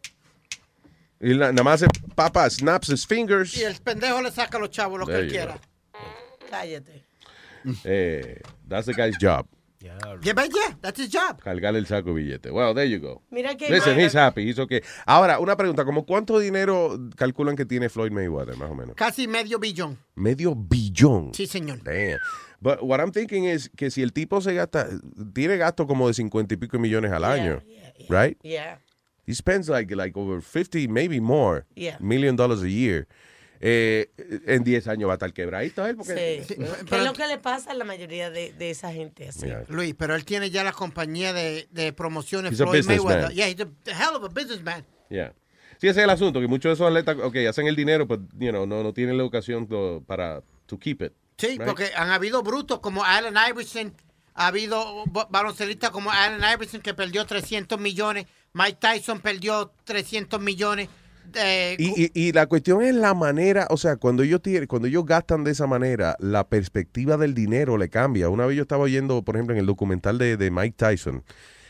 Y la- nada más el papá snaps his fingers. y el pendejo le saca a los chavos lo que There él you quiera. Cállate. Eh, that's the guy's job. Yeah, but yeah, that's his job. Cargarle el saco de billete. Well, there you go. Mira que- Listen, he's happy. He's okay. Ahora, una pregunta. ¿Cómo cuánto dinero calculan que tiene Floyd Mayweather, más o menos? Casi medio billón. Medio billón. Sí, señor. Damn. But what I'm thinking is que si el tipo se gasta, tiene gasto como de cincuenta y pico millones al año, right? Yeah. He spends like, like over 50, maybe more, Yeah. million dollars a year. Eh, en 10 años va a estar quebradito él. Porque, Sí. ¿Qué es lo que le pasa a la mayoría de, de esa gente así? Yeah. Luis, pero él tiene ya la compañía de, de promociones He's a Floyd businessman. Mayweather. Yeah, he's a hell of a businessman. Yeah. Sí, ese es el asunto, que muchos de esos atletas, ok, hacen el dinero, pero you know, no, no tienen la educación to- para to keep it. Sí, right? porque han habido brutos como Allen Iverson, ha habido baloncelistas como Allen Iverson que perdió 300 millones, Mike Tyson perdió 300 millones. eh, Y, y- y la cuestión es la manera, o sea, cuando ellos, tienen- cuando ellos gastan de esa manera, la perspectiva del dinero le cambia. Una vez yo estaba oyendo, por ejemplo, en el documental de, de Mike Tyson,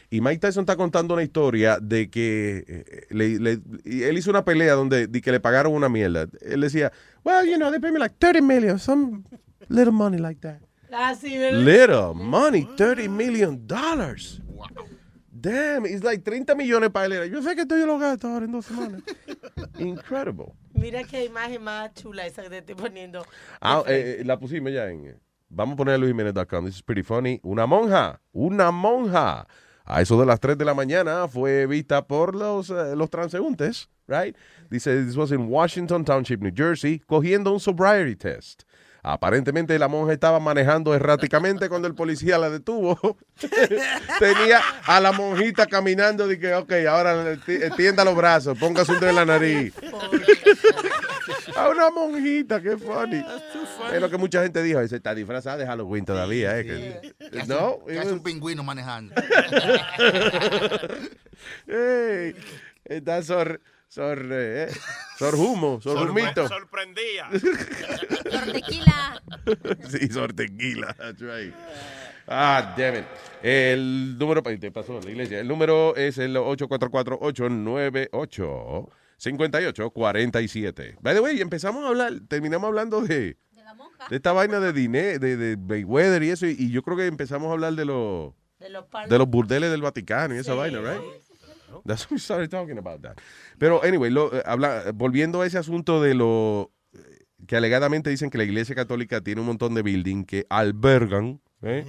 y Mike Tyson está contando una historia de que eh, le- le- él hizo una pelea donde de que le pagaron una mierda. Él decía, well, you know, they pay me like 30 million, some little money like that. Ah. Little money, 30 million dollars. Damn, it's like 30 millones para él. Yo sé que esto yo lo gasto ahora en dos semanas. Incredible. Mira qué imagen más chula esa que te estoy poniendo. Ah, eh, eh, la pusimos ya en. eh, Vamos a poner a luisjiménez.com. This is pretty funny. Una monja, una monja. A eso de las 3 de la mañana fue vista por los, eh, los transeúntes, right? Dice, this was in Washington Township, New Jersey, cogiendo un sobriety test. Aparentemente la monja estaba manejando erráticamente cuando el policía la detuvo. Tenía a la monjita caminando de que, ok, ahora extienda los brazos, póngase un dedo en la nariz. A una monjita, qué funny. Es lo que mucha gente dijo, dice, está disfrazada de Halloween todavía, ¿eh? Que- Que hace no, un- que hace un pingüino manejando. Ey, está sor, sor, eh, sor humo, sor humito. Sorprendía. Tequila. sí, sor tequila, that's right. Ah, damn it. El número, te pasó en la iglesia. El número es el 844-898-5847. By the way, empezamos a hablar, terminamos hablando de, de esta vaina de dinero, de, de Mayweather y eso, y, y yo creo que empezamos a hablar de los De los de burdeles del Vaticano y esa vaina, right? That's what we started talking about that. Pero anyway, lo, eh, habla, volviendo a ese asunto de lo eh, que alegadamente dicen que la Iglesia Católica tiene un montón de building que albergan ¿eh?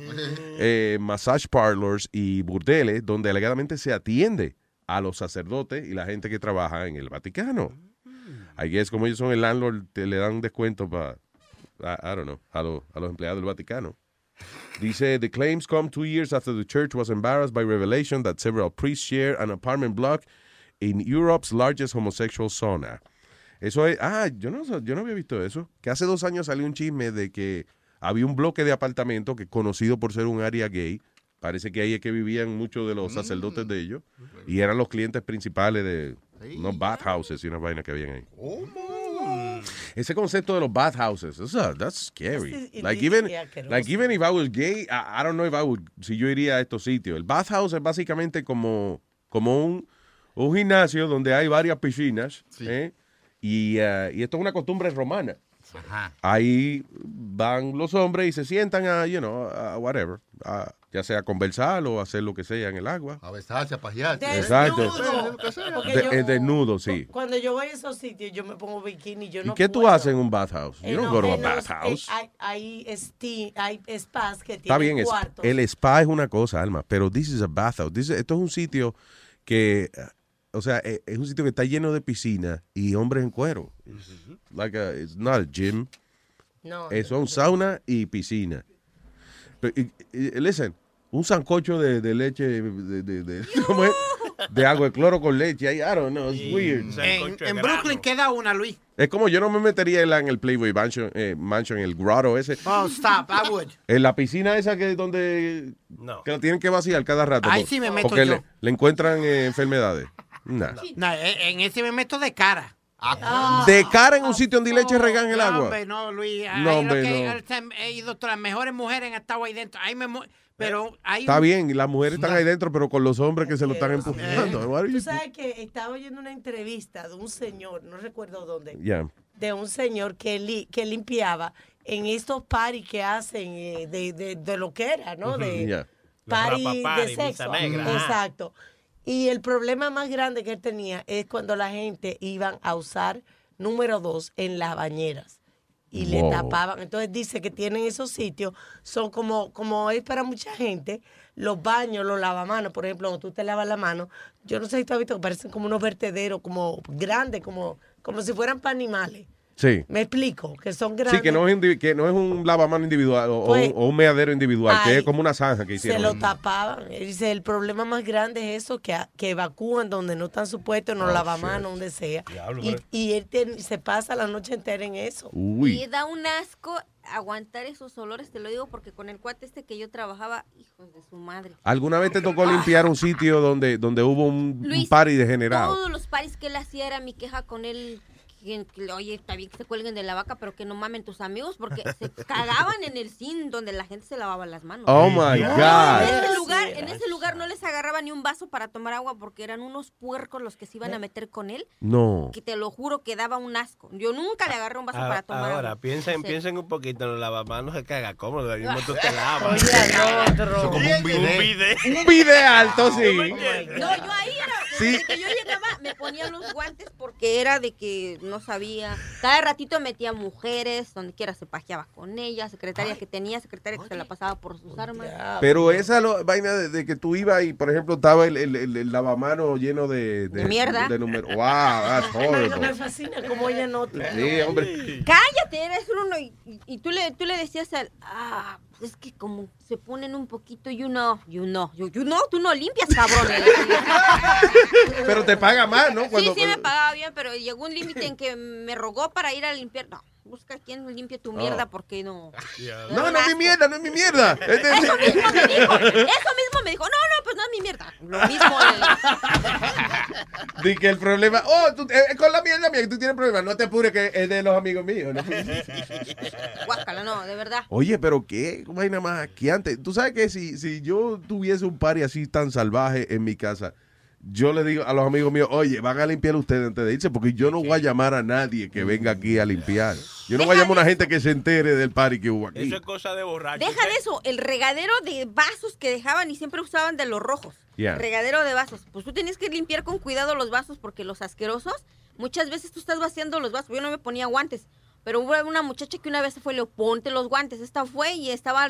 Eh, massage parlors y burdeles donde alegadamente se atiende a los sacerdotes y la gente que trabaja en el Vaticano. Ahí es como ellos son el landlord, te le dan descuento para, I, I don't know, a, los- a los empleados del Vaticano. Dice, the claims come two years after the church was embarrassed by revelation that several priests share an apartment block in Europe's largest homosexual sauna. Eso es, ah, yo no, yo no había visto eso. Que hace dos años salió un chisme de que había un bloque de apartamentos que conocido por ser un área gay. Parece que ahí es que vivían muchos de los sacerdotes de ellos. Y eran los clientes principales de unos bathhouses y unas vainas que habían ahí. Ese concepto de los bathhouses, eso, that's scary. This is- Like it even, like even if I was gay, I, I don't know if I would, si yo iría a estos sitios. El bathhouse es básicamente como, como un, un gimnasio donde hay varias piscinas, ¿eh? y, eh, y esto es una costumbre romana. Ajá. Ahí van los hombres y se sientan a, you know, a whatever, a- ya sea a conversar o hacer lo que sea en el agua. A besarse, a pajearse. Exacto. Desnudo. De- yo- eh, desnudo, sí. Cuando yo voy a esos sitios, yo me pongo bikini. Yo ¿Y no qué tú puedo. haces en un bathhouse? Eh, don't no, go to a los- bathhouse. eh, hay, hay, esti- hay spas que Está tienen bien, es- cuartos. el spa es una cosa, Alma, pero this is a bathhouse. This is- esto es un sitio que, eh, o sea, eh, es un sitio que está lleno de piscina y hombres en cuero. It's like a, it's not a gym. No. Es un sauna y piscina. Pero, y- y- listen, un sancocho de, de leche, de, de, de- ¿cómo es? De agua de cloro con leche. I, I don't know, it's weird. En, en Brooklyn queda una, Luis. Es como yo no me metería en, la- el Playboy Mansion, eh, Mansion, el grotto ese. Oh, stop, I would. En la piscina esa que es donde No. que lo tienen que vaciar cada rato. Ahí por- sí me meto Porque yo. le, le encuentran eh, enfermedades. Nah. No, en en ese me meto de cara. De cara en un sitio donde leche regan el No, agua. hombre, no, Luis. ahí No, lo hombre, que- no. He ido, las mejores mujeres han estado ahí dentro. Ahí me mu- pero hay Está un- bien, las mujeres están ahí dentro, pero con los hombres que se lo están empujando. What are Tú sabes que estaba oyendo una entrevista de un señor, no recuerdo dónde, Yeah. de un señor que, li- que limpiaba en estos parties que hacen eh, de, de, de lo que era, ¿no? De, Yeah. party rapa party, de sexo. negra. Exacto. Y el problema más grande que él tenía es cuando la gente iban a usar número dos en las bañeras y le tapaban. Entonces dice que tienen esos sitios, son como, como es para mucha gente, los baños, los lavamanos, por ejemplo, cuando tú te lavas la mano, yo no sé si tú has visto que parecen como unos vertederos, como grandes, como, como si fueran para animales. Sí. Me explico, que son grandes. Sí, que no es, indivi- que no es un lavamano individual o, o Pues, un, o un meadero individual, que es como una zanja que Se hicieron. lo tapaban. Él dice, el problema más grande es eso, que, que evacúan donde no están supuestos, en los Oh, lavamanos, donde sea. Diablo, y, él te- se pasa la noche entera en eso. Y da un asco aguantar esos olores, te lo digo porque con el cuate este que yo trabajaba, hijos de su madre. ¿Alguna vez te tocó limpiar un sitio donde, donde hubo un, un Luis, party degenerado? Todos los paris que él hacía era mi queja con él. Que- que, Oye, está bien que se cuelguen de la vaca, pero que no mamen tus amigos porque se cagaban en el zinc donde la gente se lavaba las manos. Oh, my No, God. En ese lugar, en ese lugar no les agarraba ni un vaso para tomar agua porque eran unos puercos los que se iban a meter con él. No. Que te lo juro que daba un asco. Yo nunca le agarré un vaso Ah, para tomar Ahora, agua. piensen, Sí. piensen un poquito los lavamanos, se caga cómodo, ahí mismo tú te lavas. otro. Como un bidet. Un bidet alto, sí. No, yo ahí era, Sí. desde que yo llegaba me ponía los guantes porque era de que no sabía. Cada ratito metía mujeres, donde quiera se pajeaba con ellas, secretaria que tenía, secretaria que se la pasaba por sus armas. Pero esa lo- vaina de, de que tú ibas y, por ejemplo, estaba el, el, el- el lavamano lleno de... De mierda. De número. Wow, that's Me fascina como ella nota. Sí, hombre. Cállate, eres uno y, tú le tú le decías al ah, es que como se ponen un poquito you know, you know, you, you know, tú no limpias, cabrón. Pero te paga más, ¿no? Cuando- sí, sí me pagaba bien, pero llegó un límite en que me rogó para ir a limpiar. No, busca quien limpie tu mierda Oh. porque no. No, no es mi mierda, no es mi mierda. Eso mismo me dijo, eso mismo me dijo, no, no, pues no es mi mierda. Lo mismo. Di que el problema, oh, tú, eh, con la mierda mía, que tú tienes problemas, no te apures que es de los amigos míos. ¿no? Guácala, no, de verdad. Oye, pero qué vaina más asqueante. Tú sabes que si, si yo tuviese un party así tan salvaje en mi casa, yo le digo a los amigos míos, oye, van a limpiar ustedes antes de irse, porque yo no voy a llamar a nadie que venga aquí a limpiar. Yo no voy a llamar a una gente que se entere del party que hubo aquí. Eso es cosa de borracho. Deja de eso, el regadero de vasos que dejaban y siempre usaban de los rojos. Regadero de vasos. Pues tú tenías que limpiar con cuidado los vasos porque los asquerosos, muchas veces tú estás vaciando los vasos. Yo no me ponía guantes, pero hubo una muchacha que una vez se fue, le ponte los guantes. Esta fue y estaba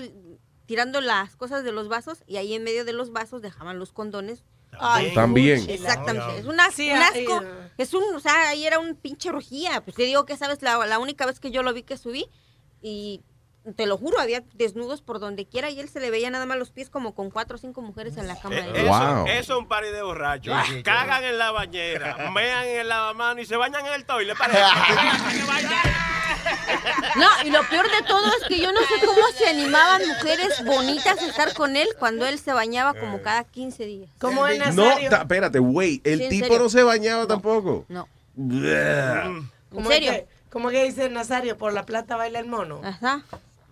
tirando las cosas de los vasos y ahí en medio de los vasos dejaban los condones. Ay, También. Exactamente. Es un asco. Sí, un asco. Es un, o sea, ahí era un pinche rugía. Pues te digo que, ¿sabes? La, la única vez que yo lo vi que subí y te lo juro, había desnudos por donde quiera y él se le veía nada más los pies como con cuatro o cinco mujeres en la cama. Eh, de él. Eso, eso es un party de borrachos. Cagan en la bañera, mean en el lavamano y se bañan en el toile. No, y lo peor de todo es que yo no sé cómo se animaban mujeres bonitas a estar con él cuando él se bañaba como cada 15 días. ¿Cómo es No, ta- espérate, güey, el tipo serio. no se bañaba tampoco. No. Bleh. ¿Cómo ¿En serio? ¿Cómo que dice Nazario? Por la plata baila el mono. Ajá.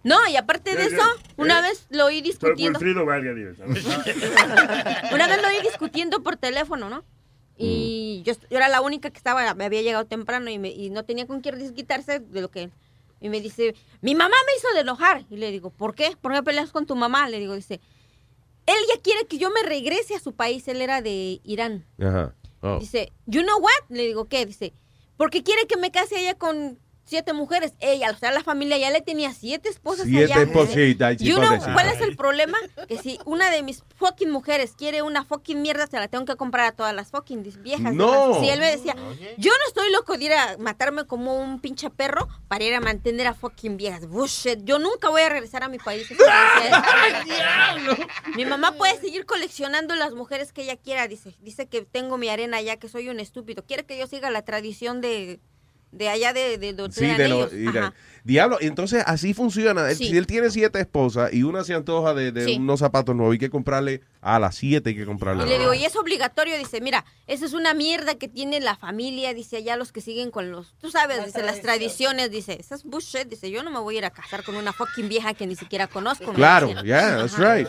No, y aparte de eso, una Eh, vez lo oí discutiendo. Una vez lo oí discutiendo por teléfono, ¿no? Y yo, yo era la única que estaba, me había llegado temprano y, me- y no tenía con quién desquitarse de lo que... Y me dice, mi mamá me hizo de enojar. Y le digo, ¿por qué? ¿Por qué peleas con tu mamá? Le digo, dice, él ya quiere que yo me regrese a su país. Él era de Irán. Ajá. Oh. Dice, you know what? Le digo, ¿qué? Dice, porque quiere que me case allá con siete mujeres. Ella, o sea, la familia ya le tenía siete esposas Siete allá. espositas, You know, pobrecita. ¿cuál es el problema? Que si una de mis fucking mujeres quiere una fucking mierda, se la tengo que comprar a todas las fucking viejas. No. Si él me decía, yo no estoy loco de ir a matarme como un pinche perro para ir a mantener a fucking viejas. Bullshit. Yo nunca voy a regresar a mi país. mi mamá puede seguir coleccionando las mujeres que ella quiera. Dice, dice que tengo mi arena allá, que soy un estúpido. Quiere que yo siga la tradición de, de allá de, de donde Sí, de los. Diablo, entonces así funciona. Sí. Si él tiene siete esposas y una se antoja de, de Sí. unos zapatos nuevos, hay que comprarle a las siete, hay que comprarle. Y le digo, y es obligatorio, dice, mira, esa es una mierda que tiene la familia, dice, allá los que siguen con los, tú sabes, dice, las tradiciones, dice, esas bullshit, dice, yo no me voy a ir a casar con una fucking vieja que ni siquiera conozco. me Claro, yeah, that's Ajá. right.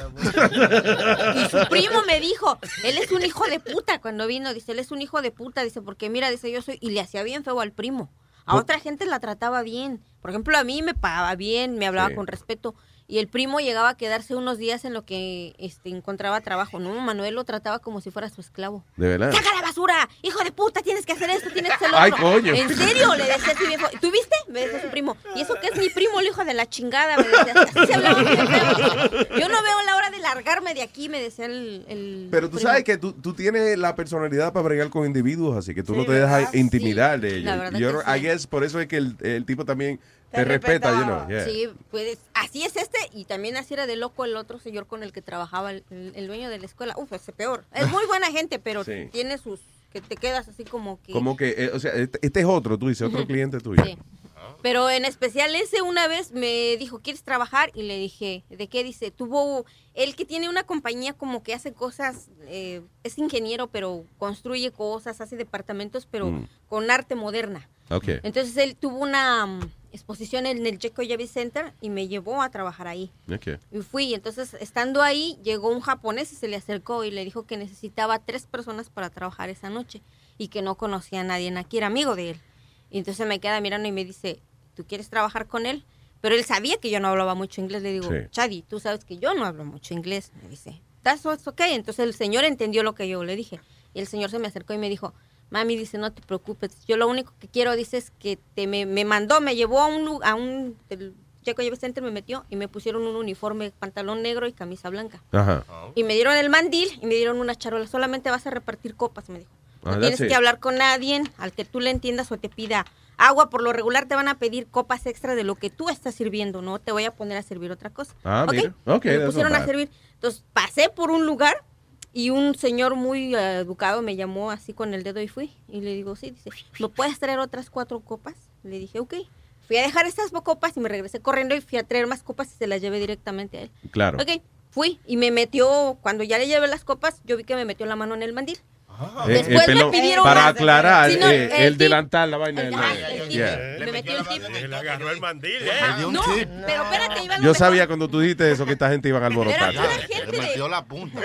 Y su primo me dijo, él es un hijo de puta cuando vino, dice, él es un hijo de puta, dice, porque mira, dice, yo soy, y le hacía bien feo al primo. A otra gente la trataba bien. Por ejemplo, a mí me pagaba bien, me hablaba Sí. con respeto. Y el primo llegaba a quedarse unos días en lo que este, encontraba trabajo. No, Manuel lo trataba como si fuera su esclavo. De verdad. ¡Saca la basura! ¡Hijo de puta! Tienes que hacer esto, tienes que hacer lo Ay, otro. coño. ¿En serio? Le decía a su viejo. ¿Tú viste? Me decía su primo. ¿Y eso que es mi primo, el hijo de la chingada? Me decía. Así se hablaba. Yo no veo la hora de largarme de aquí, me decía el. el Pero tú primo. sabes que tú, tú tienes la personalidad para bregar con individuos, así que tú Sí, no te dejas ¿verdad? intimidar de la ellos. verdad Yo, que I guess por eso es que el, el tipo también te, respeta, know. yeah. Sí, pues así es este y también así era de loco el otro señor con el que trabajaba el, dueño de la escuela. Uf, ese peor. Es muy buena gente, pero Sí. tiene sus que te quedas así como que Como que, eh, o sea, este, este es otro, tú dices, otro cliente tuyo. Sí. Pero en especial ese una vez me dijo, ¿quieres trabajar? Y le dije, ¿de qué? Dice, tuvo, él que tiene una compañía como que hace cosas, eh, es ingeniero, pero construye cosas, hace departamentos, pero Mm. con arte moderna. Ok. Entonces él tuvo una mm, exposición en el Jeco Yavi Center y me llevó a trabajar ahí. Ok. Y fui, entonces estando ahí, llegó un japonés y se le acercó y le dijo que necesitaba tres personas para trabajar esa noche y que no conocía a nadie aquí, era amigo de él. Y entonces me queda mirando y me dice, ¿tú quieres trabajar con él? Pero él sabía que yo no hablaba mucho inglés. Le digo, Sí. Chadi, tú sabes que yo no hablo mucho inglés. Me dice, what's okay. Entonces el señor entendió lo que yo le dije. Y el señor se me acercó y me dijo, mami, dice, no te preocupes. Yo lo único que quiero, dice, es que te me, me mandó, me llevó a un, a un el Checo Lleve Center, me metió y me pusieron un uniforme, pantalón negro y camisa blanca. Ajá. Y me dieron el mandil y me dieron una charola. Solamente vas a repartir copas, me dijo. No Ah, tienes it. que hablar con nadie al que tú le entiendas o te pida agua. Por lo regular te van a pedir copas extra de lo que tú estás sirviendo. No te voy a poner a servir otra cosa. Ah, ¿Ok? mira. Me pusieron a servir. Entonces pasé por un lugar y un señor muy eh, educado me llamó así con el dedo y fui. Y le digo, sí, dice, ¿me puedes traer otras cuatro copas? Le dije, ok. Fui a dejar esas copas y me regresé corriendo y fui a traer más copas y se las llevé directamente a él. Claro. Ok, fui y me metió, cuando ya le llevé las copas, yo vi que me metió la mano en el mandil. Eh, Después eh, me pidieron para más. aclarar, no, eh, el el, delantal, la vaina. el- el. Yeah. Metió el tip. Le agarró el mandil. ¿eh? dio un No, tip. pero espérate, iba lo Yo sabía cuando tú dijiste eso que esta gente iban a alborotar. Le metió la punta.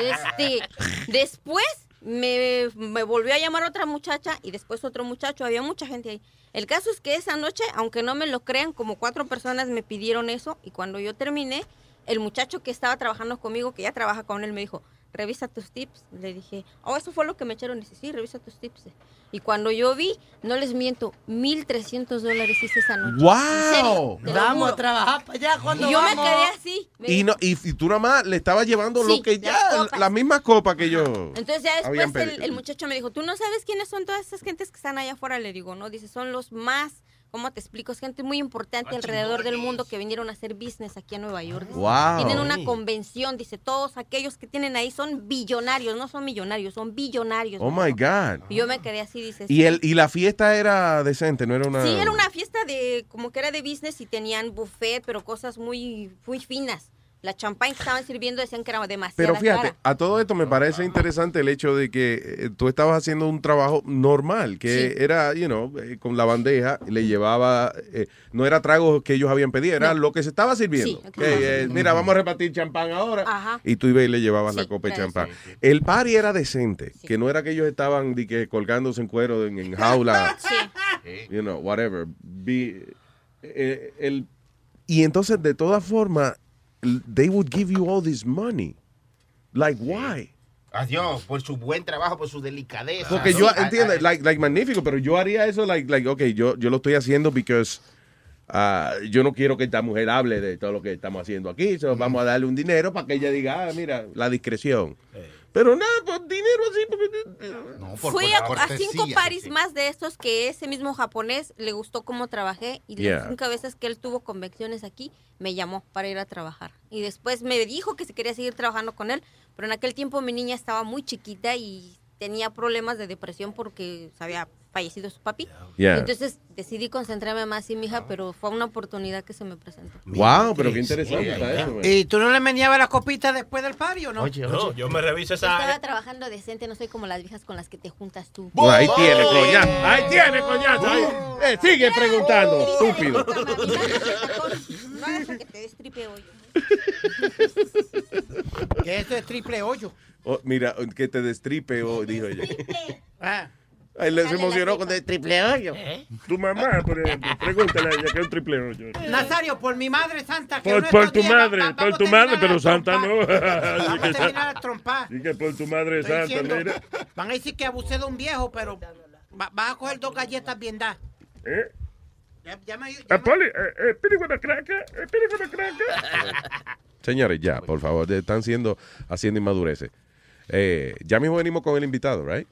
Este, después me, me volvió a llamar otra muchacha y después otro muchacho. Había mucha gente ahí. El caso es que esa noche, aunque no me lo crean, como cuatro personas me pidieron eso y cuando yo terminé, el muchacho que estaba trabajando conmigo, que ya trabaja con él, me dijo, revisa tus tips. Le dije, oh, eso fue lo que me echaron. Dice, sí, revisa tus tips. Y cuando yo vi, no les miento, 1.300 dólares hice esa noche. ¡Wow! Serio, Vamos a trabajar para allá cuando Y yo me quedé así. me Y, no, y, y tú nada más le estabas llevando Sí, lo que ya, las copas. las mismas copas que yo. Entonces ya después el, el muchacho me dijo, ¿tú no sabes quiénes son todas esas gentes que están allá afuera? Le digo, no, dice, son los más, ¿cómo te explico? Es gente muy importante alrededor del mundo que vinieron a hacer business aquí a Nueva York. dice. Wow. Tienen una convención, dice, todos aquellos que tienen ahí son billonarios, no son millonarios, son billonarios. Oh me my. God. Y yo me quedé así, dice. Y, el, y la fiesta era decente, no era una. Sí, era una fiesta de, como que era de business y tenían buffet, pero cosas muy, muy finas. La champagne que estaban sirviendo decían que era demasiado Pero fíjate, cara. a todo esto me parece interesante el hecho de que eh, tú estabas haciendo un trabajo normal, que era, you know, eh, con la bandeja, le llevaba, eh, no era tragos que ellos habían pedido, era lo que se estaba sirviendo. Sí, que eh, mira, vamos a repartir champán ahora. Ajá. Y tú ibas y le llevabas Sí, la copa de era champán. El party era decente, que no era que ellos estaban di que, colgándose en cuero en, en jaula, you know, whatever. Be- eh, el, y entonces, de todas formas, they would give you all this money. Like, why? Adiós, por su buen trabajo, por su delicadeza. Porque yo entiendo, like, like magnífico, pero yo haría eso, like, like, ok, yo, yo lo estoy haciendo because ah, yo no quiero que esta mujer hable de todo lo que estamos haciendo aquí, so vamos a darle un dinero para que ella diga, ah, mira, la discreción. Pero nada, pues dinero así. porque- Fui a, a cinco paris más de estos que ese mismo japonés le gustó cómo trabajé y Yeah. las cinco veces que él tuvo convenciones aquí me llamó para ir a trabajar y después me dijo que si quería seguir trabajando con él pero en aquel tiempo mi niña estaba muy chiquita y tenía problemas de depresión porque se había fallecido su papi Yeah. entonces decidí concentrarme más en mi hija pero fue una oportunidad que se me presentó Wow, pero qué interesante está eso. güey. ¿Y tú no le meneabas la copita después del party o no? No, yo me reviso Yo estaba esa. trabajando decente no soy como las viejas con las que te juntas tú ahí tiene, coñazo. Ahí tiene, coñazo. ahí. Eh, sigue preguntando, estúpido. No hagas que te destripe hoy. Que esto es triple hoyo. Oh, mira, que te destripe, oh, dijo ella. Ah. Ahí se emocionó con el triple hoyo. Tu mamá, por ejemplo, pregúntale a ella que es un triple hoyo. Nazario, por mi madre santa. Que Por, tu madre, va- va- por tu a madre, pero santa no. Vamos a terminar a trompar. Y que por tu madre Estoy santa, diciendo, mira. Van a decir que abusé de un viejo, pero va- vas a coger dos galletas bien dadas. ¿Eh? Ya, ya me- Ah, Poli, eh, eh, espíritu de craca, espíritu de craca. Señores, ya, por favor, están siendo haciendo inmadureces. Eh, ya mismo venimos con el invitado, right?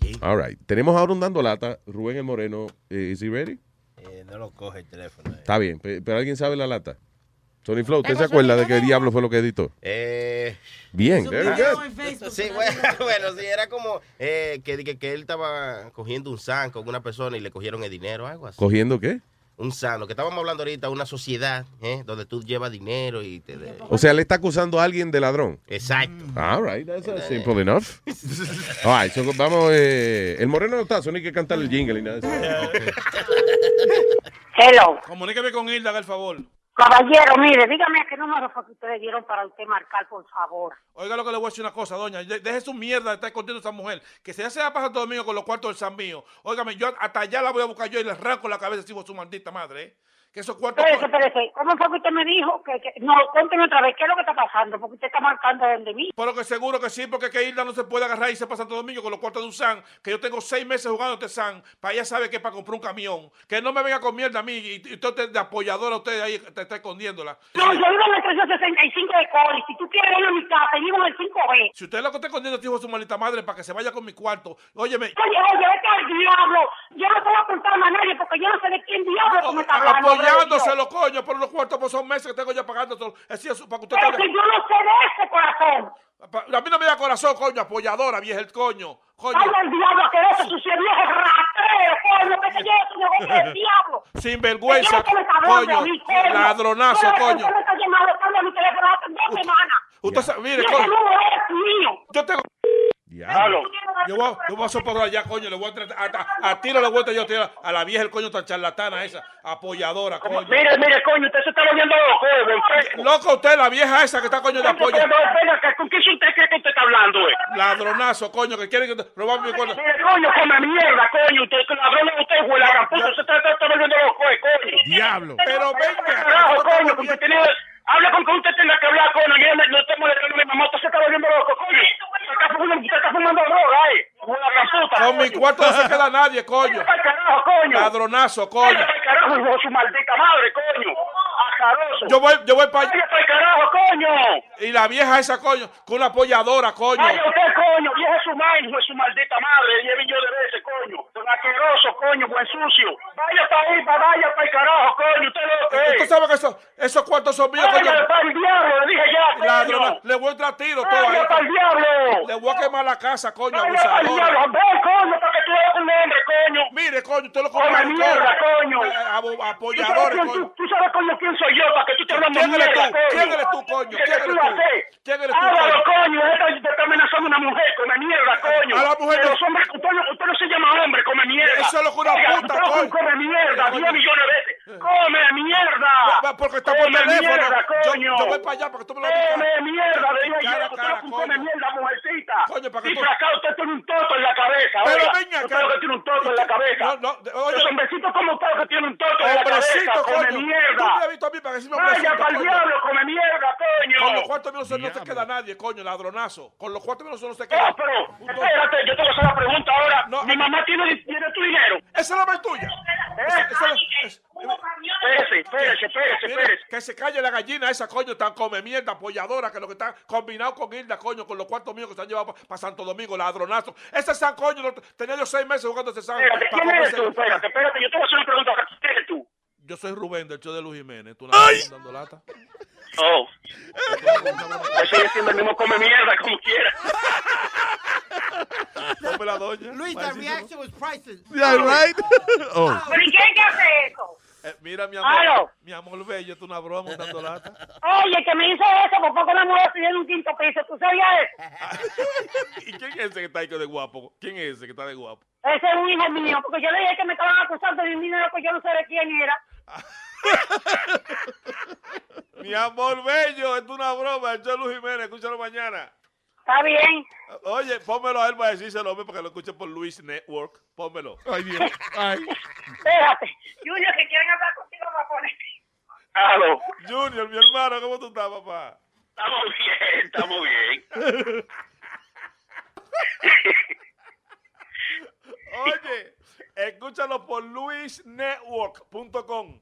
Bien. All right. Tenemos ahora un dando lata, Rubén el Moreno. eh, ¿Is he ready? Eh, no lo coge el teléfono. Está bien, pe- pero ¿alguien sabe la lata? Sony Flow, ¿usted se acuerda de qué diablo fue lo que editó? Eh, Bien, very good. Sí, bueno, bueno, sí, era como eh, que, que, que él estaba cogiendo un san con una persona y le cogieron el dinero, algo así. ¿Cogiendo qué? Un san, lo que estábamos hablando ahorita, una sociedad ¿eh? donde tú llevas dinero y te... O sea, le está acusando a alguien de ladrón. Exacto. All right, that's uh, simple enough. All right, so vamos, eh, el Moreno no está, solo hay que cantar el jingle y nada. de eso. Hello. Comuníqueme con Hilda, haga el favor. Caballero, mire, dígame a qué número fue que ustedes dieron para usted marcar, por favor. Oiga lo que le voy a decir una cosa, doña. De- Deje su mierda de estar escondiendo a esa mujer. Que se hace a pasar todo domingo con los cuartos del San mío. Óigame, yo hasta allá la voy a buscar yo y le arranco la cabeza si su maldita madre, ¿eh? Que esos cuartos. Espérese, espérese. ¿Cómo fue que usted me dijo? que, que- No, cuénteme otra vez, ¿qué es lo que está pasando? Porque usted está marcando donde mí. Pero que seguro que sí, porque que Hilda no se puede agarrar y se pasa todo domingo con los cuartos de un San. Que yo tengo seis meses jugando este San. Para ella sabe que es para comprar un camión. Que no me venga con mierda a mí. Y, y usted de apoyadora, usted ahí te está escondiéndola. No, yo vivo en el 365 de Coli. Si tú quieres ir a mi casa, vivo en el 5B. Si usted es lo que está escondiendo, este hijo de su maldita madre, para que se vaya con mi cuarto. Óyeme. Oye, oye, vete al diablo. Yo no te voy a contar más a nadie porque yo no sé de quién diablo tú me estás hablando. Apoyándoselo, coño, por los cuartos, por esos meses que tengo yo pagando. todo. Es decir, para que usted Pero que yo no sé de ese corazón. A mí no me da corazón, coño, apoyadora, vieja el coño. Coño. Ay, el diablo, que ese sucio viejo rastrero, coño, que se lleve su negocio del diablo. Sin vergüenza, ¿De qué es que me está hablando coño. a? Ladronazo, coño. Usted sabe, mire, coño. Yo tengo. Diablo. Yo voy, yo voy a soportar allá, coño. Le voy a, tratar- a, a, a tiro le voy a yo tiro a la vieja el coño tan charlatana esa, apoyadora, coño. Mire, mire, coño, usted se está volviendo loco, eh. Loco usted, la vieja esa que está coño de apoyo. ¿con quién usted cree que usted está hablando, eh? Ladronazo, coño, que quiere que robarme mi cuarto. Mire, coño, come mierda, coño, usted, ladrón es usted, güey, la gran puta, usted está, está volviendo loco, eh, coño. Diablo. Pero venga. Carajo, coño, que usted tiene... Habla con que usted tenga que hablar, coño, yo no, estoy molestando a mi mamá, usted se está volviendo loco, coño. Usted está fumando, usted está fumando droga, eh, puta. Con mi cuarto no se queda nadie, coño. Carajo, coño. Ladronazo, coño. Carajo, hijo su maldita madre, coño. Yo voy, yo voy para pa'l carajo, coño. Y la vieja esa, coño, con una apoyadora, coño. Vaya usted, coño, viejo su madre, hijo de su maldita madre, lleve yo de veces, coño. Don asqueroso, coño, buen sucio. Vaya para ahí, pa- vaya para el carajo, coño, usted lo que Usted sabe que eso- esos cuartos son míos, coño. Vaya para el diablo, le dije ya, coño. Ladrona, le voy a entrar tiro todo ahí. Vaya para el diablo. Le voy a quemar la casa, coño, para abusadora. ven, coño, para que tú eres un hombre, coño. Mire, coño, usted lo come mierda, coño. Eh, ¿Tú sabes, Apoyadores, quién, coño. tú, tú sabes coño quién soy yo para que tú te hablando ¿Quién eres mierda, tú? coño? ¿Quién eres tú, coño? ¿Quién tú eres tú? ¿Quién eres tú, Háblalo, coño? coño. Esta está amenazando una mujer, come mierda, coño. A la mujer no- los hombres, usted, usted no se llama hombre, come mierda. Eso es lo que una puta, coño. come mierda, Coño. diez millones de veces. Come mierda. Porque está por teléfono. coño. yo voy para allá para que tú me lo digas. Come mierda, cara, Usted come mierda, mujercita. Coño, para que Y tú- por acá usted tiene un toto en la cabeza, Pero oiga. venga acá. que tiene un toto en la cabeza. No, no, oye. Los hombrecitos como usted que tiene un toto en la Hombrecito, cabeza, come coño. mierda. Tú me has visto a mí para decirme Vaya hombrecito, para el coño. diablo, come mierda, coño. Con los cuartos míos no se queda nadie, coño, ladronazo. Con los cuartos míos no se queda. No, pero, espérate, yo te voy a hacer la pregunta ahora. Mi mamá tiene, tiene tu dinero. Esa es la más tuya. ¿Eh? Esa es la- es- Espérese, espérese, espérese, espérese. Que se calle la gallina esa, coño, tan come mierda, apoyadora, que lo que está combinado con Hilda, coño, con los cuartos míos que se han llevado para Santo Domingo, ladronazo. Ese San, coño, lo- tenía yo seis meses jugando ese San. Espérate, ¿quién eres tú? Espérate, espérate, yo te voy a hacer una pregunta. ¿Quién eres tú? Yo soy Rubén del show de Luis Jiménez. ¿Tú no estás dando lata? Oh. Yo sigue siendo el mismo come mierda, como quiera. Tome la doña. Luis, that reaction was priceless. Yeah, right? oh. ¿Pero y quién que hace eso? Eh, mira, mi amor, Aló. mi amor bello, tú una broma dando lata. Oye, que me hizo eso, por poco me muero subiendo un quinto piso. ¿Tú sabías eso? ¿Y quién es ese que está ahí de guapo? ¿Quién es ese que está de guapo? Ese es un hijo mío, porque yo le dije que me estaban acusando de un dinero que yo no sé de quién era. Mi amor bello, es una broma. De Luis Jiménez, escúchalo mañana. Está bien. Oye, pónmelo a él para decírselo hombre, para que lo escuche por Luis Network. Pónmelo. Ay, Dios. Ay. Espérate. Junior, que quieren hablar contigo para poner. Aló. Junior, mi hermano, ¿cómo tú estás, papá? Estamos bien, estamos bien. Oye, escúchalo por luisnetwork.com.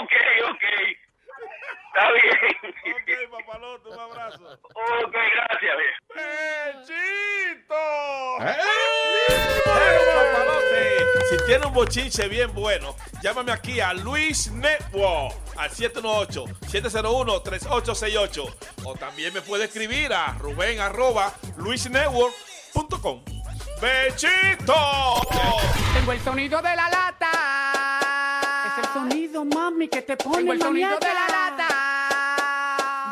Ok, ok. Está bien. Ok, papalote, un abrazo. Ok, gracias. ¡Pechito! ¿Eh? Pero, papalote, Si tiene un bochinche bien bueno, llámame aquí a Luis Network al 718-701-3868. O también me puede escribir a Rubén arroba luisnetwork.com. ¡Bechito! Tengo el sonido de la lata. El mami, que te pone Tengo el sonido de la lata.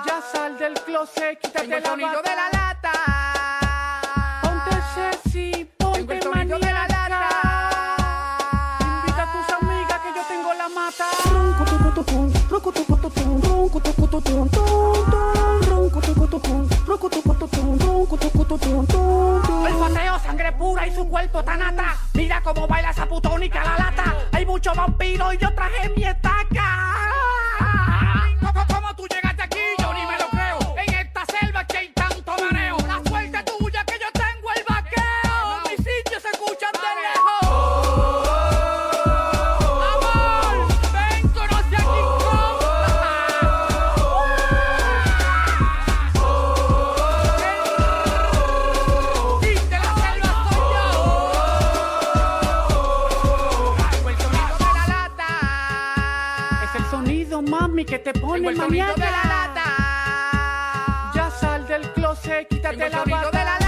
Ya sal del closet, quítate Tengo el la sonido bata. de la lata. Ponte sexy, ponte sonido de la lata. Invita a tus amigas que yo tengo la mata. Olfateo, sangre pura y su cuerpo tan ata. Mira cómo baila esa putónica la lata. Hay muchos vampiros y yo traje mi estaca. Maniaca. de la lata. Ya sal del closet, quítate la bata. de la lata.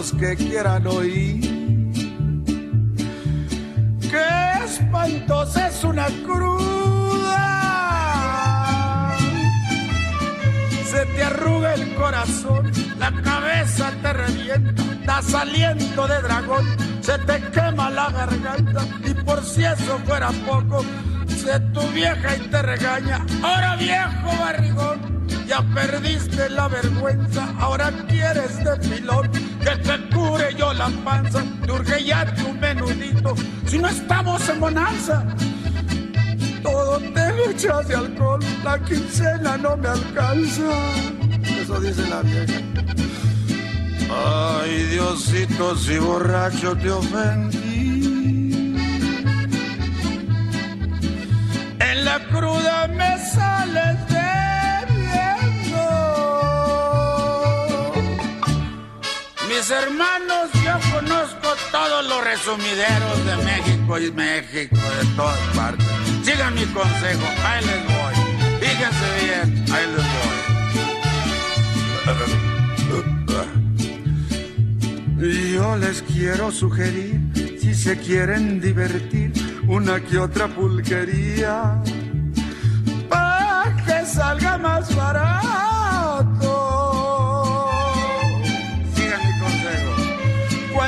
Los que quieran oír. ¡Qué espantosa es una cruda! Se te arruga el corazón, la cabeza te revienta, da saliendo de dragón, se te quema la garganta y por si eso fuera poco, se tu vieja y te regaña. Ahora viejo barrigón, ya perdiste la vergüenza, ahora quieres de que te cure yo la panza, te urge ya tu menudito, si no estamos en bonanza. Todo te echas de alcohol, la quincena no me alcanza. Eso dice la vieja. Ay, Diosito, si borracho te ofendí. Resumideros de México y México, de todas partes. Sigan mi consejo, ahí les voy. Fíjense bien, ahí les voy. Yo les quiero sugerir, si se quieren divertir, una que otra pulquería, para que salga más barato.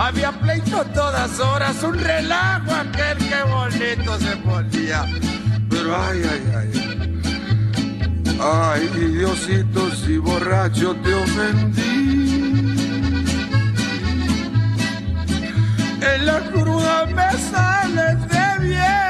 Había pleito todas horas, un relajo aquel que bonito se ponía. Pero Ay, ay, ay. Ay, Diosito, si borracho te ofendí. En la cruda me sales debiendo.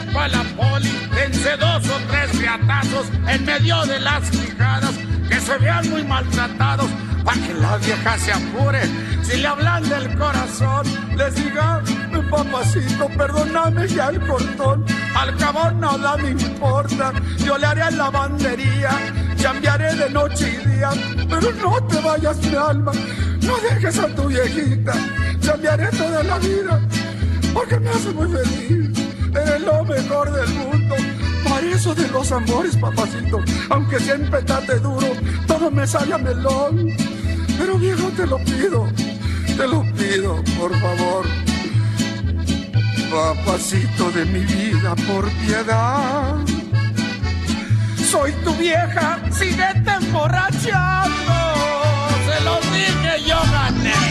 a la poli, dense dos o tres riatazos en medio de las quijadas, que se vean muy maltratados, para que la vieja se apure. Si le hablan del corazón, les diga, papacito, perdóname ya el cortón. Al cabo nada me importa, yo le haré lavandería, cambiaré de noche y día, pero no te vayas mi alma, no dejes a tu viejita, cambiaré toda la vida, porque me hace muy feliz, eres lo mejor del mundo. Para eso de los amores, papacito, aunque siempre tate duro, todo me sale a melón. Pero viejo, te lo pido, te lo pido, por favor. Papacito de mi vida, por piedad. Soy tu vieja, síguete emborrachando. Se lo dije, yo gané.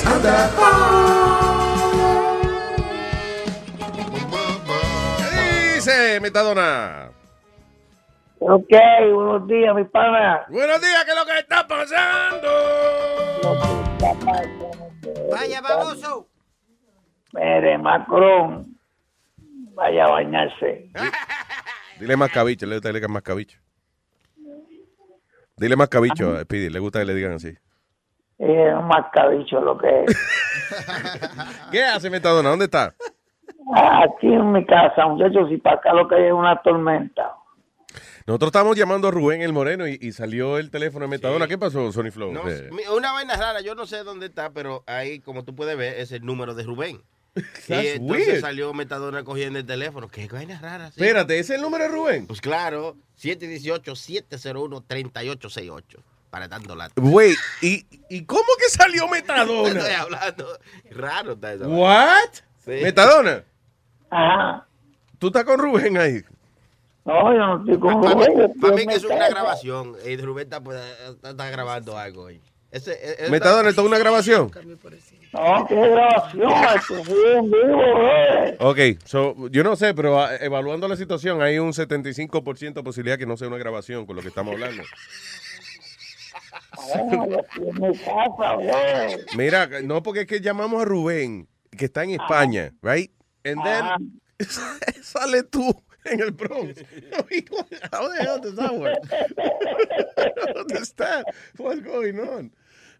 Es on the ¿Qué dice Metadona? Ok, buenos días, mi pana. Buenos días, ¿qué es lo que está pasando? Vaya, baboso. Mire, Macron, vaya a bañarse. Dile más cabicho, le gusta que le digan más cabicho. Dile más cabicho a Speedy, le gusta que le digan así. Es un mascabicho lo que es. ¿Qué hace Metadona? ¿Dónde está? Aquí en mi casa, muchachos, y para acá lo que hay es una tormenta. Nosotros estábamos llamando a Rubén el Moreno y, y salió el teléfono de Metadona. ¿Qué pasó, Sony Flow? No, Eh, una vaina rara, yo no sé dónde está, pero ahí, como tú puedes ver, es el número de Rubén. y entonces weird. salió Metadona cogiendo el teléfono. Qué vaina rara. sí. Espérate, ¿ese es el número de Rubén? Pues claro, 718-701-3868. Para tanto lata. Wait, ¿y, ¿y cómo que salió Estoy Metadona? hablando. Raro está eso. ¿What? Sí. Metadona, Ajá. ¿tú estás con Rubén ahí? No, yo no estoy con Para mí, Rubén. estoy para mí que es una grabación. Y Rubén está, pues, está, está grabando algo ahí. Ese, e- es- Metadona, ¿esto es una grabación? No, qué grabación, eh. Ok, so, yo no sé, pero ah, evaluando la situación, hay un 75% de posibilidad que no sea una grabación con lo que estamos hablando. No, yo estoy en mi casa, güey. Mira, no porque es que llamamos a Rubén, que está en España, right? And then sale tú en el Bronx. How the hell does that work? I don't understand what's going on.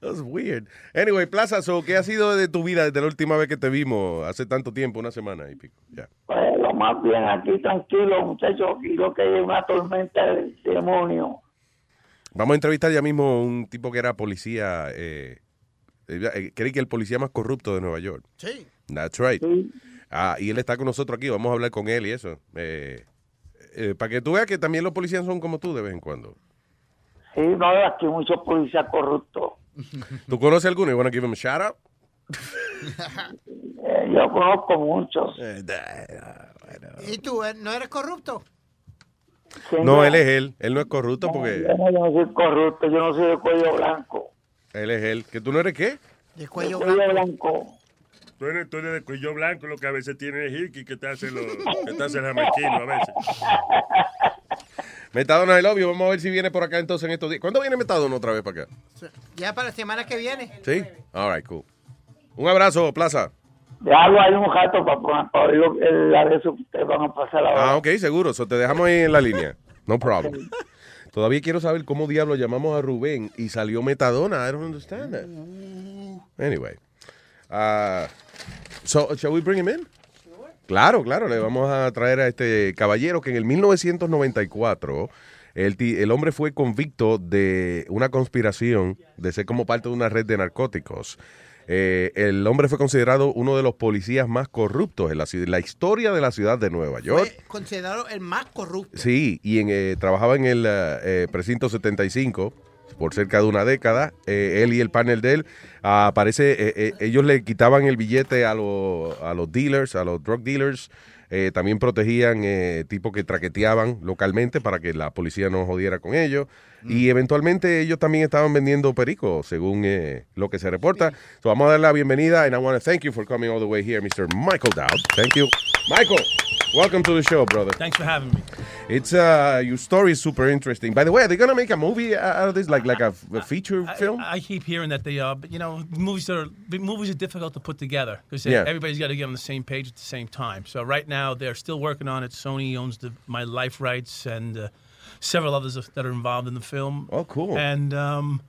That's weird. Anyway, Plaza, so, ¿qué ha sido de tu vida desde la última vez que te vimos hace tanto tiempo, una semana y pico? Ya. Pues lo más bien aquí, tranquilo, muchachos, aquí lo que hay una tormenta del demonio. Vamos a entrevistar ya mismo a un tipo que era policía, eh, eh, creí que el policía más corrupto de Nueva York. Sí. That's right. Ah, y él está con nosotros aquí, vamos a hablar con él y eso. Eh, eh, para que tú veas que también los policías son como tú de vez en cuando. Sí, no, aquí hay muchos policías corruptos. ¿Tú conoces alguno? ¿You wanna give him a shout out? Eh, yo conozco muchos. ¿Y tú, eh, no eres corrupto? No, él es él. Él no es corrupto porque Yo no, soy corrupto, yo no soy de cuello blanco. él es él. ¿Que tú no eres qué? De cuello blanco. Tú eres, tú eres de cuello blanco, lo que a veces tiene es Hickey, que te hace, lo, que te hace el jamaquino a veces. Metadona del obvio, vamos a ver si viene por acá entonces en estos días. ¿Cuándo viene Metadona otra vez para acá? Ya para la semana que viene. ¿Sí? All right, cool. Un abrazo, Plaza. Déjalo ahí un rato para, para oír de eso que ustedes van a pasar ahora. Ah, ok, seguro. So, te dejamos ahí en la línea. No problem. Todavía quiero saber cómo diablo llamamos a Rubén y salió Metadona. I don't understand that. Anyway. Uh, so, shall we bring him in? Claro, claro. Le vamos a traer a este caballero que en el 1994 el, el hombre fue convicto de una conspiración de ser como parte de una red de narcóticos. Eh, el hombre fue considerado uno de los policías más corruptos en la, la historia de la ciudad de Nueva York. Fue considerado el más corrupto. Sí, y en, eh, trabajaba en el eh, eh, precinto 75 por cerca de una década. Eh, él y el panel de él, ah, parece, eh, eh, ellos le quitaban el billete a, los- a los dealers, a los drug dealers. Eh, también protegían eh, tipos que traqueteaban localmente para que la policía no jodiera con ellos. Y eventualmente ellos también estaban vendiendo perico, según eh, lo que se reporta. So, vamos a dar la bienvenida and I want to thank you for coming all the way here, Mr. Michael Dowd. Thank you. Michael, welcome to the show, brother. Thanks for having me. It's uh, your story is super interesting. By the way, are they gonna make a movie out of this, like like a, a feature film? I, I keep hearing that they are, but you know, movies are movies are difficult to put together because Yeah. everybody's got to get on the same page at the same time. So right now they're still working on it. Sony owns the my life rights and uh, several others that are involved in the film. Oh, cool. And um,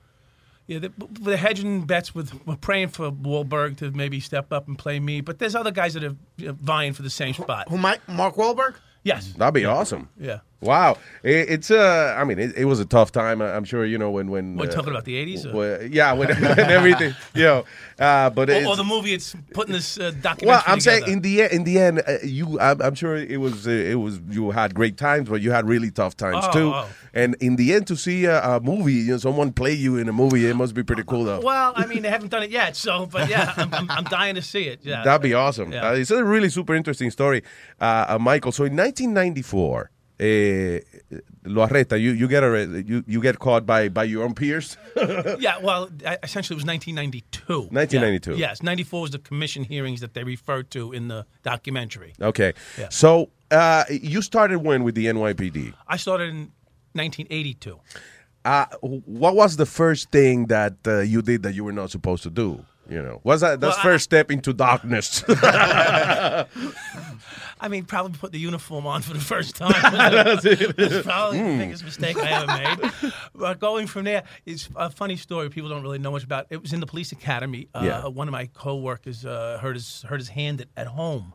yeah, they, they're hedging bets with. We're praying for Wahlberg to maybe step up and play me, but there's other guys that are you know, vying for the same spot. Who, Mike, Mark Wahlberg? Yes. That'd be awesome. Yeah. Wow, it, it's uh, I mean, it, it was a tough time. I'm sure you know when when. We're uh, talking about the 80s? Or? well, yeah, when, when everything, you know, uh, but Or, or the movie it's putting this uh, documentary well, I'm together. saying in the in the end, uh, you, I'm, I'm sure it was uh, it was you had great times, but you had really tough times Oh, too. oh. And in the end, to see a, a movie, you know, someone play you in a movie, it must be pretty cool, though. Well, I mean, they haven't done it yet, so but yeah, I'm, I'm, I'm dying to see it. Yeah, That'd be awesome. Yeah. Uh, it's a really super interesting story, uh, uh, Michael. So in 1994, eh, lo arresta. You you get arrested. You you get caught by by your own peers. yeah, well, essentially it was 1992. 1992. Yeah. Yes, 94 was the commission hearings that they referred to in the documentary. okay. Yeah. So uh, you started when with the NYPD? I started in 1982. Uh, what was the first thing that uh, you did that you were not supposed to do? You know, was that that's Well, I- first step into darkness? I mean, probably put the uniform on for the first time. That's. That's probably Mm. the biggest mistake I ever made. But going from there, it's a funny story. People don't really know much about. It was in the police academy. Uh, Yeah. One of my coworkers uh, hurt his hurt his hand at, at home,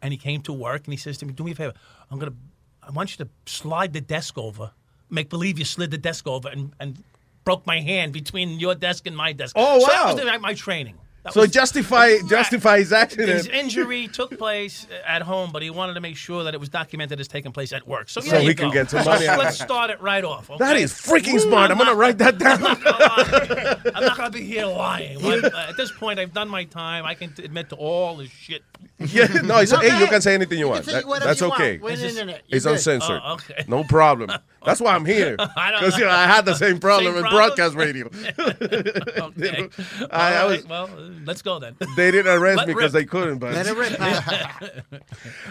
and he came to work and he says to me, "Do me a favor. I'm gonna. I want you to slide the desk over. Make believe you slid the desk over and and broke my hand between your desk and my desk. Oh, So that wow. was the- my training. That so was- justify justify his accident. his injury took place at home, but he wanted to make sure that it was documented as taking place at work. So, So he can get some So money out of Let's start it right off. Okay? That is freaking smart. I'm gonna write that down. I'm not going to be here lying. What- uh, at this point, I've done my time. I can t- admit to all this shit. Yeah, no, it's, hey, you can say anything you You want. can say That- that's you okay. We're on the internet. You're It's good. uncensored. Oh, okay. No problem. That's why I'm here. I don't- Because you know, I had the same problem Same with problem? broadcast radio. okay. I- I was- right, well, let's go then. They didn't arrest Let me because they couldn't. But Let it rip.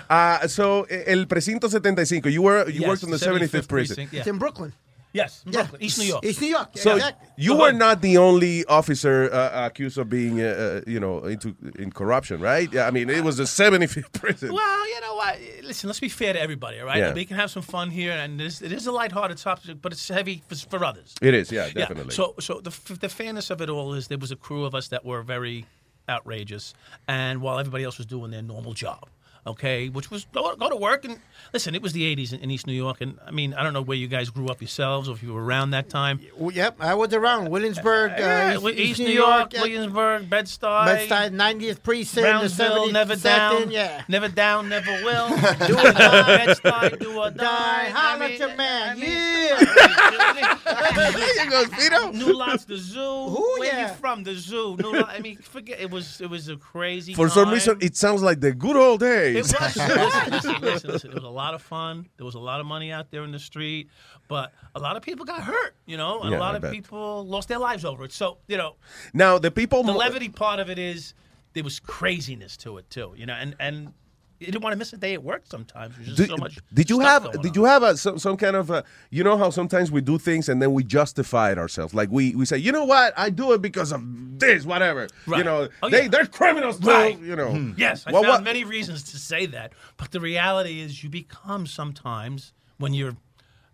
uh, so el precinto 75. You were you Yes, worked on the 75th, prison. precinct, yeah. It's in Brooklyn. Yes, in Brooklyn, East New York. East New York. So Yeah. you were not the only officer uh, accused of being, uh, uh, you know, into in corruption, right? Yeah, I mean, it was the 75th prison. Well, you know what? Listen, let's be fair to everybody, all right? Yeah. We can have some fun here, and it is, it is a lighthearted topic, but it's heavy for, for others. It is, yeah, definitely. So, so the f- the fairness of it all is there was a crew of us that were very outrageous, and while everybody else was doing their normal job. Okay, which was go, go to work and listen. It was the '80s in, in East New York, and I mean, I don't know where you guys grew up yourselves, or if you were around that time. Well, Yep, I was around Williamsburg, uh, Yeah, East, East, East New York, yeah. Williamsburg, Bed-Stuy, Bed-Stuy, 90th precinct, the Brownsville, 72nd, never down, yeah. never down, never will. do or die, Bed-Stuy, do or die. Holla at your man, yeah. there you go, Speedo. New Lots, the zoo. Ooh, Where yeah. you from? The zoo. New Lot, I mean, forget it was it was a crazy. For some reason, it sounds like the good old It was. listen, listen, listen, listen. It was a lot of fun. There was a lot of money out there in the street, but a lot of people got hurt. You know, and Yeah, a lot I of bet. people lost their lives over it. So you know, Now the people. the mo- levity part of it is there was craziness to it too. You know, and and you didn't want to miss a day at work. Sometimes there's just Did, so much. did you have did you have a, some, some kind of a, you know how sometimes we do things and then we justify it ourselves like we, we say you know what I do it because of this whatever you know Oh, they yeah. they're criminals too, Right. you know Yes, I Well, found what- many reasons to say that, but the reality is, you become sometimes when you're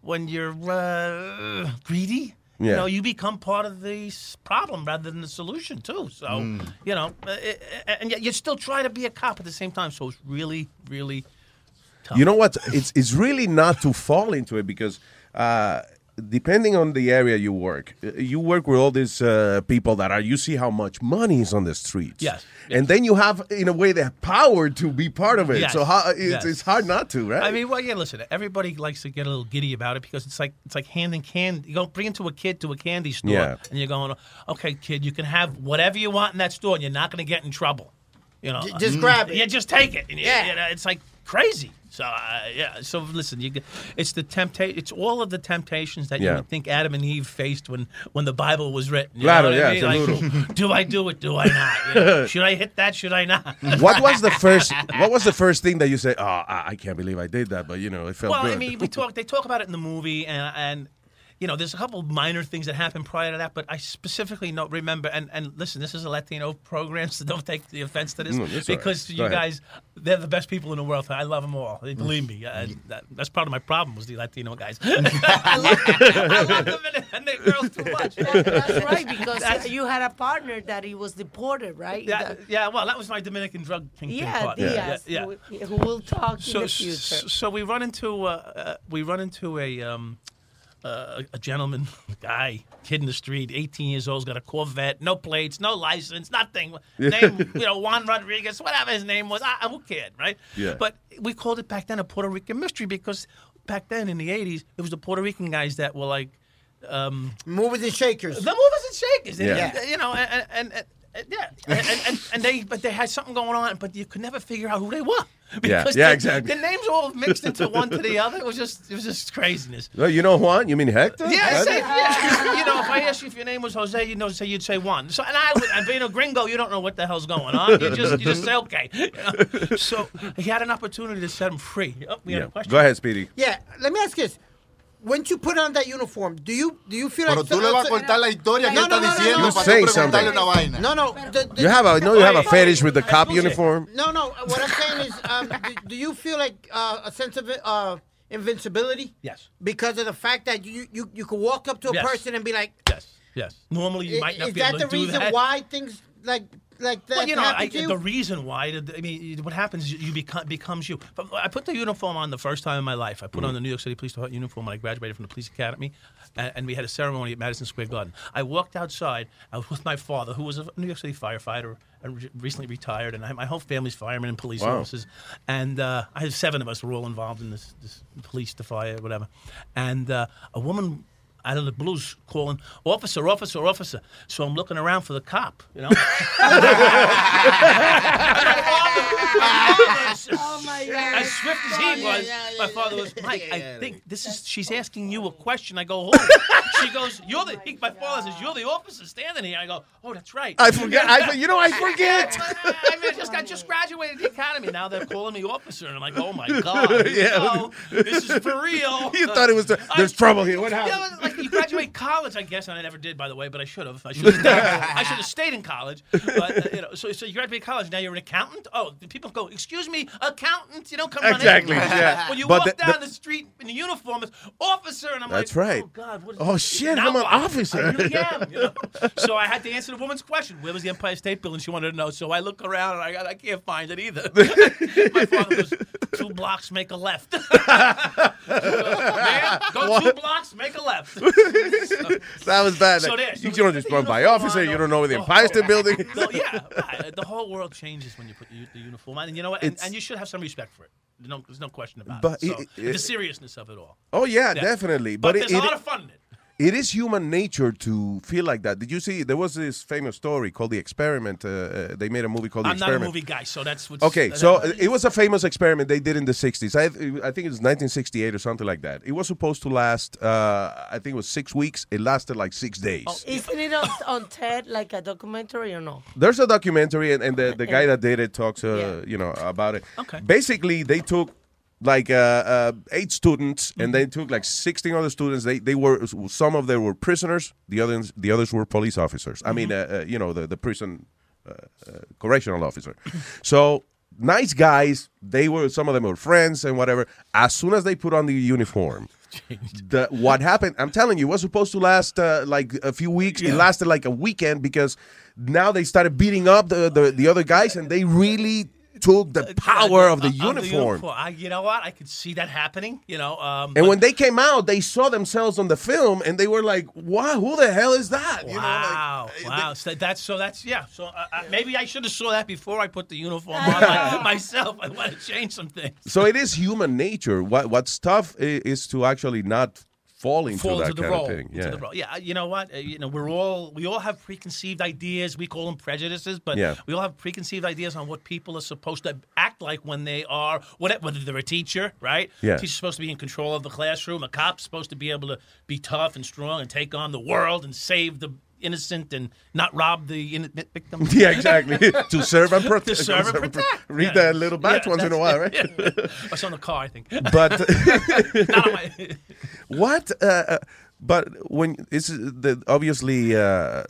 when you're uh, greedy. You know, you become part of the problem rather than the solution too. So, Mm. you know, uh, uh, and yet you're still trying to be a cop at the same time. So it's really, really tough. You know what? It's it's really not to fall into it because uh, depending on the area you work, uh, you work with all these uh, people that are. You see how much money is on the streets. Yes. And then you have, in a way, the power to be part of it. Yes. So how, it's, Yes. it's hard not to, right? I mean, well, yeah. Listen, everybody likes to get a little giddy about it because it's like it's like handing candy. You go bring it to a kid to a candy store, Yeah. and you're going, "Okay, kid, you can have whatever you want in that store, and you're not going to get in trouble." You know, just grab it. Yeah, just take it. And Yeah. you know, it's like crazy. So uh, yeah. So listen, you it's the temptation. It's all of the temptations that you would think Adam and Eve faced when when the Bible was written. You Claro, what I yeah, mean? Like, do I do it? Do I not? You know, should I hit that? Should I not? what was the first? What was the first thing that you say? Oh, I, I can't believe I did that, but you know, it felt well, good. I mean, we talk. They talk about it in the movie, and and you know, there's a couple minor things that happened prior to that, but I specifically don't remember. And and listen, this is a Latino program, so don't take the offense to this No, that's because Go you ahead. guys, they're the best people in the world. I love them all. Believe me. Uh, that, that's part of my problem was the Latino guys. I love, I love them and, and the girls too much. That's right, because That's- you had a partner that he was deported, right? Yeah, yeah, well, that was my Dominican drug kingpin Yeah, partner. Diaz, yeah, who, who will talk so, in the future. so, so we run into uh, uh, we run into a um, uh, a gentleman guy kid in the street, 18 years old, has got a Corvette, no plates, no license, nothing. Name you know Juan Rodriguez, whatever his name was. I, who cared, right? Yeah. But we called it back then a Puerto Rican mystery because back then in the 80s it was the Puerto Rican guys that were like um, movers and shakers. The movers and shakers. Yeah. and, you know, and, and, and, and yeah, and, and, and they but they had something going on, but you could never figure out who they were. Yeah, Because yeah, the, exactly. The names all mixed into one to the other. It was just it was just craziness. Well, you know Juan? You mean Hector? Yeah, That's- say, yeah. You know, if I asked you if your name was Jose, you know, say you'd say one. So, and I, would, and being a gringo, you don't know what the hell's going on. You just, you just say okay. You know? So he had an opportunity to set him free. Oh, we had Yeah. a question. Go ahead, Speedy. Yeah, let me ask you this. When you put on that uniform, do you do you feel Pero like tú le vas a contar la historia que No, él no, está no, no, diciendo no. para Say preguntarle something. una vaina. No, no. the- the- You have a no, you have a fetish with the cop uniform. No, no. What I'm saying is, um, do, do you feel like uh, a sense of uh, invincibility? Yes. Because of the fact that you you, you could walk up to a Yes. person and be like, Yes, yes. Normally you might not is be able that to the do reason that. why things like like that Well, you know, I, you? the reason why, I mean, what happens is you become becomes you. I put the uniform on the first time in my life. I put on the New York City Police Department uniform when I graduated from the police academy, and, and we had a ceremony at Madison Square Garden. I walked outside. I was with my father, who was a New York City firefighter, and re- recently retired, and I, my whole family's firemen and police Wow. officers. And uh, I had seven of us were all involved in this, this police, the fire, whatever. And uh, a woman out of the blues calling, officer, officer, officer. So I'm looking around for the cop, you know. oh my God. As swift as he was, my father was, Mike, I think this is, she's asking you a question. I go, who? she goes, you're the, he, my father says, you're the officer standing here. I go, oh, that's right. I forget- I- you know, I forget. I mean, I just got just graduated the academy. Now they're calling me officer. And I'm like, oh my God. Yeah. No, this is for real. You thought it was there's trouble here. What happened? Yeah, like you graduate college, I guess, and I never did, by the way, but I should have. I should have. Stayed, I should have stayed in college. But uh, you know, so so you graduate college, now you're an accountant. Oh, the people go, excuse me, accountant. You don't come Exactly, on in. yeah. When you But walk the- down the- the, street in the uniform, it's officer, and I'm That's like, oh, right. Oh God, what is Oh, shit, I'm an officer. I really am. You know? so I had to answer the woman's question: Where was the Empire State Building? She wanted to know. So I look around and I got, I can't find it either. My father was two blocks, make a left. Man, go two blocks, make a left. That was bad. So there, you so don't just run by officer. You don't know where the Empire State Building is. No, yeah, right. the whole world changes when you put the, the uniform and you know what? And, and you should have some respect for it. No, there's no question about But it. So, it- it- the seriousness of it all. Oh yeah, Yeah. definitely. But, But, there's it, a lot of fun in it. It is human nature to feel like that. Did you see? There was this famous story called The Experiment. Uh, uh, they made a movie called The I'm not a Experiment. movie guy, so that's what's Okay, so that- it was a famous experiment they did in the 60s. I, I think it was 1968 or something like that. It was supposed to last, uh, I think it was six weeks. It lasted like six days. Isn't it on, on TED like a documentary or no? There's a documentary, and, and the, the guy that did it talks, uh, you know, about it. Okay. Basically, they took like uh, uh, eight students, and they took like 16 other students. They they were some of them were prisoners, the others the others were police officers. I mean, uh, uh, you know, the the prison uh, uh, correctional officer. so nice guys. They were some of them were friends and whatever. As soon as they put on the uniform. The, what happened? I'm telling you, it was supposed to last uh, like a few weeks. It lasted like a weekend because now they started beating up the, the, the other guys, and they really took the power of the Uh, uniform. I, you know what? I could see that happening. You know, um, And when they came out, they saw themselves on the film, and they were like, "Wow, who the hell is that?" You know, like, Wow! wow! So that's so that's yeah. So uh, uh, maybe I should have saw that before I put the uniform on my, myself. I want to change some things. so it is human nature. What what's tough i- is to actually not fall into Fall that into the kind role. of thing. into Yeah. the role. Yeah. You know what? Uh, You know, we're all we all have preconceived ideas. We call them prejudices, but Yeah. we all have preconceived ideas on what people are supposed to act like when they are what whether they're a teacher, right? Yeah. Teacher's supposed to be in control of the classroom. A cop's supposed to be able to be tough and strong and take on the world and save the innocent and not rob the innocent victim. Yeah, exactly. to serve and protect. to serve and protect. Read Yeah. that little batch Yeah, once in a while, right? Yeah. It's on the car, I think. But my- what? Uh, uh, but when it's the obviously uh,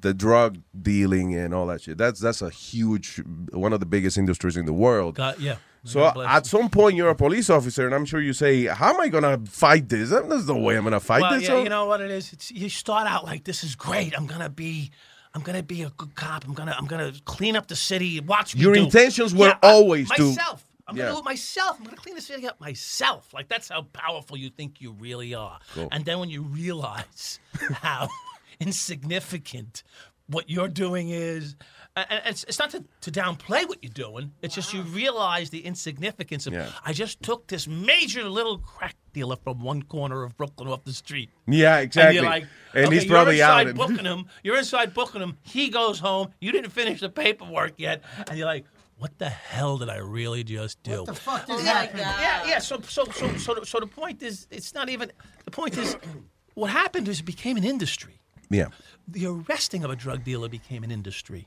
the drug dealing and all that shit. That's that's a huge one of the biggest industries in the world. God, yeah. So at some point you're a police officer, and I'm sure you say, "How am I gonna fight this? There's no way I'm gonna fight well, this." yeah, you know what it is. It's, you start out like this is great. I'm gonna be, I'm gonna be a good cop. I'm gonna, I'm gonna clean up the city. Watch me. Your do. intentions were Yeah, I- always to- myself. I'm Yeah. gonna do it myself. I'm gonna clean the city up myself. Like that's how powerful you think you really are. Cool. And then when you realize how insignificant what you're doing is. And and it's, it's not to, to downplay what you're doing. It's just you realize the insignificance of. Yeah. I just took this major little crack dealer from one corner of Brooklyn off the street. Yeah, And exactly. you're like, And okay, he's probably you're out inside and- booking him. You're inside booking him. He goes home. You didn't finish the paperwork yet, and you're like, what the hell did I really just do? What the fuck oh, yeah, yeah, yeah. So, so, so, so, the- so the point is, it's not even. The point is, what happened is it became an industry. yeah. The arresting of a drug dealer became an industry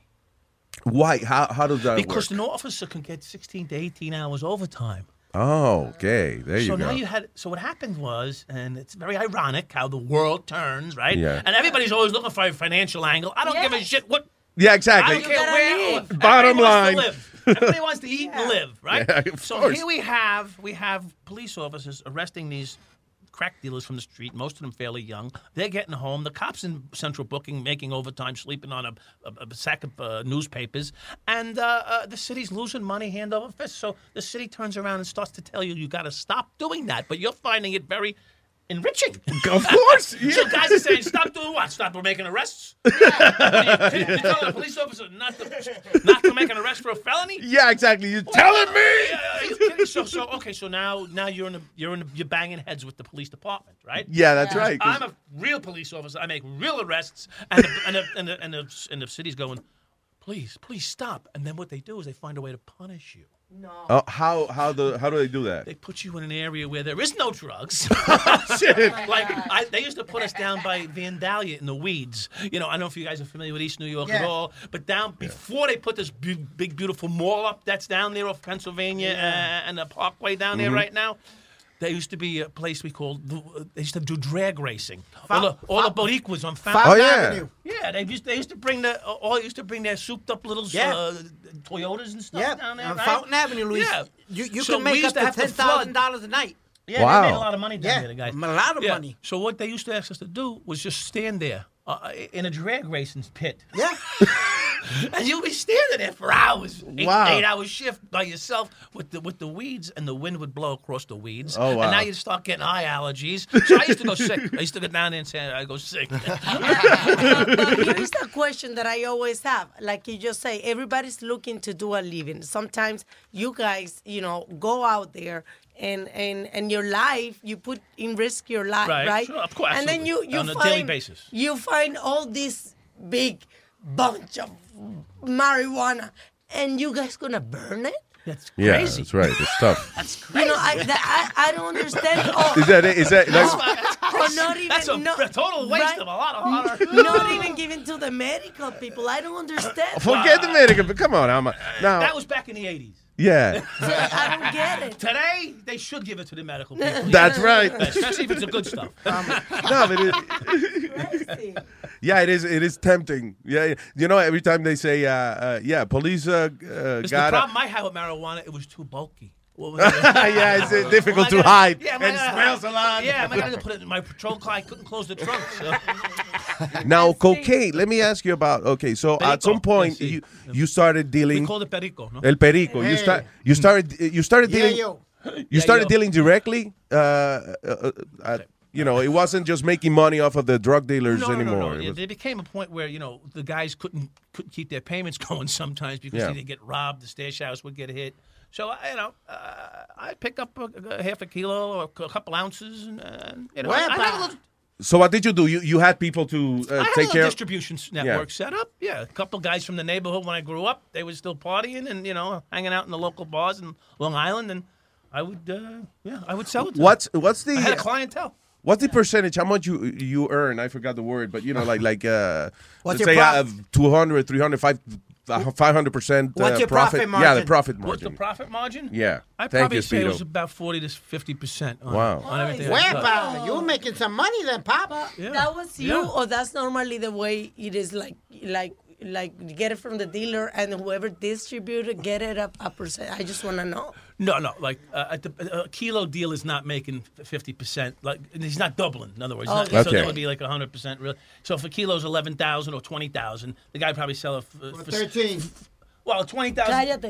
Why? How? How does that because work? an officer can get 16 to 18 hours overtime. Oh, okay. There you so go. now you had. So what happened was, and it's very ironic how the world turns, right? Yeah. And everybody's always looking for a financial angle. I don't give a shit what. yeah, exactly. I don't care where. Bottom line. Wants to live. Everybody wants to eat and live, right? Yeah, of so course. here we have we have police officers arresting these crack dealers from the street. Most of them fairly young. They're getting home. The cops in central booking, making overtime, sleeping on a, a, a sack of uh, newspapers, and uh, uh, the city's losing money hand over fist. So the city turns around and starts to tell you you got to stop doing that. But you're finding it very enriching. Of course, so guys are saying, stop doing what? Stop making arrests? What are you, you telling a police officer not to, not to make an arrest for a felony? Yeah, exactly. You're telling me. Are you kidding? So, so okay. So now, now you're in a, you're in a, you're banging heads with the police department, right? Yeah, that's right, 'cause- I'm a real police officer. I make real arrests, and the, and the, and the, and the, and the city's going, please, please stop. And then what they do is they find a way to punish you. Oh, how how do how do they do that? They put you in an area where there is no drugs. Shit. like I, they used to put us down by Vandalia in the weeds. You know, I don't know if you guys are familiar with East New York at Yeah. all, but down before they put this big, big beautiful mall up that's down there off Pennsylvania uh, and the Parkway down there Mhm. right now. There used to be a place we called. They used to do drag racing. Fou- all the, all the Boricuas on Fountain Fountain Oh, yeah. Avenue. Yeah, they used they used to bring the all used to bring their souped up little Yeah. uh, Toyotas and stuff Yeah, down there. on right? Fountain Avenue, Luis. Yeah, You, you So can make up to to have ten thousand dollars a night. Yeah, Wow. they made a lot of money down Yeah, there, the guys. a lot of Yeah. money. So what they used to ask us to do was just stand there uh, in a drag racing pit. Yeah. and you'll be standing there for hours, eight, Wow. eight hour shift by yourself with the with the weeds, and the wind would blow across the weeds. Oh, wow. And now you start getting eye allergies. So I used to go sick. I used to go down there and say I go sick. but here's the question that I always have. Like you just say, everybody's looking to do a living. Sometimes you guys, you know, go out there and and and your life, you put in risk your life, Right, right? sure, of course, And then you you On a find daily basis. you find all this big bunch of marijuana, and you guys gonna burn it? That's crazy. Yeah, that's right. It's tough. That's crazy. You know, I that, I, I don't understand. Oh, Is that it? Is that like, or not even That's a no, total waste right? of a lot of honor. Not even given to the medical people. I don't understand. forget the medical? But come on, I'm uh, now. That was back in the 80s. yeah. I don't get it. Today, they should give it to the medical people. That's right. Especially if it's the good stuff. no, but it, yeah, it is. It is tempting. Yeah, yeah. you know, every time they say, uh, uh, "Yeah, police uh, uh, It's the got." problem I had with marijuana, it was too bulky. What was it? Yeah, it's, uh, difficult Well, to gotta- hide Yeah, and gotta- smells a lot. Yeah, I got to put it in my patrol car. I couldn't close the trunk. So. now, cocaine. Let me ask you about. Okay, so at some point Yes, you you started dealing. We called it perico, no? El perico. You start. You started. You started Yeah, dealing. yo. You Yeah, started yo. dealing directly. Uh, uh, uh, you know, it wasn't just making money off of the drug dealers No, no, anymore. no, It no. was- There became a point where you know the guys couldn't couldn't keep their payments going sometimes because Yeah. they'd get robbed. The stash house would get hit. So I- you know, uh, I pick up a, a half a kilo or a couple ounces, and, and you know, I, I had a little, so what did you do? You you had people to uh, I had a take little care. of distribution s- network set up. Yeah, a couple guys from the neighborhood when I grew up, they were still partying and you know hanging out in the local bars in Long Island, and I would, uh, yeah, I would sell it. To What's them. what's the I had a clientele. What's the percentage? How much you you earn? I forgot the word, but you know, like like uh, What's let's your say prof- uh, 200, 300, 500 percent. What's your profit margin? Yeah, the profit margin? What's the profit margin? Yeah. I Thank probably you, say it was about forty to fifty percent. Wow. on everything. I sell. Wepa, you making some money then, Papa. That was you, Yeah. or that's normally the way it is. Like, like, like, you get it from the dealer, and whoever distributed get it up a percent. I just want to know. No, no. Like uh, at the, a kilo deal is not making fifty percent. Like he's not doubling. In other words, not- Okay. so that would be like hundred percent. Real. So if a kilo's eleven thousand or twenty thousand, the guy probably sell it for, for Thirteen. Well, twenty thousand.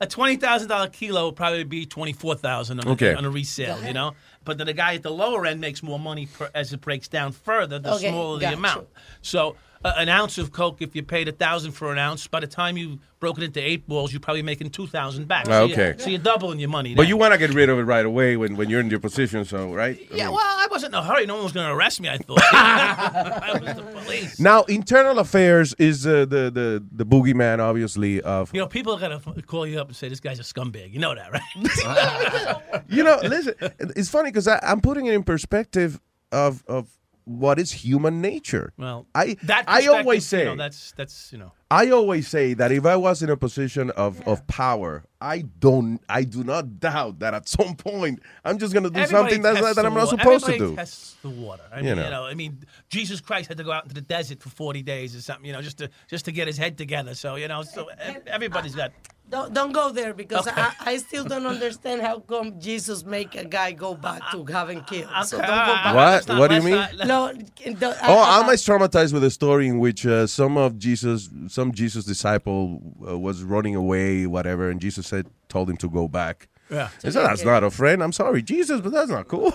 A twenty thousand dollar kilo would probably be twenty four thousand on, a- Okay. on a resale. You know, but then the guy at the lower end makes more money per, as it breaks down further. The Okay, smaller the gotcha. amount. So an ounce of coke, if you paid a thousand for an ounce, by the time you broke it into eight balls, you're probably making two thousand back. So you- Okay. so you're doubling your money. But you want to get rid of it right away when, when you're in your position, so right? I Yeah, mean- well, I wasn't in a hurry. No one was going to arrest me. I thought. I was the police. Now, internal affairs is uh, the the the boogeyman, obviously. Of You know, people are going to call you up and say this guy's a scumbag. You know that, right? you know, listen, it's funny because I'm putting it in perspective of of what is human nature. well, I that I always say you know, that's that's you know. I always say that if I was in a position of, of power, I don't I do not doubt that at some point I'm just gonna do Everybody something that's, that I'm not supposed to everybody do. tests the water. I You mean, know. you know, I mean, Jesus Christ had to go out into the desert for 40 days or something, you know, just to just to get his head together. So, you know, so everybody's got Don't don't go there because Okay. I, I still don't understand how come Jesus make a guy go back to having killed. Ah, so ah, don't go ah, back. What? Let's not- What do you let's mean? not- No. the- Oh, I- I'm I- as traumatized with a story in which uh, some of Jesus, some Jesus disciple uh, was running away, whatever, and Jesus said, told him to go back. Yeah. He said, "That's not a friend. I'm sorry, Jesus, but that's not cool."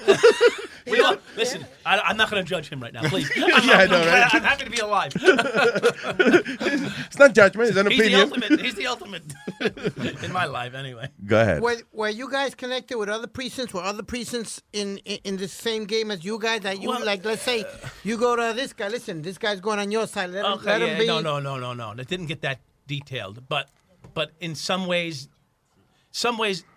We all- listen, I, I'm not going to judge him right now, please. I'm, Yeah, I know, I'm- right? I'm happy to be alive. it's not judgment; it's an he's the ultimate. He's the ultimate in my life, anyway. Go ahead. Were, were you guys connected with other precincts? Were other precincts in, in, in the same game as you guys? That you Well, like? Let's say you go to this guy. Listen, this guy's going on your side. Let him, Okay, let him be. no, no, no, no, no. It didn't get that detailed, but but in some ways, some ways, the,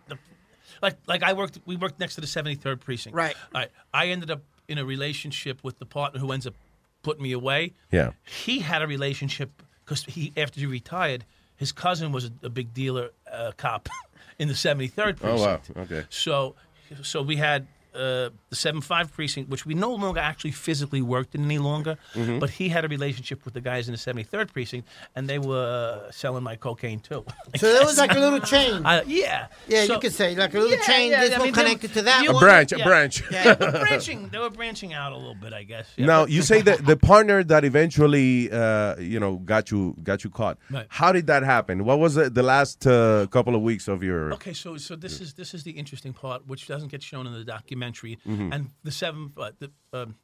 like like I worked, we worked next to the 73rd precinct. Right. All right. I ended up in a relationship with the partner who ends up putting me away. Yeah. He had a relationship because he after he retired, his cousin was a, a big dealer uh, cop in the 73rd precinct. Oh wow. Okay. So, so we had uh, the seven five precinct, which we no longer actually physically worked in any longer. Mhm. But he had a relationship with the guys in the seventy third precinct, and they were uh, selling my cocaine too. So there was like a little chain. Uh, yeah. Yeah, So- you could say like a little Yeah, chain. yeah, this I one mean, they- connected to that you- A one. branch, a branch. Yeah, they branching. They were branching out a little bit, I guess. Yeah, Now you say that the partner that eventually, uh, you know, got you got you caught. Right. How did that happen? What was the, the last uh, couple of weeks of your? Okay, so so this is this is the interesting part, which doesn't get shown in the documentary, Mhm. and the seven, uh, the, um,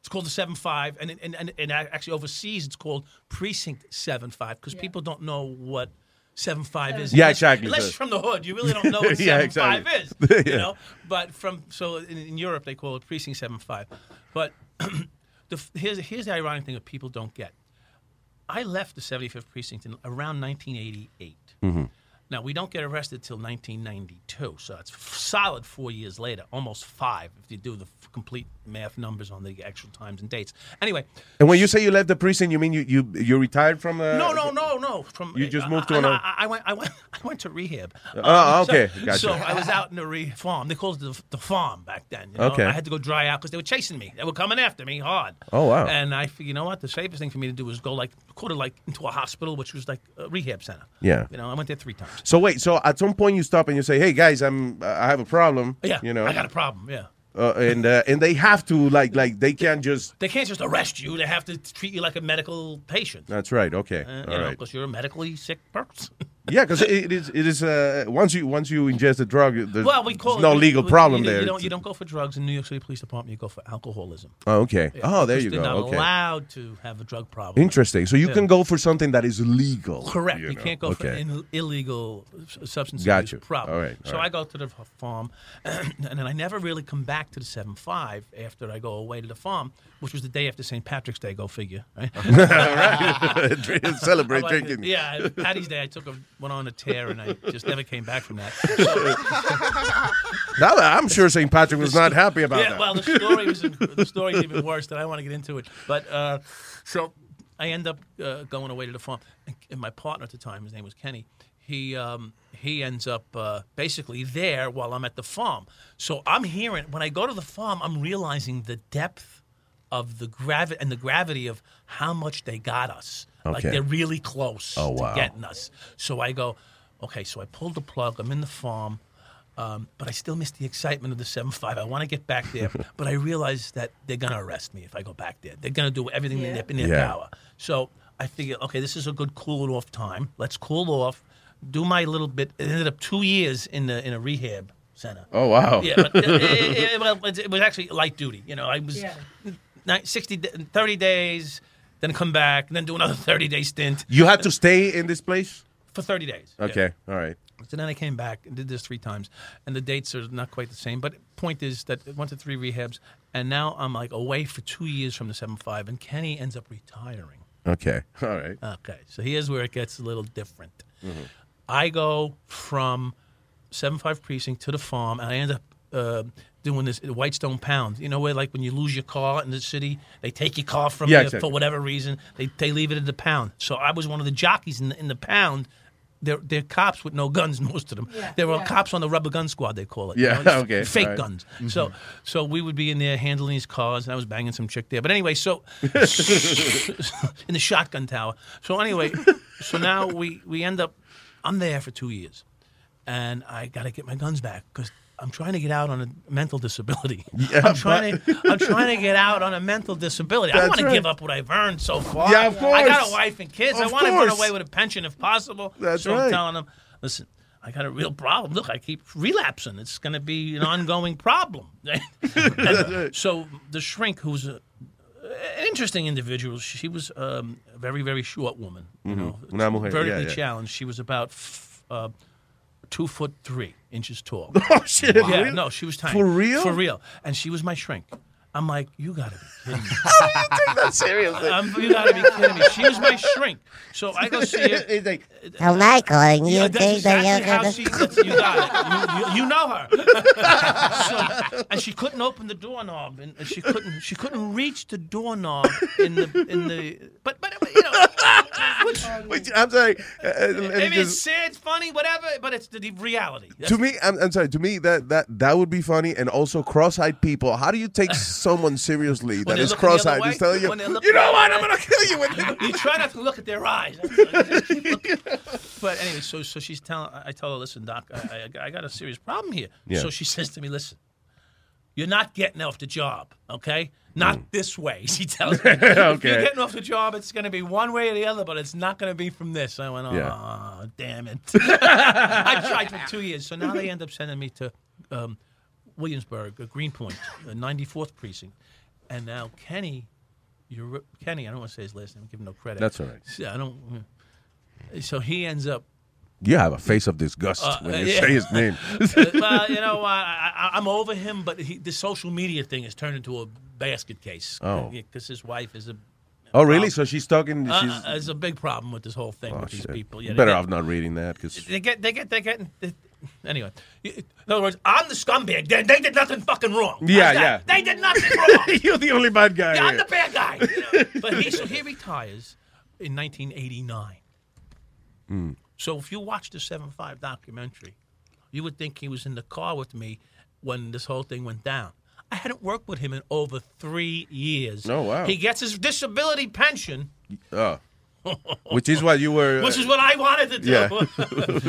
it's called the seven five, and and, and and actually overseas it's called precinct seven five because people don't know what seven five is. Yeah, Unless- exactly. Unless you're from the hood, you really don't know what Yeah, seven five is. Yeah. You know, but from so in, in Europe they call it precinct seven five. But the, here's here's the ironic thing that people don't get. I left the 75th precinct in around 1988. Mhm. Now we don't get arrested till 1992, so it's solid four years later, almost five if you do the complete math numbers on the actual times and dates. Anyway, And when you say you left the prison, you mean you you you retired from? Uh, no, no, no, no. From You just I- moved to another- I, I went. I went. I went to rehab. Um, Oh, so- okay. Gotcha. So I was out in the re- farm. They called it the, the farm back then. You know? Okay. I had to go dry out because they were chasing me. They were coming after me hard. Oh, wow. And I you know what? The safest thing for me to do was go like quarter like into a hospital, which was like a rehab center. Yeah. You know, I went there three times. So wait, so at some point you stop and you say, "Hey guys, I'm I have a problem." Yeah. You know. I got a problem. Yeah. Uh, and uh, and they have to like like they can't just. They can't just arrest you. They have to treat you like a medical patient. That's right. Okay. Uh, All know, right. because you're a medically sick person. Yeah, because it is it is uh, once you once you ingest the drug, there's, well, we call there's no it, legal problem you, there. You don't, you don't go for drugs in New York City Police Department. You go for alcoholism. Oh, okay. Yeah, Oh, there you they're go. Not Okay. allowed to have a drug problem. Interesting. So you Yeah. can go for something that is legal. Correct. You, know. can't go for Okay. in, illegal substance Got abuse you. problem. All right, all so right. I go to the farm, and then I never really come back to the seven five after I go away to the farm, which was the day after St. Patrick's Day. Go figure. Right. Right. Celebrate like, drinking. Yeah, Patty's Day. I took a went on a tear, and I just never came back from that. Now, I'm sure St. Patrick was not happy about it. yeah, that. well, the story was the story's even worse. That I want to get into it. But uh, so I end up uh, going away to the farm, and, and my partner at the time, his name was Kenny. He um, he ends up uh, basically there while I'm at the farm. So I'm hearing when I go to the farm, I'm realizing the depth of the gravity and the gravity of how much they got us. Like they're really close Oh, wow. to getting us. So I go, okay. So I pulled the plug. I'm in the farm. Um, but I still miss the excitement of the 7-5. I want to get back there, but I realize that they're going to arrest me if I go back there. They're going to do everything in their, in their Yeah. power. So I figure, okay, this is a good cool off time. Let's cool off, do my little bit. It ended up two years in the in a rehab center. Oh, wow. Yeah, but it, it- it- well, it- it was actually light duty. You know, I was ni- 60, 30 days, then come back, and then do another 30 day stint. You had to stay in this place. For 30 days. yeah. Okay. All right. So then I came back and did this three times, and the dates are not quite the same. But point is that I went to three rehabs, and now I'm like away for two years from the seven five, and Kenny ends up retiring. Okay. All right. Okay, so here's where it gets a little different. Mm-hmm. I go from seven five precinct to the farm, and I end up uh, doing this the Whitestone Pound. You know where like when you lose your car in the city, they take your car from Yeah, you exactly. for whatever reason. They they leave it at the pound. So I was one of the jockeys in the, in the pound. They're, they're cops with no guns, most of them. Yeah, they were yeah. cops on the rubber gun squad, they call it. Yeah, It's okay, Fake all right. guns. Mhm. So so we would be in there handling these cars, and I was banging some chick there. But anyway, so in the shotgun tower. So anyway, so now we we end up. I'm there for two years, and I got to get my guns back because I'm trying to get out on a mental disability. Yeah, I'm trying to I'm trying to get out on a mental disability. I That's don't want to give up what I've earned so far. Yeah, of course. I got a wife and kids. Of I want to run away with a pension if possible. That's so right. I'm telling them, listen. I got a real problem. Look, I keep relapsing. It's going to be an ongoing problem. And so the shrink, who's a, an interesting individual, she was um, a very, very short woman. You Mhm. know, vertically yeah, yeah. challenged. She was about f- uh, two foot three inches tall. Oh, shit, Yeah, no, she was tiny. For real? For real. And she was my shrink. I'm like, you gotta be kidding me. Take that seriously. Um, you gotta be kidding me. She was my shrink. So I go see her. It's like, Oh, Michael, and you Yeah, that's think that exactly you're how gonna... she. That's, you got it. You, you, you know her. so, and she couldn't open the doorknob, and she couldn't. She couldn't reach the doorknob in the in the. But but you know, which, Wait, I'm sorry. Uh, uh, maybe just- it's sad, it's funny, whatever. But it's the, the reality. That's- to me, I'm, I'm sorry. To me, that that that would be funny, and also cross-eyed people. How do you take someone seriously that is looking the other cross-eyed? way, telling you, when they're looking you know what? I'm gonna kill you with you try not to look at their eyes. Just keep looking. But anyway, so so she's telling. I tell her, listen, doc, I, I, I got a serious problem here. Yeah. So she says to me, listen, you're not getting off the job, okay? Not Mm. this way. She tells me. If you're getting off the job, it's going to be one way or the other, but it's not going to be from this. I went, oh, Yeah. damn it. I tried for two years. So now they end up sending me to um, Williamsburg, uh, Greenpoint, the 94th precinct. And now Kenny, you're, Kenny, I don't want to say his last name, give him no credit. That's all right. So I don't. So he ends up You have a face of disgust Uh, when uh, you yeah. say his name. Well, you know, I, I, I'm over him, but he, the social media thing has turned into a basket case. Oh. because his wife is a. oh, really? So she's talking. Uh, She's uh, there's a big problem with this whole thing oh, with these shit. people. Yeah, Better get- off not reading that because They get, they get, they get. They, anyway, in other words, I'm the scumbag. They, they did nothing fucking wrong. Yeah, yeah. They did nothing wrong. you're the only bad guy. Yeah, I'm the bad guy. you know? But he, so he retires in 1989. Mm. So if you watch the 7-5 documentary, you would think he was in the car with me when this whole thing went down. I hadn't worked with him in over three years. Oh, wow. He gets his disability pension, Oh. Which is what you were. which is what I wanted to do. Yeah.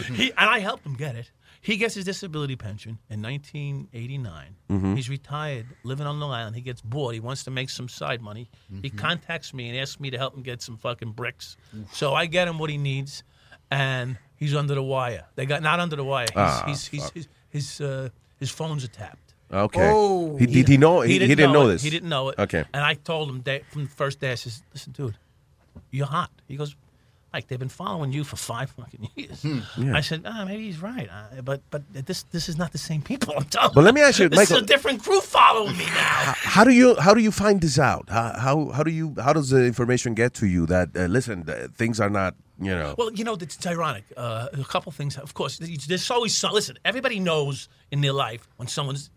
he, and I helped him get it. He gets his disability pension in 1989. Mhm. He's retired, living on Long Island. He gets bored. He wants to make some side money. He contacts me and asks me to help him get some fucking bricks. So I get him what he needs, and he's under the wire. They got not under the wire. He's, Ah, he's, he's, fuck. his his, uh, his phones are tapped. Okay. Oh. He- did he know- he- he didn't know it. this? He didn't know it. Okay. And I told him that from the first day, I says, "Listen, dude, you're hot." He goes, "Like they've been following you for five fucking years." Yeah. I said, ah, "Maybe he's right, uh, but but this this is not the same people." I'm telling. But let me ask you, this Michael- is a different crew following me now. How do you how do you find this out? How how, how do you how does the information get to you that uh, listen uh, things are not you know Well, you know, it's, it's ironic. Uh, a couple things, of course. There's always some. Listen, everybody knows in their life when someone's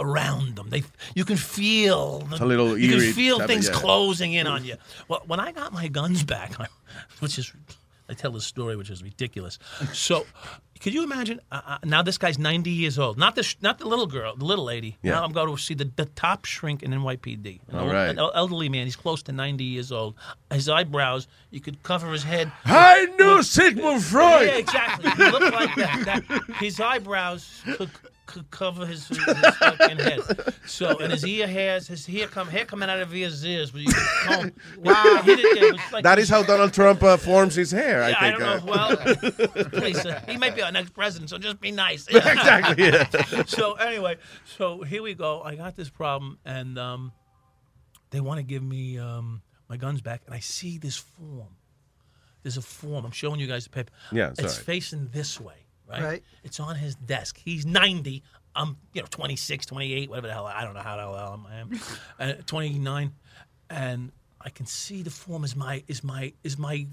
around them. They, you can feel. The, It's a little You can feel of- things yeah. closing in on you. Well, when I got my guns back, which is, I tell this story, which is ridiculous. So, could you imagine? Uh, uh, now this guy's 90 years old. Not the sh- not the little girl, the little lady. Yeah. Now I'm going to see the, the top shrink in NYPD. An All old- right. An elderly man. He's close to 90 years old. His eyebrows, you could cover his head. I knew Sigmund Freud. Yeah, exactly. He looked like that. that his eyebrows could, could cover his, his fucking head. So, and his ear hairs, his hair come hair coming out of his ears. But you comb. Wow. Hit it there. It like that is how Donald Trump uh, forms his hair. I think. I don't know. uh, Well, please, uh, he might be our next president, so just be nice. Exactly, yeah. so anyway, so here we go. I got this problem, and um, they want to give me um, my guns back, and I see this form. There's a form. I'm showing you guys the paper. Yeah, it's it's all right. facing this way, right? Right. It's on his desk. He's 90. I'm, you know, 26, 28, whatever the hell. I don't know how the hell I am. uh, 29, and I can see the form is my is my is my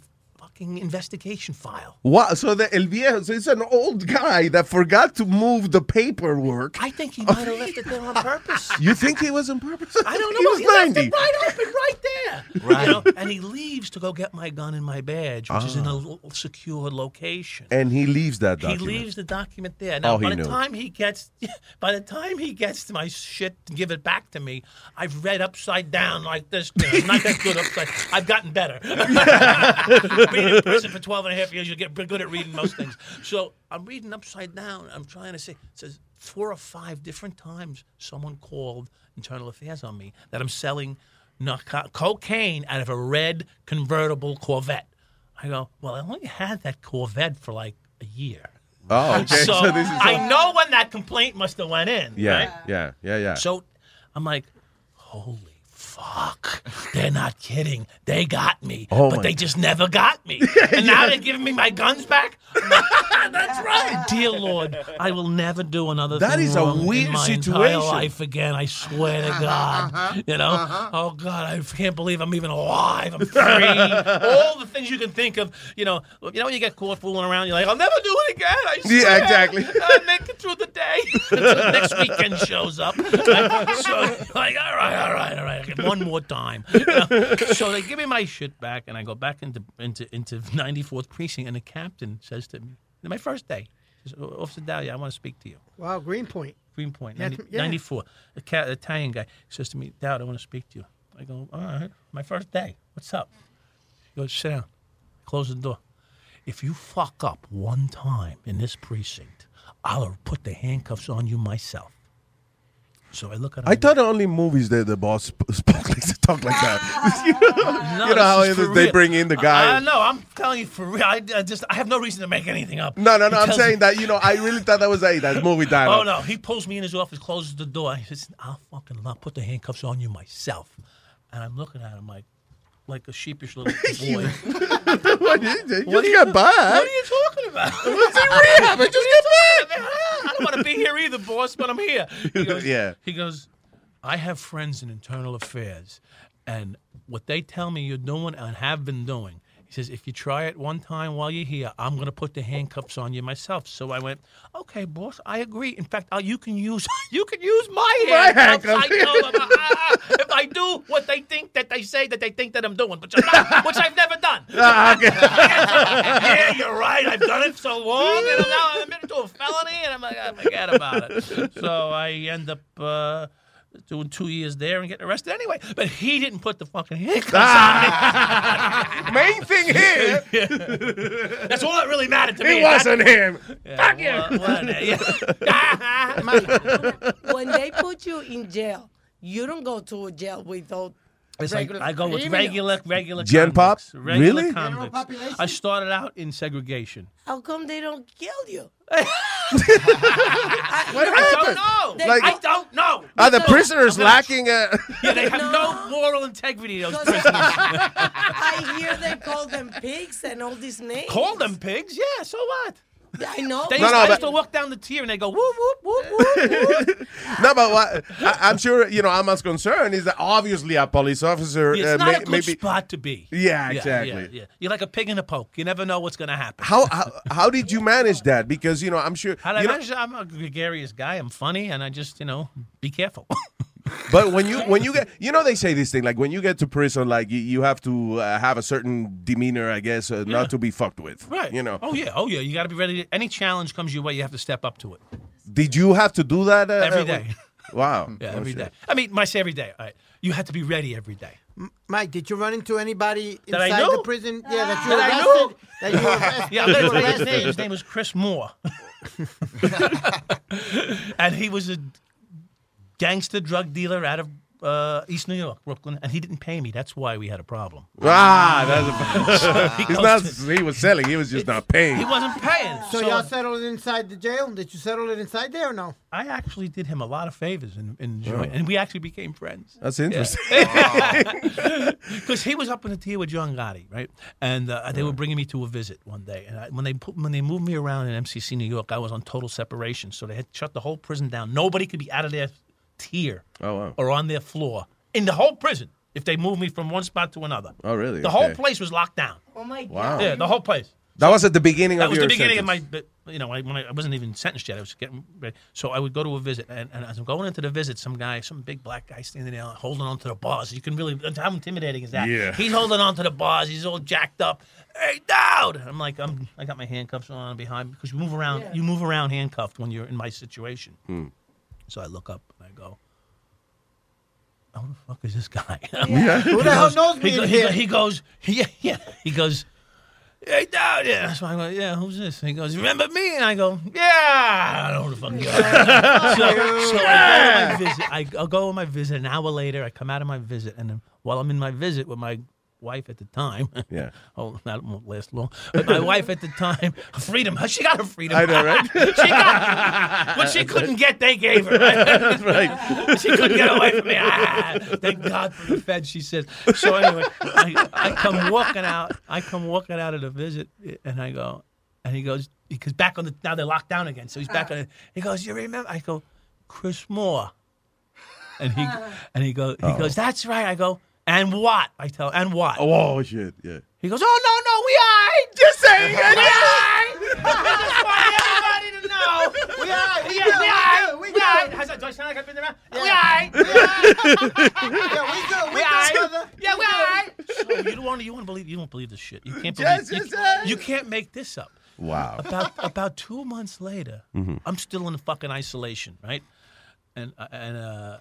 fucking investigation file. Wow, so the El Viejo, so it's an old guy that forgot to move the paperwork. I think he might have left it there on purpose. You think he was on purpose? I don't know. He was He left 90. it right open, right there. Right. You know, and he leaves to go get my gun and my badge, which is in a Ah. secure location. And he leaves that document. He leaves the document there. Now, Oh, he by the knew. time he gets, by the time he gets to my shit to give it back to me, I've read upside down like this. You know, not that good upside. I've gotten better. Being in prison for 12 and a half years, You'll get good at reading most things. So I'm reading upside down. I'm trying to say, it says four or five different times someone called Internal Affairs on me that I'm selling narco- cocaine out of a red convertible Corvette. I go, well, I only had that Corvette for like a year. Oh, okay. So, So this is I know when that complaint must have went in. Yeah, right? yeah, yeah, yeah. So I'm like, holy fuck. They're not kidding. They got me. Oh, but they just never got me. and now they're giving me my guns back? That's right. Dear Lord, I will never do another That thing is a weird in my situation. entire life again. I swear to God. Uh-huh. You know? Uh-huh. Oh, God, I can't believe I'm even alive. I'm free. All the things you can think of. You know, you know when you get caught fooling around, you're like, I'll never do it again. I swear. Yeah, exactly. I'll make it through the day. Until next weekend shows up. Like, so, like, all right, all right, all right. One more time. So they give me my shit back, and I go back into into into 94th precinct, and the captain says to me, my first day, says, Officer Dahlia, I want to speak to you. Wow, Greenpoint. Greenpoint, Yeah, 90, yeah. 94. A cat, Italian guy says to me, Dad, I want to speak to you. I go, all right, my first day. What's up? He goes, sit down. Close the door. If you fuck up one time in this precinct, I'll put the handcuffs on you myself. So I look at. I thought only movies that the boss sp- spoke like to talk like that. you know, No, you know how is is they bring in the guy. Uh, no, I'm telling you for real. I, I just I have no reason to make anything up. no, no, no. I'm saying that you know I really thought that was a that movie dialogue. Oh no, he pulls me in his office, closes the door. He says, "I'll fucking I'll put the handcuffs on you myself." And I'm looking at him like, like a sheepish little boy. what, you, you What just are got you- by. What are you talking about? What's in rehab? I just get back. I don't want to be here either, boss, but I'm here. He goes, Yeah. He goes, I have friends in internal affairs, and what they tell me you're doing and have been doing. Says, if you try it one time while you're here, I'm going to put the handcuffs on you myself. So I went, okay, boss, I agree. In fact, uh, you can use you can use my My handcuffs. handcuffs. I "Ah, ah, if I do what they think that they say that they think that I'm doing, which, I'm not, which I've never done. Ah, okay. yeah, you're right. I've done it so long, and now I'm into a felony, and I'm like, ah, forget about it. So I end up uh, doing two years there and getting arrested anyway. But he didn't put the fucking handcuffs Ah. on me. Main thing here. That's all that really mattered to me. It wasn't him. Yeah, Fuck well, you. well, yeah. when they put you in jail, you don't go to a jail without It's like I go with regular, regular Gen pop? regular Really? convicts. I started out in segregation. How come they don't kill you? What I don't know. Like- I don't know. Are the prisoners gonna- lacking a? Yeah, they have no moral integrity. Those prisoners. I hear they call them pigs and all these names. Call them pigs? Yeah. So what? I know. They No, used, no, I but- used to walk down the tier and they go whoop whoop whoop whoop. whoop. no, but what, I, I'm sure you know. I'm as concerned is that obviously a police officer It's uh, not may- a good maybe. spot to be. Yeah, Yeah, exactly. Yeah, yeah. You're like a pig in a poke. You never know what's going to happen. How, how how did you manage that? Because you know, I'm sure. How do I you know- I'm a gregarious guy. I'm funny, and I just you know be careful. But when you when you get you know they say this thing like when you get to prison like you, you have to uh, have a certain demeanor I guess uh, Yeah. not to be fucked with right. you know Oh yeah. Oh yeah. You got to be ready. To, any challenge comes your way, you have to step up to it did you have to do that uh, every uh, day. wow Yeah, Oh, every shit. day. I mean, when I say every day. All right. You have to be ready every day. Mike, did you run into anybody That I inside knew? the prison? Yeah, that you That I arrested. knew? That you arrested. Yeah, I'm gonna you his arrested. name. His name was Chris Moore, and he was a gangster drug dealer out of uh, East New York, Brooklyn, and he didn't pay me. That's why we had a problem. ah that's a, he he's not he was selling he was just not paying He wasn't paying. So, y'all settled it inside the jail? Did you settle it inside there or no? I actually did him a lot of favors in, in joint, and we actually became friends. that's interesting Because he was up in the tier with John Gotti, right? And uh, they were bringing me to a visit one day, and I, when they put, when they moved me around in MCC New York, I was on total separation, so they had shut the whole prison down. Nobody could be out of their tier oh wow or on their floor in the whole prison if they moved me from one spot to another. oh really The whole place was locked down. Oh my God. Wow. Yeah, the whole place. that was at the beginning That of your That was the beginning sentence. of my, you know, I, when I, I wasn't even sentenced yet. I was getting ready. So I would go to a visit, and, and as I'm going into the visit, some guy, some big black guy standing there holding on to the bars. You can really, how intimidating is that? Yeah. He's holding on to the bars. He's all jacked up. Hey, dude! I'm like, I'm, I got my handcuffs on behind because you move around, Yeah. you move around handcuffed when you're in my situation. Hmm. So I look up and I go, "Who the fuck is this guy?" Yeah. Who He the hell goes- knows he, me go- in he, go- here? he goes, yeah, yeah. He goes, hey, Dad, yeah. So I go, yeah, who's this? And he goes, remember me? And I go, yeah, I don't know who the fuck you are. so, so I go to my visit. I, I'll go on my visit. An hour later, I come out of my visit, and then while I'm in my visit with my wife at the time, Yeah. oh, that won't last long. But my wife at the time, freedom. She got her freedom. I know, right? she got what she couldn't get. They gave her. Right? That's right. she couldn't get away from me. Ah, thank God for the feds, she says. So anyway, I, I come walking out. I come walking out of the visit, and I go, and he goes, because back on the now they're locked down again. So he's back on. it. He goes, you remember? I go, Chris Moore, and he and he goes, he Oh. goes, that's right. I go, and what? I tell, and what? oh shit yeah He goes, oh no no, we ain't. just saying We ain't. I just want everybody to know. We are. We Yeah, we ain't. We We good. ain't. How's that? Do I sound like I've been around? We Yeah. ain't. Yeah, we good. We We good, Yeah, we ain't. So you don't want to. You want to believe? You don't believe this shit. You can't believe. Yes, you, yes, yes. you can't make this up. wow About about two months later, Mhm. I'm still in fucking isolation, right? And and uh,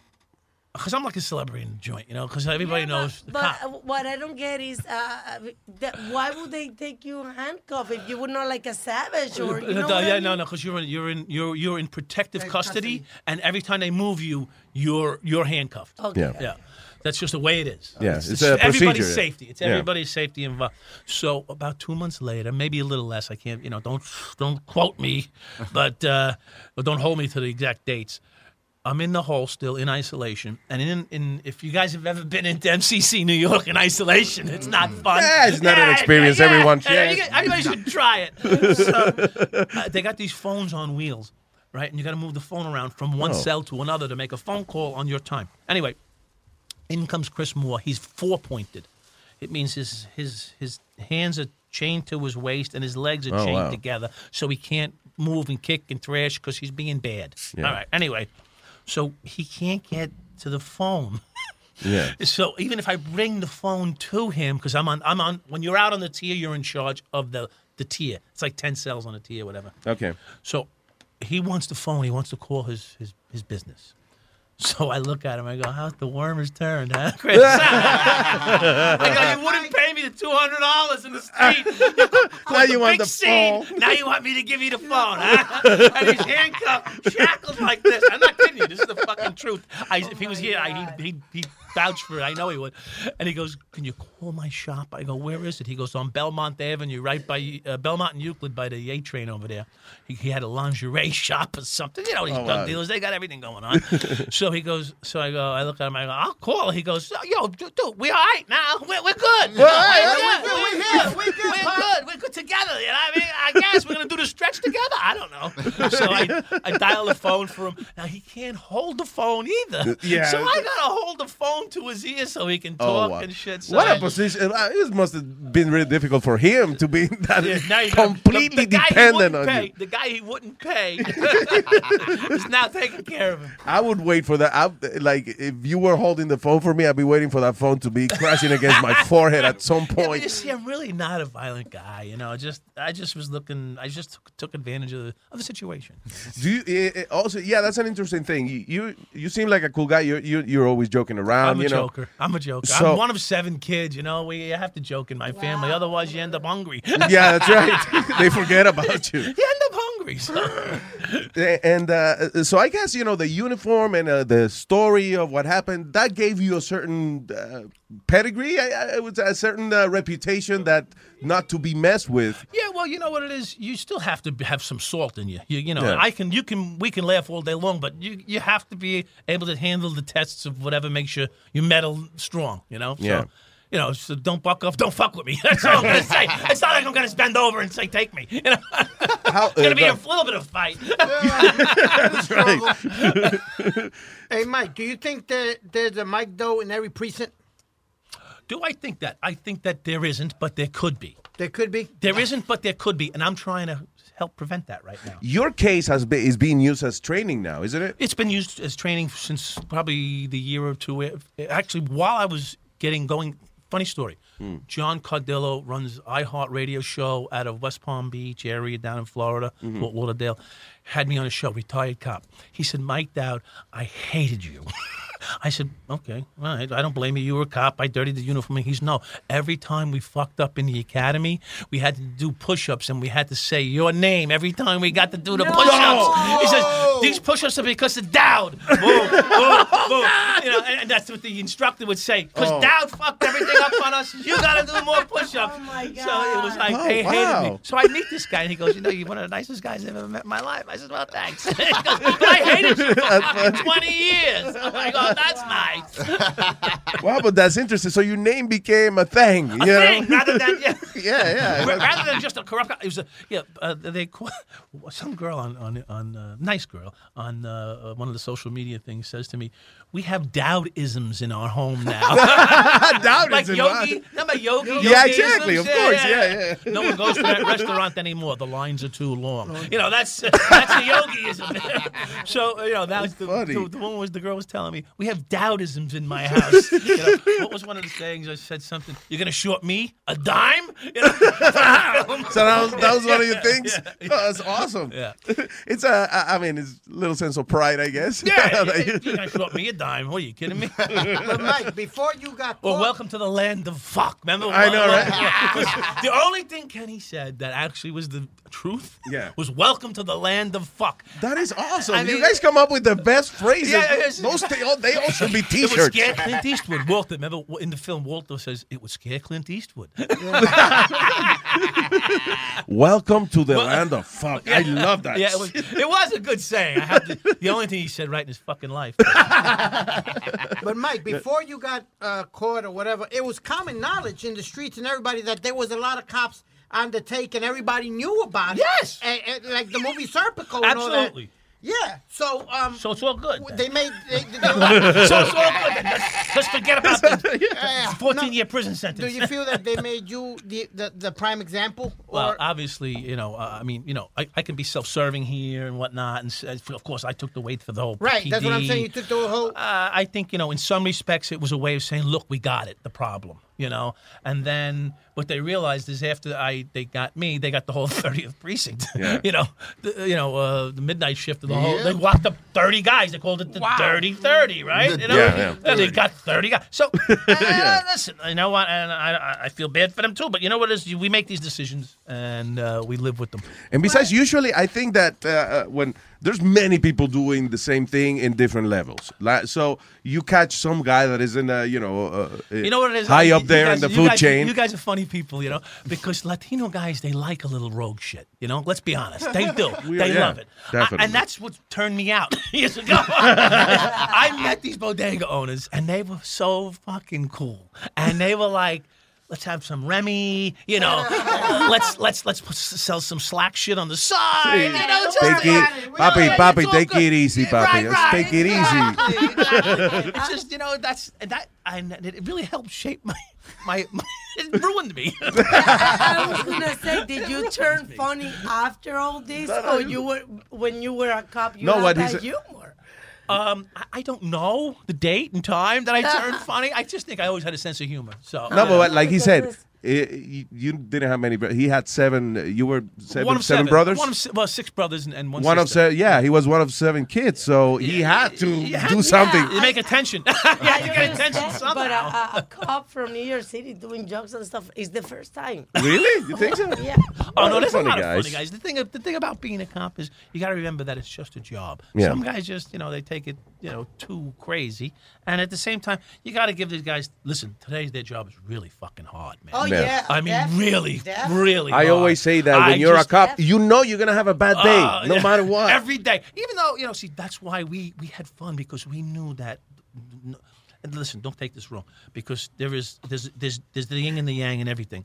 because I'm like a celebrity in the joint, you know, because everybody knows the But cop. what I don't get is uh, that why would they take you handcuffed if you were not like a savage or you know Uh, what I yeah, mean? no, no, because you're in you're in you're you're in protective custody, and every time they move you, you're you're handcuffed. Okay. Yeah. yeah. That's just the way it is. Yeah, it's a everybody's procedure. safety. It's Yeah. everybody's safety involved. So about two months later, maybe a little less. I can't, you know, don't don't quote me, but uh, but don't hold me to the exact dates. I'm in the hole still in isolation, and in in if you guys have ever been into MCC New York in isolation, it's not fun. Yeah, it's not an experience yeah. everyone shares. Everybody should try it. So, uh, they got these phones on wheels, right? And you got to move the phone around from one Oh. cell to another to make a phone call on your time. Anyway, in comes Chris Moore. He's four pointed. It means his his his hands are chained to his waist and his legs are Oh, chained wow. together, so he can't move and kick and thrash because he's being bad. Yeah. All right. Anyway, so he can't get to the phone. Yeah. So even if I bring the phone to him, because I'm on, I'm on. When you're out on the tier, you're in charge of the the tier. It's like ten cells on a tier, whatever. Okay. So he wants the phone. He wants to call his his, his business. So I look at him. I go, "How's the worm has turned, huh, Chris?" I go, "You wouldn't pay me the two hundred dollars in the street. Now you want the scene. phone. Now you want me to give you the phone, huh? and he's handcuffed, shackled like this. I'm not kidding you. This is the fucking truth. I, if he was here, I, he'd, he'd, he'd vouch for it. I know he would. And he goes, "Can you call my shop?" I go, "Where is it?" He goes, "On Belmont Avenue, right by uh, Belmont and Euclid, by the A train over there." He, he had a lingerie shop or something. You know, these Oh, drug wow. dealers, they got everything going on. so he goes, so I go, I look at him, I go, I'll call. He goes, Yo, dude, we all right now. We're, we're good. We're all right. We're We're good. We're good. We're good. We're good together. You know what I mean? I guess we're going to do the stretch together. I don't know. So I, I dial the phone for him. Now he can't hold the phone either. Yeah. So I got to hold the phone to his ear so he can Oh, talk wow. and shit. So what I- a position! Uh, It must have been really difficult for him to be that Yeah, you completely the, the dependent on pay, you. The guy he wouldn't pay is now taking care of him. I would wait for that. I, like if you were holding the phone for me, I'd be waiting for that phone to be crashing against my forehead at some Yeah, point. you see, I'm really not a violent guy. You know, just I just was looking. I just took, took advantage of the, of the situation. Do you eh, eh, also? Yeah, that's an interesting thing. You you, you seem like a cool guy. You're you, you're always joking around. I'm a know? joker. I'm a joker. So- I'm one of seven kids. You know, we have to joke in my family, otherwise you end up hungry. Yeah, that's right. they forget about you. You end up hungry. So. And uh, so I guess you know the uniform and uh, the story of what happened that gave you a certain uh, pedigree. I, I, it was a certain uh, reputation that not to be messed with. Yeah, well, you know what it is. You still have to have some salt in you. You, you know, Yeah. I can, you can, we can laugh all day long, but you, you have to be able to handle the tests of whatever makes you your metal strong. You know. So, Yeah. You know, so don't buck off, don't fuck with me. That's all I'm gonna say. It's not like I'm gonna bend over and say, "Take me." You know, How, it's gonna uh, be a little bit of fight. That's right. Hey, Mike, do you think that there's a Mike Doe in every precinct? Do I think that? I think that there isn't, but there could be. There could be. There isn't, but there could be, and I'm trying to help prevent that right now. Your case has been is being used as training now, isn't it? It's been used as training since probably the year or two. Actually, while I was getting going, funny story. Hmm. John Cardillo runs iHeart Radio show out of West Palm Beach area down in Florida, Mm-hmm. Fort Lauderdale. Had me on a show, retired cop. He said, Mike Dowd, I hated you. I said, okay, all right. I don't blame you. You were a cop. I dirtied the uniform. He's no. Every time we fucked up in the academy, we had to do push-ups and we had to say your name every time we got to do the push-ups. He says these push-ups are because of Dowd. Boom, boom, boom. You know, and, and that's what the instructor would say. Because Oh. Dowd fucked everything up on us. You got to do more push-ups. Oh so it was like Oh, they hated me. So I meet this guy and he goes, you know, you're one of the nicest guys I've ever met in my life. I said, well, thanks. He goes, but I hated you for That's fucking funny. 20 years. I'm like, oh, that's nice. Wow, but that's interesting. So your name became a thing. A you know? rather than yeah, Yeah, yeah. rather than just a corrupt. It was a yeah. Uh, they some girl on on on uh, nice girl on uh, one of the social media things says to me, "We have Dowdisms in our home now." Dowdism, like? Yogi, remember Yogi? Yeah, Yogiisms? exactly, of course, yeah, yeah. No one goes to that restaurant anymore. The lines are too long. Oh, you know that's that's the Yogiism. so you know that was the, the, the woman was the girl was telling me we have Dowdisms in my house. You know, what was one of the sayings? I said something. You're gonna short me a dime? You know? So that was, that was one of your things. Yeah. Oh, that's awesome. Yeah. It's a, I mean, it's a little sense of pride, I guess. Yeah, you're gonna short me a dime? What are you kidding me? But Mike, before you got Well, caught, welcome to the land of fuck. Remember? I know, right? the only thing Kenny said that actually was the truth Yeah. was welcome to the land of fuck. That is awesome. I you guys come up with the best phrases. Yeah, it's- Those they all, they all should be It was T-shirts. scare Clint Eastwood. Walter, remember in the film, Walter says it would scare Clint Eastwood. Welcome to the land of fuck. I love that. Yeah, it was, it was a good saying. I have to, the only thing he said right in his fucking life. But Mike, before you got uh, caught or whatever, it was common knowledge in the streets and everybody that there was a lot of cops on the take, and everybody knew about it. Yes, and, and like the movie Serpico. And all that. Absolutely. Yeah. So um. So it's all good. They made. They, they, so it's all good. Let's, let's forget about the Yeah. 14 year prison sentence. Do you feel that they made you the the, the prime example? Well, obviously, you know, uh, I mean, you know, I, I can be self-serving here and whatnot, and s- of course, I took the weight for the whole. right? That's what I'm PD. saying. You took the whole. Uh, I think you know, in some respects, it was a way of saying, "Look, we got it, the problem," you know. And then what they realized is after I they got me, they got the whole 30th precinct. Yeah. you know, the, you know, uh, the midnight shift of the whole. Yeah. They walked up 30 guys. They called it the Dirty 30, right? The you know, Yeah, yeah. They got 30 guys. So uh, listen, you know what? And I, I- feel bad for them too. But you know what is? We make these decisions and uh, we live with them. And besides, usually I think that uh, uh, when there's many people doing the same thing in different levels, like, so you catch some guy that is in a you know uh, You know what it is? high up there guys- in the food guys- chain. You guys are funny people, you know, because Latino guys they like a little rogue shit. You know, let's be honest, they do. We- they yeah, love it, I- and that's what turned me out years ago. I met these bodega owners, and they were so fucking cool, and they were like. Let's have some Remy, you know. let's let's let's put, sell some slack shit on the side. You know, just Take like- it, papi, Yeah, papi, it's all take good. it easy, papi. Right, Let's right, take it easy. exactly. It's just you know that's that and it really helped shape my my, my it ruined me. I was gonna say, did you turn funny after all this, or you were when you were a cop? You No, had what that he's- humor. Um, I, I don't know the date and time that I turned funny. I just think I always had a sense of humor. So No, but what- like he said, eh, you, you didn't have many. He had seven. You were seven, one of seven brothers. One of se- well, six brothers and, and one. One of sister. seven. Yeah, he was one of seven kids, so he had to do something. You make attention. yeah, you get attention somehow. But a, a, a cop from New York City doing jokes and stuff is the first time. Really? You think so? Yeah. Oh no, That's there's a lot guys. of funny guys. The thing, the thing about being a cop is you got to remember that it's just a job. Yeah. Some guys just, you know, they take it, you know, too crazy, and at the same time, you got to give these guys. Listen, today's their job is really fucking hard, man. Oh Yeah. yeah. I mean, definitely, really, definitely. really. I hard. always say that I when you're just- a cop, you know you're gonna have a bad day, Oh, no yeah. matter what. Every day. Even though, you know, see, that's why we, we had fun because we knew that. And listen, don't take this wrong because there is there's there's there's the yin and the yang and everything.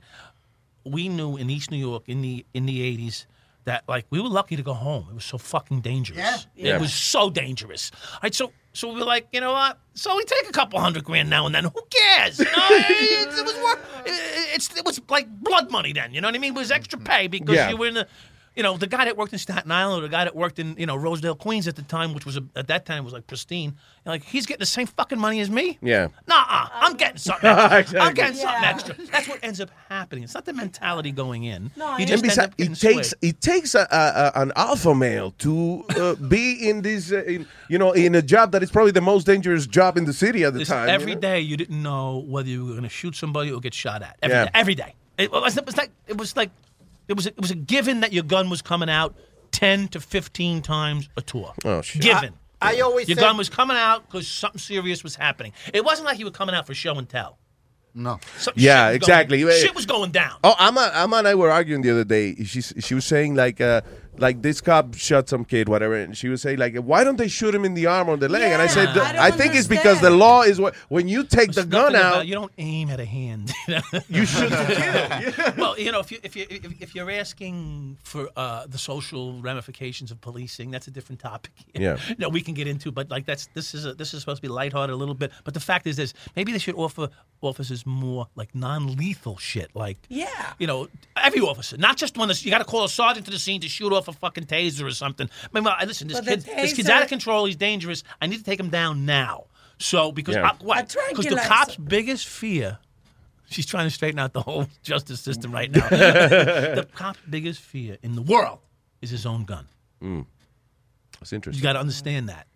We knew in East New York in the in the eighties that like we were lucky to go home. It was so fucking dangerous. Yeah. It was so dangerous. All right, so so we were like, you know what? So we take a couple hundred grand now and then. Who cares? You know, it, it was worth, it, it's it was like blood money then. You know what I mean? It was extra pay because Yeah. you were in the. You know, the guy that worked in Staten Island or the guy that worked in, you know, Rosedale, Queens at the time, which was a, at that time was like pristine. Like he's getting the same fucking money as me. Yeah. Nah, I'm getting something extra. I'm Exactly. getting something Yeah. extra. That's what ends up happening. It's not the mentality going in. No, I you And just end besides, up getting it takes swayed. it takes a, a, a- an alpha male to uh, be in this, uh, in, you know, in a job that is probably the most dangerous job in the city at the Listen, time. every you know? day you didn't know whether you were going to shoot somebody or get shot at. Every Yeah. day. Every day. It was, it was like it was like it was it was a given that your gun was coming out ten to fifteen times a tour. Oh shit! Given. I always your said- gun was coming out because something serious was happening. It wasn't like you were coming out for show and tell. No. Something Yeah, shit was exactly. Going, shit was going down. Oh, Amma, Amma and I were arguing the other day. She she was saying like uh, like this cop shot some kid, whatever, and she was saying like, why don't they shoot him in the arm or the leg? and I said, I, I think it's because the law is what when you take the gun out, about- you don't aim at a hand. you shoot the kid. well, you know, if you if you if, if you're asking for uh, the social ramifications of policing, that's a different topic. Yeah. no, we can get into, but like that's this is a, this is supposed to be lighthearted a little bit. But the fact is, this maybe they should offer officers more like non-lethal shit, like Yeah. you know, every officer, not just one. this, you got to call a sergeant to the scene to shoot off a fucking taser or something. I mean, well, listen, this But the kid, this kid's out of control. He's dangerous. I need to take him down now. So because Yeah. uh, what? Because the cop's biggest fear. She's trying to straighten out the whole justice system right now. the cop's biggest fear in the world is his own gun. Mm. That's interesting. You got to understand that.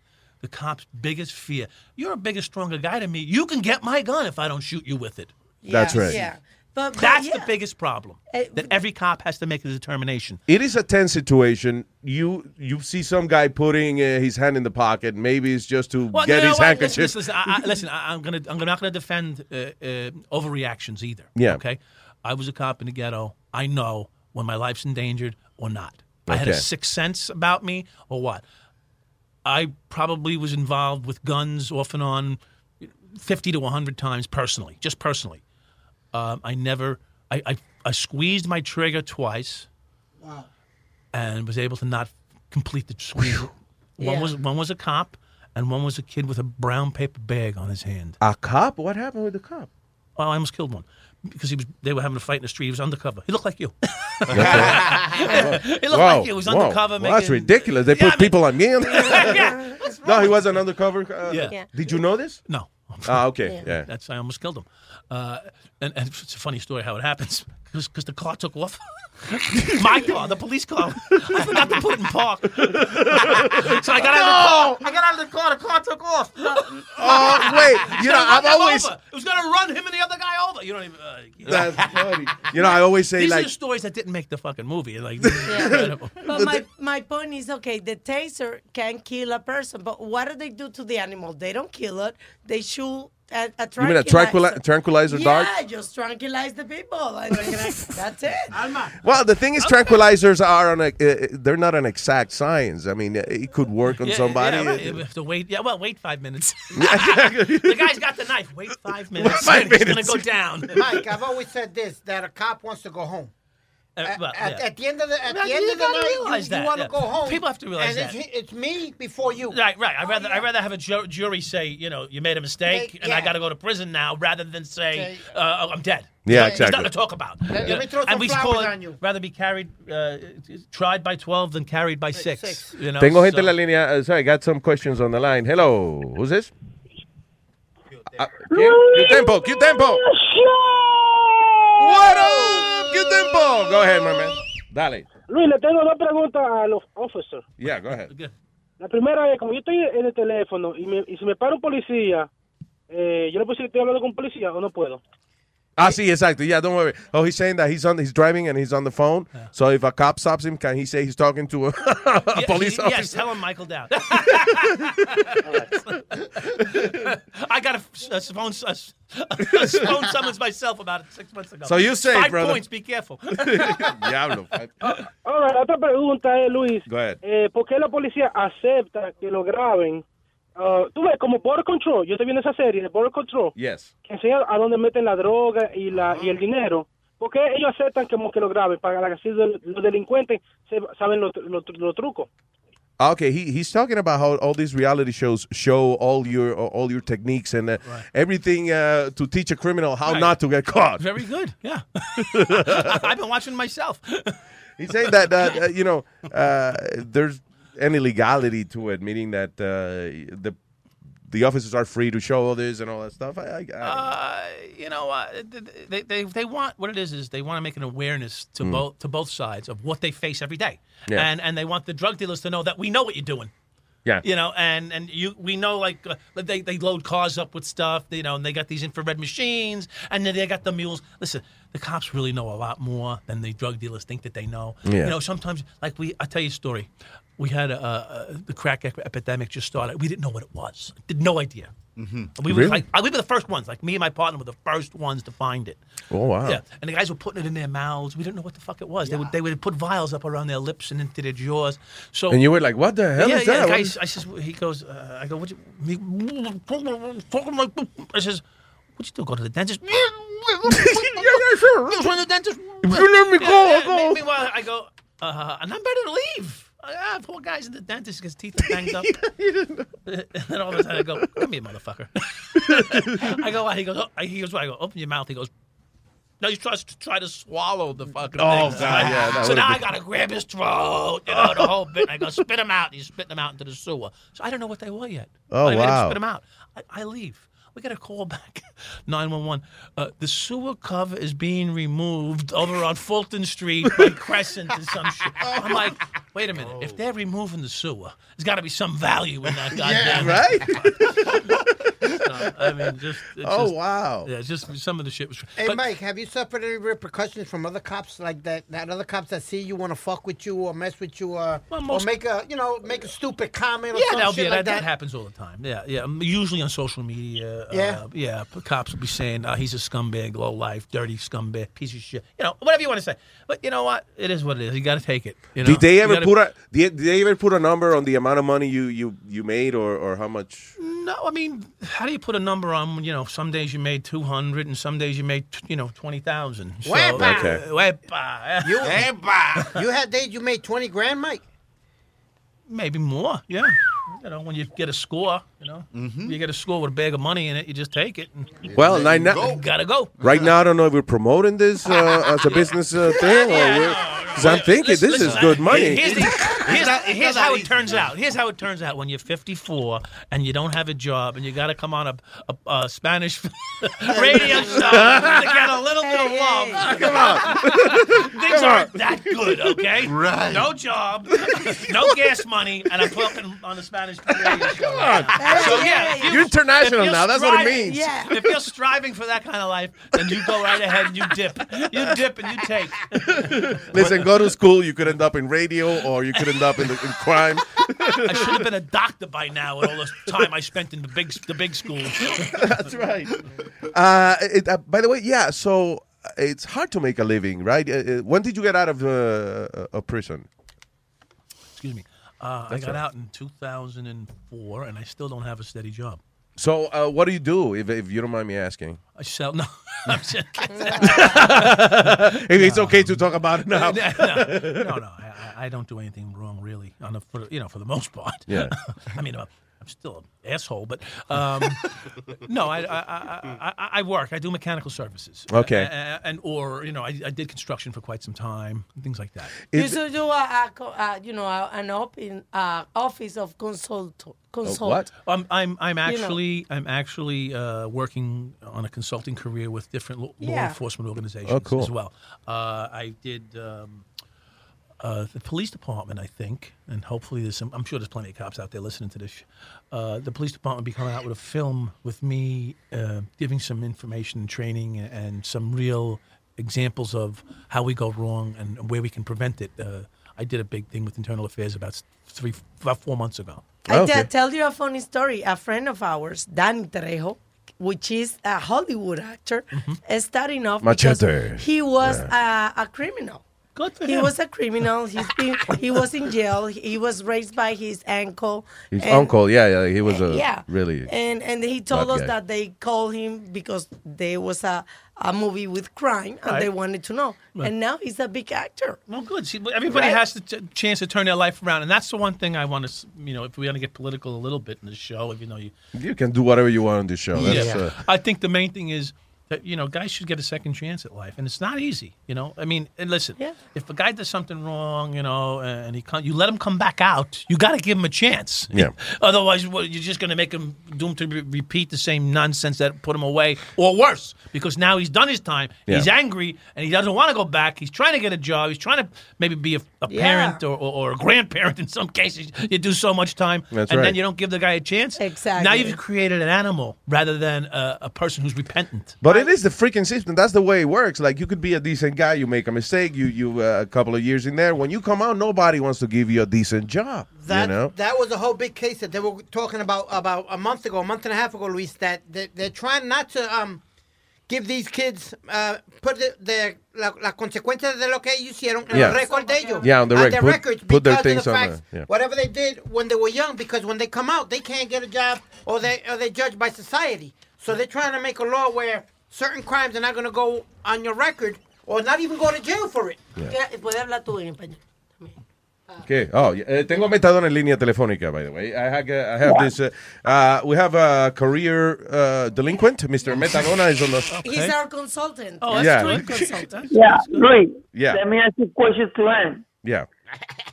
The cop's biggest fear. You're a bigger, stronger guy than me. You can get my gun if I don't shoot you with it. That's right. Yeah. But, but That's yeah. the biggest problem. Eh, that every cop has to make a determination. It is a tense situation. You you see some guy putting uh, his hand in the pocket. Maybe it's just to Well, get you know his what? handkerchief. Listen, listen, I, I, listen I, I'm gonna, I'm not gonna defend uh, uh, overreactions either. Yeah. Okay. I was a cop in the ghetto. I know when my life's endangered or not. I had a Okay. sixth sense about me or what. I probably was involved with guns off and on 50 to 100 times personally, just personally. Um, I never, I, I, I squeezed my trigger twice Wow. and was able to not complete the squeeze. One Yeah. was one was a cop, and one was a kid with a brown paper bag on his hand. A cop? What happened with the cop? Oh, I almost killed one because he was. They were having a fight in the street. He was undercover. He looked like you. he looked Whoa, like you. He was whoa. undercover. Well, that's ridiculous. They Yeah, put people on me. Yeah. no, he wasn't undercover. Uh, Yeah. Yeah. Did you know this? No. Ah, okay. Yeah. That's I almost killed him. Uh, and, and it's a funny story how it happens because the car took off. My car, the police car. I forgot to put it in park. so I got out of the car. I got out of the car. The car took off. Oh, wait. You know, I've always. It was going to run him and the other guy over. You don't even. Uh, you know. That's funny. You know, I always say These are the stories that didn't make the fucking movie. Like, this is incredible. But my, my point is okay, the taser can kill a person, but what do they do to the animal? They don't kill it. They shoot a, a You mean a tranquilizer, tranquilizer yeah, dart? just tranquilize the people. And that's it. Alma. Well, the thing is, tranquilizers are on a. Uh, they're not an exact science. I mean, it could work on Yeah, somebody. Yeah, right. You have to wait. Yeah, well, wait five minutes. the guy's got the knife. Wait five minutes. Five it's minutes. gonna go down. Mike, I've always said this: that a cop wants to go home. Uh, well, at, yeah. at the end of the at Well, the end of the night, realize you, want to yeah. go home. People have to realize and that. It's, it's me before you. Right, right. I'd rather I'd rather have a ju- jury say, you know, you made a mistake, Make- and I got to go to prison now, rather than say, uh, oh, I'm dead. Yeah, There's exactly. nothing to talk about. Let- let me throw and some we flowers call it on you. rather be carried, uh, tried by twelve than carried by six. You know, Tengo gente so- en la línea. Uh, sorry, I got some questions on the line. Hello, who's this? Uh, ¿quién? Q-Tempo, Q-Tempo. What up, Q-Tempo? Go ahead, my man. Dale. Luis, le tengo dos preguntas a los officers. Yeah, go ahead. La primera es, como yo estoy en el teléfono y, me, y si me para un policía, eh, ¿yo le puedo decir que estoy hablando con un policía o no puedo? Ah, sí, exacto. Yeah, don't worry. Oh, he's saying that he's on, he's driving and he's on the phone. So if a cop stops him, can he say he's talking to a, a Yeah, police he- officer? Yes, tell him Michael Down. I got a, a phone a, a phone summons myself about six months ago. So you say, five brother. points. Be careful. Diablo. Ahora, la otra pregunta es, Luis, Go ahead. eh, ¿por qué la policía acepta que lo graben? Ah, Tú ves, como Border Control, yo estoy viendo esa serie de Border Control, Yes. que enseña a dónde meten la droga y, la, y el dinero. ¿Por qué ellos aceptan como que lo graben? Para que así los los delincuentes se- saben los, los, los trucos. Okay, he, he's talking about how all these reality shows show all your all your techniques and uh, everything uh, to teach a criminal how Right. not to get caught. Very good. Yeah. I've been watching myself. He's saying that that uh, you know uh, there's an legality to it, meaning that uh, the the officers are free to show all this and all that stuff. I, I, I, Uh, you know, uh, they, they they want what it is is they want to make an awareness to Mm. both to both sides of what they face every day, Yeah. and and they want the drug dealers to know that we know what you're doing. yeah. You know, and and you we know like uh, they they load cars up with stuff, you know, and they got these infrared machines, and then they got the mules. Listen, the cops really know a lot more than the drug dealers think that they know. Yeah. You know, sometimes like we, I tell you a story. We had a, a, the crack epidemic just started. We didn't know what it was. Did no idea. Mhm. We were Really? like, we were the first ones. Like me and my partner were the first ones to find it. Oh, wow. Yeah, and the guys were putting it in their mouths. We didn't know what the fuck it was. They would they would put vials up around their lips and into their jaws. So and you were like, what the hell yeah, is yeah. that? guy, I says, he goes, uh, I go, what you, he, talking like, I says, what you do? Go to the dentist? yeah, yeah, sure. From the dentist. If you let me go, I'll go. Meanwhile, I go, uh, and I'm better to leave. Ah, poor guy's in the dentist, his teeth are banged up. and then all of a sudden I go, come here, motherfucker. I go, he goes, oh, he goes, what? I go, open your mouth. He goes, no, he's trying to try to swallow the fucking Oh, thing. God, yeah, so now I gotta grab his throat, you know, the whole bit. I go, spit him out. He's spitting them out into the sewer. So I don't know what they were yet. Oh, I made him wow. spit him out. I, I leave. We got a call back, 911. Uh, the sewer cover is being removed over on Fulton Street by Crescent and some shit. I'm like, wait a minute. If they're removing the sewer, there's got to be some value in that goddamn. Yeah, right? Know, I mean, just. It's Oh, just- wow. Yeah, it's just some of the shit was. Hey, but- Mike, have you suffered any repercussions from other cops like that? That other cops that see you want to fuck with you or mess with you, or, or most- make a you know make a stupid comment or Yeah, some that'll be, like that, that that. happens all the time. Yeah, yeah. um, Usually on social media. Yeah? Uh, yeah. p- Cops will be saying uh, he's a scumbag, low life, dirty scumbag, piece of shit. You know, whatever you want to say. But you know what? It is what it is. You got to take it. You know? Did they You ever gotta- put a did, did they ever put a number on the amount of money you you, you made or, or how much? No, I mean, how do you put a number on? You know, some days you made two hundred, and some days you made you know twenty thousand. So, Wepa. Okay. uh, wepa. You, you had days you made twenty grand, Mike. Maybe more. Yeah. You know, when you get a score, you know, you get a score with a bag of money in it, you just take it. And Well, like now, gotta go. right now I don't know if we're promoting this uh, as a business uh, thing or because I'm thinking this is good money. Here's, the, here's, here's how it turns out. Here's how it turns out when you're 54 and you don't have a job and you got to come on a, a, a Spanish radio show to get a little bit of love. Come on. Things Come aren't that good, okay? Right. No job, no gas money, and I'm talking on the Spanish radio show. Come on. So yeah, you- You're international you're now. That's what it means. Yeah. If you're striving for that kind of life, then you go right ahead and you dip. You dip and you take. Listen, go to school. You could end up in radio or you could end up in, in crime. I should have been a doctor by now with all the time I spent in the big the big schools. That's right. Uh, it, uh, by the way, yeah. So uh, it's hard to make a living, right? Uh, uh, when did you get out of uh, uh, prison? Excuse me. Uh, I got right. out in 2004, and I still don't have a steady job. So uh, what do you do, if, if you don't mind me asking? I sell no. I'm just if it's okay to talk about it now. no, no, no, I, I- I don't do anything wrong, really. On the, for, you know, for the most part. Yeah. I mean, I'm, I'm still an asshole, but um, no, I, I, I, I, I work. I do mechanical services. Okay. A- a- and or you know, I, I did construction for quite some time, things like that. You should do a, a, co- uh, you know, a, an open uh, office of consult. consult. I'm I'm I'm You know. actually I'm actually uh, working on a consulting career with different law Yeah. enforcement organizations Oh, cool. as well. Uh, I did um, uh, the police department, I think, and hopefully there's some. I'm sure there's plenty of cops out there listening to this. Uh, the police department will be coming out with a film with me uh, giving some information and training and, and some real examples of how we go wrong and where we can prevent it. Uh, I did a big thing with internal affairs about three, about four months ago. I te- tell you a funny story. A friend of ours, Dan Trejo, which is a Hollywood actor, is starting off because Machete. he was a, a criminal. Good for he him. was a criminal. He's been, he was in jail. He was raised by his uncle. His and- uncle, yeah, yeah, he was a yeah. really. And and he told us guy. that they called him because there was a, a movie with crime and Right. they wanted to know. Right. And now he's a big actor. Well, good. See, everybody Right. has the chance to turn their life around, and that's the one thing I want to, you know, if we want to get political a little bit in the show, even though you, You can do whatever you want on the show. That's, yeah, uh, I think the main thing is that you know guys should get a second chance at life, and it's not easy. You know, I mean, and listen, if a guy does something wrong, you know, and he come, you let him come back out, you got to give him a chance. Yeah. Otherwise, well, you're just going to make him doomed to re- repeat the same nonsense that put him away, or worse, because now he's done his time. He's angry and he doesn't want to go back. He's trying to get a job. He's trying to maybe be a, a Yeah. parent or, or, or a grandparent. In some cases, you do so much time, That's and right. then you don't give the guy a chance. Exactly. Now you've created an animal rather than a, a person who's repentant. But it is the freaking system. That's the way it works. Like you could be a decent guy, you make a mistake, you you uh, a couple of years in there. When you come out, nobody wants to give you a decent job. That you know. that was a whole big case that they were talking about about a month ago, a month and a half ago, Luis. That they, they're trying not to um give these kids uh put the, the la, las consecuencias de lo que ellos hicieron en Yeah. el récord de ellos. Yeah, on the rec- their put- records put their things the on facts, there, yeah. Whatever they did when they were young, because when they come out, they can't get a job or they or they're judged by society. So they're trying to make a law where certain crimes are not going to go on your record or not even go to jail for it. Yeah. Eh, en. Okay. Oh, eh, tengo metadona en línea telefónica, by the way. I have, uh, I have this. Uh, uh, we have a career uh, delinquent, Mr. Metadona is on the. Okay. He's our consultant. Oh, that's yeah. consultant. Yeah, Luis. Yeah. Let me ask you a question to him. Yeah.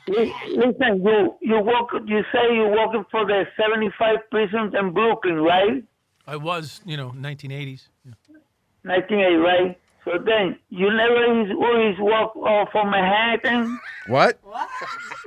Listen, you you work. You say you're working for the 75 prisons in Brooklyn, right? I was, you know, 1980s. Yeah. 1985. So then, you never always walk uh, from Manhattan. What? what?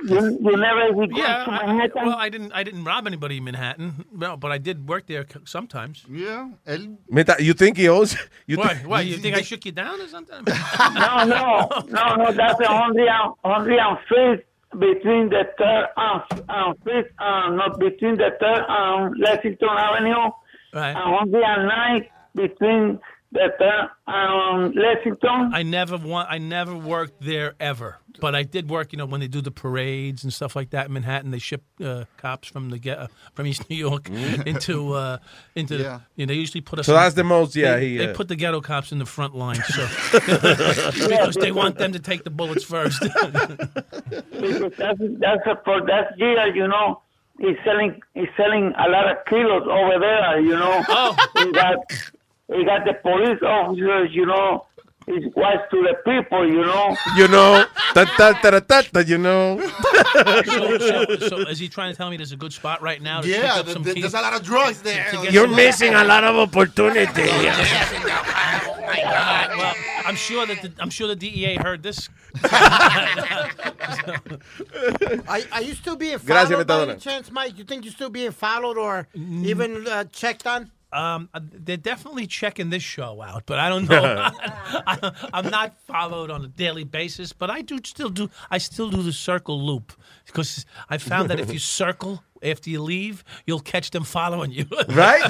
You, you never is yeah, from Manhattan. Well, I didn't. I didn't rob anybody in Manhattan. No, but I did work there sometimes. Yeah. El... You think he owes? You what? Th- what? You think I shook you down or something? no, no, no, no. That's the only uh, only on fifth between the third and, fifth, uh, not between the third and Lexington Avenue, right. and only at night between the third and Lexington. I never want. I never worked there ever. But I did work. You know, when they do the parades and stuff like that in Manhattan, they ship uh, cops from the get, uh, from East New York into uh, into. Yeah. The, you know, they usually put us. So in- that's the most- yeah, They, he, they uh, put the ghetto cops in the front line, so because they want them to take the bullets first. because that's that's a, for that year, you know. He's selling he's selling a lot of kilos over there, you know. Oh. He got he got the police officers, you know. He's wise to the people, you know. You know, ta ta ta ta ta, ta, you know. so, so, so is he trying to tell me there's a good spot right now? To pick Yeah, up th- some th- there's a lot of drugs there. You're some- missing a lot of opportunity. oh my God! well, I'm sure that the, I'm sure the DEA heard this. Are, are you still being Gracias, followed by Metadona. any chance, Mike? You think you're still being followed or even uh, checked on? Um, they're definitely checking this show out, but I don't know. I, I'm not followed on a daily basis, but I do still do. I still do the circle loop because I found that if you circle after you leave, you'll catch them following you. Right?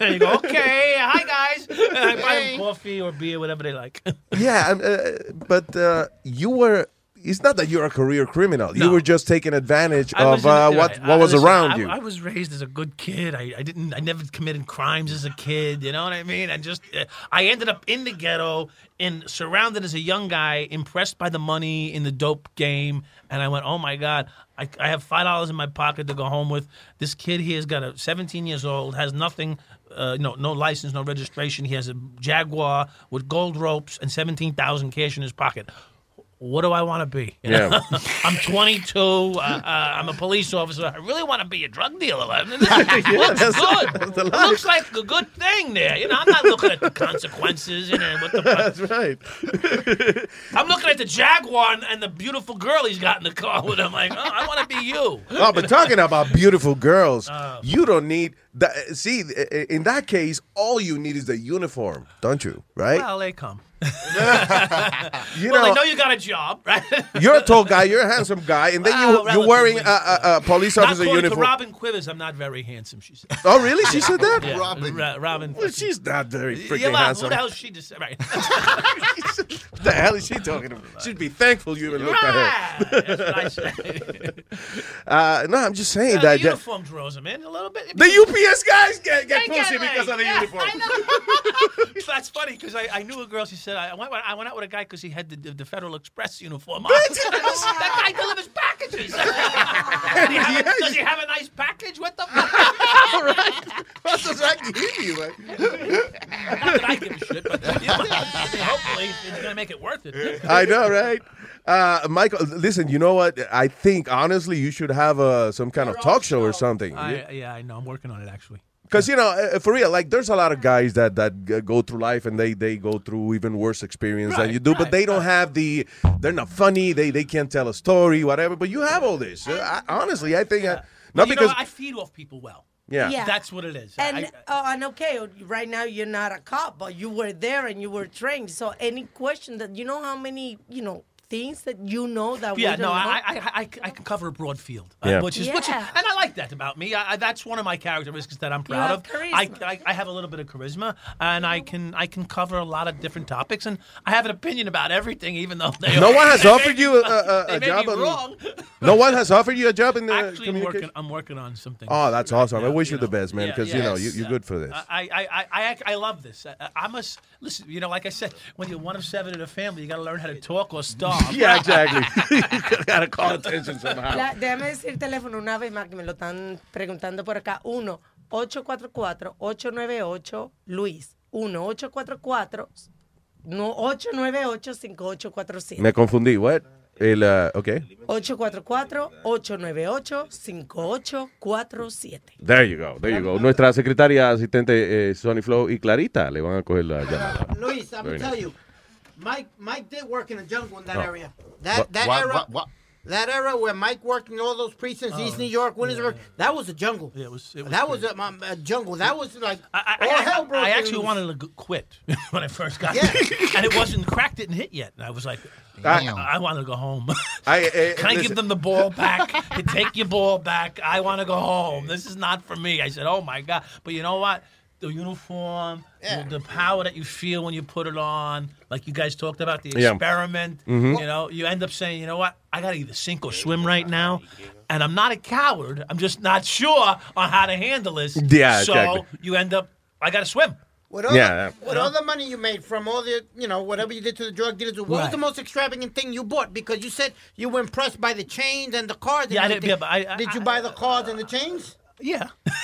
and you go, okay, hi guys. And I buy them coffee or beer, whatever they like. Yeah, uh, but uh, you were. It's not that you're a career criminal. You were just taking advantage I of uh, what I- what was listen, around you. I was raised as a good kid. I, I didn't. I never committed crimes as a kid. You know what I mean? I just. uh, I ended up in the ghetto, and surrounded as a young guy, impressed by the money in the dope game, and I went, "Oh my god." I, I have five dollars in my pocket to go home with. This kid here's got a 17 years old, has nothing, uh, no no license, no registration. He has a Jaguar with gold ropes and 17,000 cash in his pocket. What do I want to be? You know? Yeah. I'm 22. Uh, uh, I'm a police officer. I really want to be a drug dealer. I mean, Yeah, looks that's- good. It looks like a good thing there. You know, I'm not looking at the consequences. You know, what the That's right. I'm looking at the Jaguar and, and the beautiful girl he's got in the car with him. Like, oh, I want to be you. Oh, but talking about beautiful girls, Oh. you don't need that. See, i- i- in that case, all you need is the uniform, don't you? Right? Well, they come. You well, know- they know you got a job, right? you're a tall guy. You're a handsome guy, and then Well, you you're wearing a, a, a police Not officer according to uniform. Robin Quivers, I'm not very handsome. She said. Oh, really? She said that? Yeah, Robin. Ra- Robin. Well, she's not very freaking yeah, well, handsome. Who the hell is she to say? Right. What the hell is she talking about? She'd be thankful you even looked at her. That's what I say. Uh, no, I'm just saying Yeah, that. the uniform draws him in a little bit. The UPS guys get, get They pussy get because of the. Yeah, uniform. I know. That's funny because I, I knew a girl. She said I went I went out with a guy because he had the, the Federal Express uniform. on. that guy delivers packages. Does he, have a, does he have a nice package with them? What does that give you? man? Not that I give a shit, but you know, I hopefully it's gonna make it worth it. I know, right? Uh, Michael, listen. You know what? I think honestly, you should have uh, some kind of talk show or something. I, yeah, I know. I'm working on it actually. Because you know, uh, for real, like there's a lot of guys that that go through life and they they go through even worse experience than Right, you do, but right, they don't have the, they're not funny, they they can't tell a story, whatever. But you have all this. Uh, I, honestly, I think uh, Well, not you because know, I feed off people well. Yeah. Yeah. That's what it is. And I- oh, and okay, right now you're not a cop, but you were there and you were trained. So any question that you know how many you know things that you know that we yeah, don't no, know? I, I, I, I can cover a broad field, uh, Yeah. which is which, is, Yeah. and I like that about me. I, I, that's one of my characteristics that I'm proud have of. I, charisma. I, I have a little bit of charisma, and I can I can cover a lot of different topics, and I have an opinion about everything, even though they no one has offered you a, a, a job. in- wrong. no one has offered you a job in the Actually, I'm communication. working. I'm working on something. Oh, that's awesome! I wish you, the best, man, Yeah, because you know you, you're good for this. I, I, I, I, I love this. I, I must listen. You know, like I said, when you're one of seven in a family, you got to learn how to talk or starve. yeah, exactly. you gotta call attention somehow. La- déjame decir el teléfono una vez más que me lo están preguntando por acá. 1 844 898 Luis. 1 844 no 898 5847. Me confundí. What? El, uh, ok. 844-898-5847. There you go, there you go. Nuestra secretaria asistente eh, Sonny Flow y Clarita le van a coger la llamada. Luis, I'm gonna tell nice. you, Mike Mike did work in the jungle in that No. area. That What- that what- era, what- what? that era where Mike worked in all those precincts, East New York, Williamsburg. That was a jungle. Yeah, it was. It was that was crazy. a, um, a jungle. That was like I, all I- hell broke I actually loose. wanted to quit when I first got there. and it wasn't crack didn't hit yet. And I was like, I, Damn. I want to go home. I, eh, Can I listen. give them the ball back? Take your ball back. I want to go home. This is not for me. I said, oh my god. But you know what? The uniform, the, the power that you feel when you put it on, like you guys talked about the Yeah. experiment. Mhm. You know, you end up saying, you know what? I got to either sink or swim right now. And I'm not a coward. I'm just not sure on how to handle this. Yeah, So exactly. you end up, I got to swim. With all, Yeah. the, with all the money you made from all the, you know, whatever you did to the drug dealers, what was the most extravagant thing you bought? Because you said you were impressed by the chains and the cars. And Yeah, I didn't- yeah, but I- I- did you buy the cars and the chains? Yeah.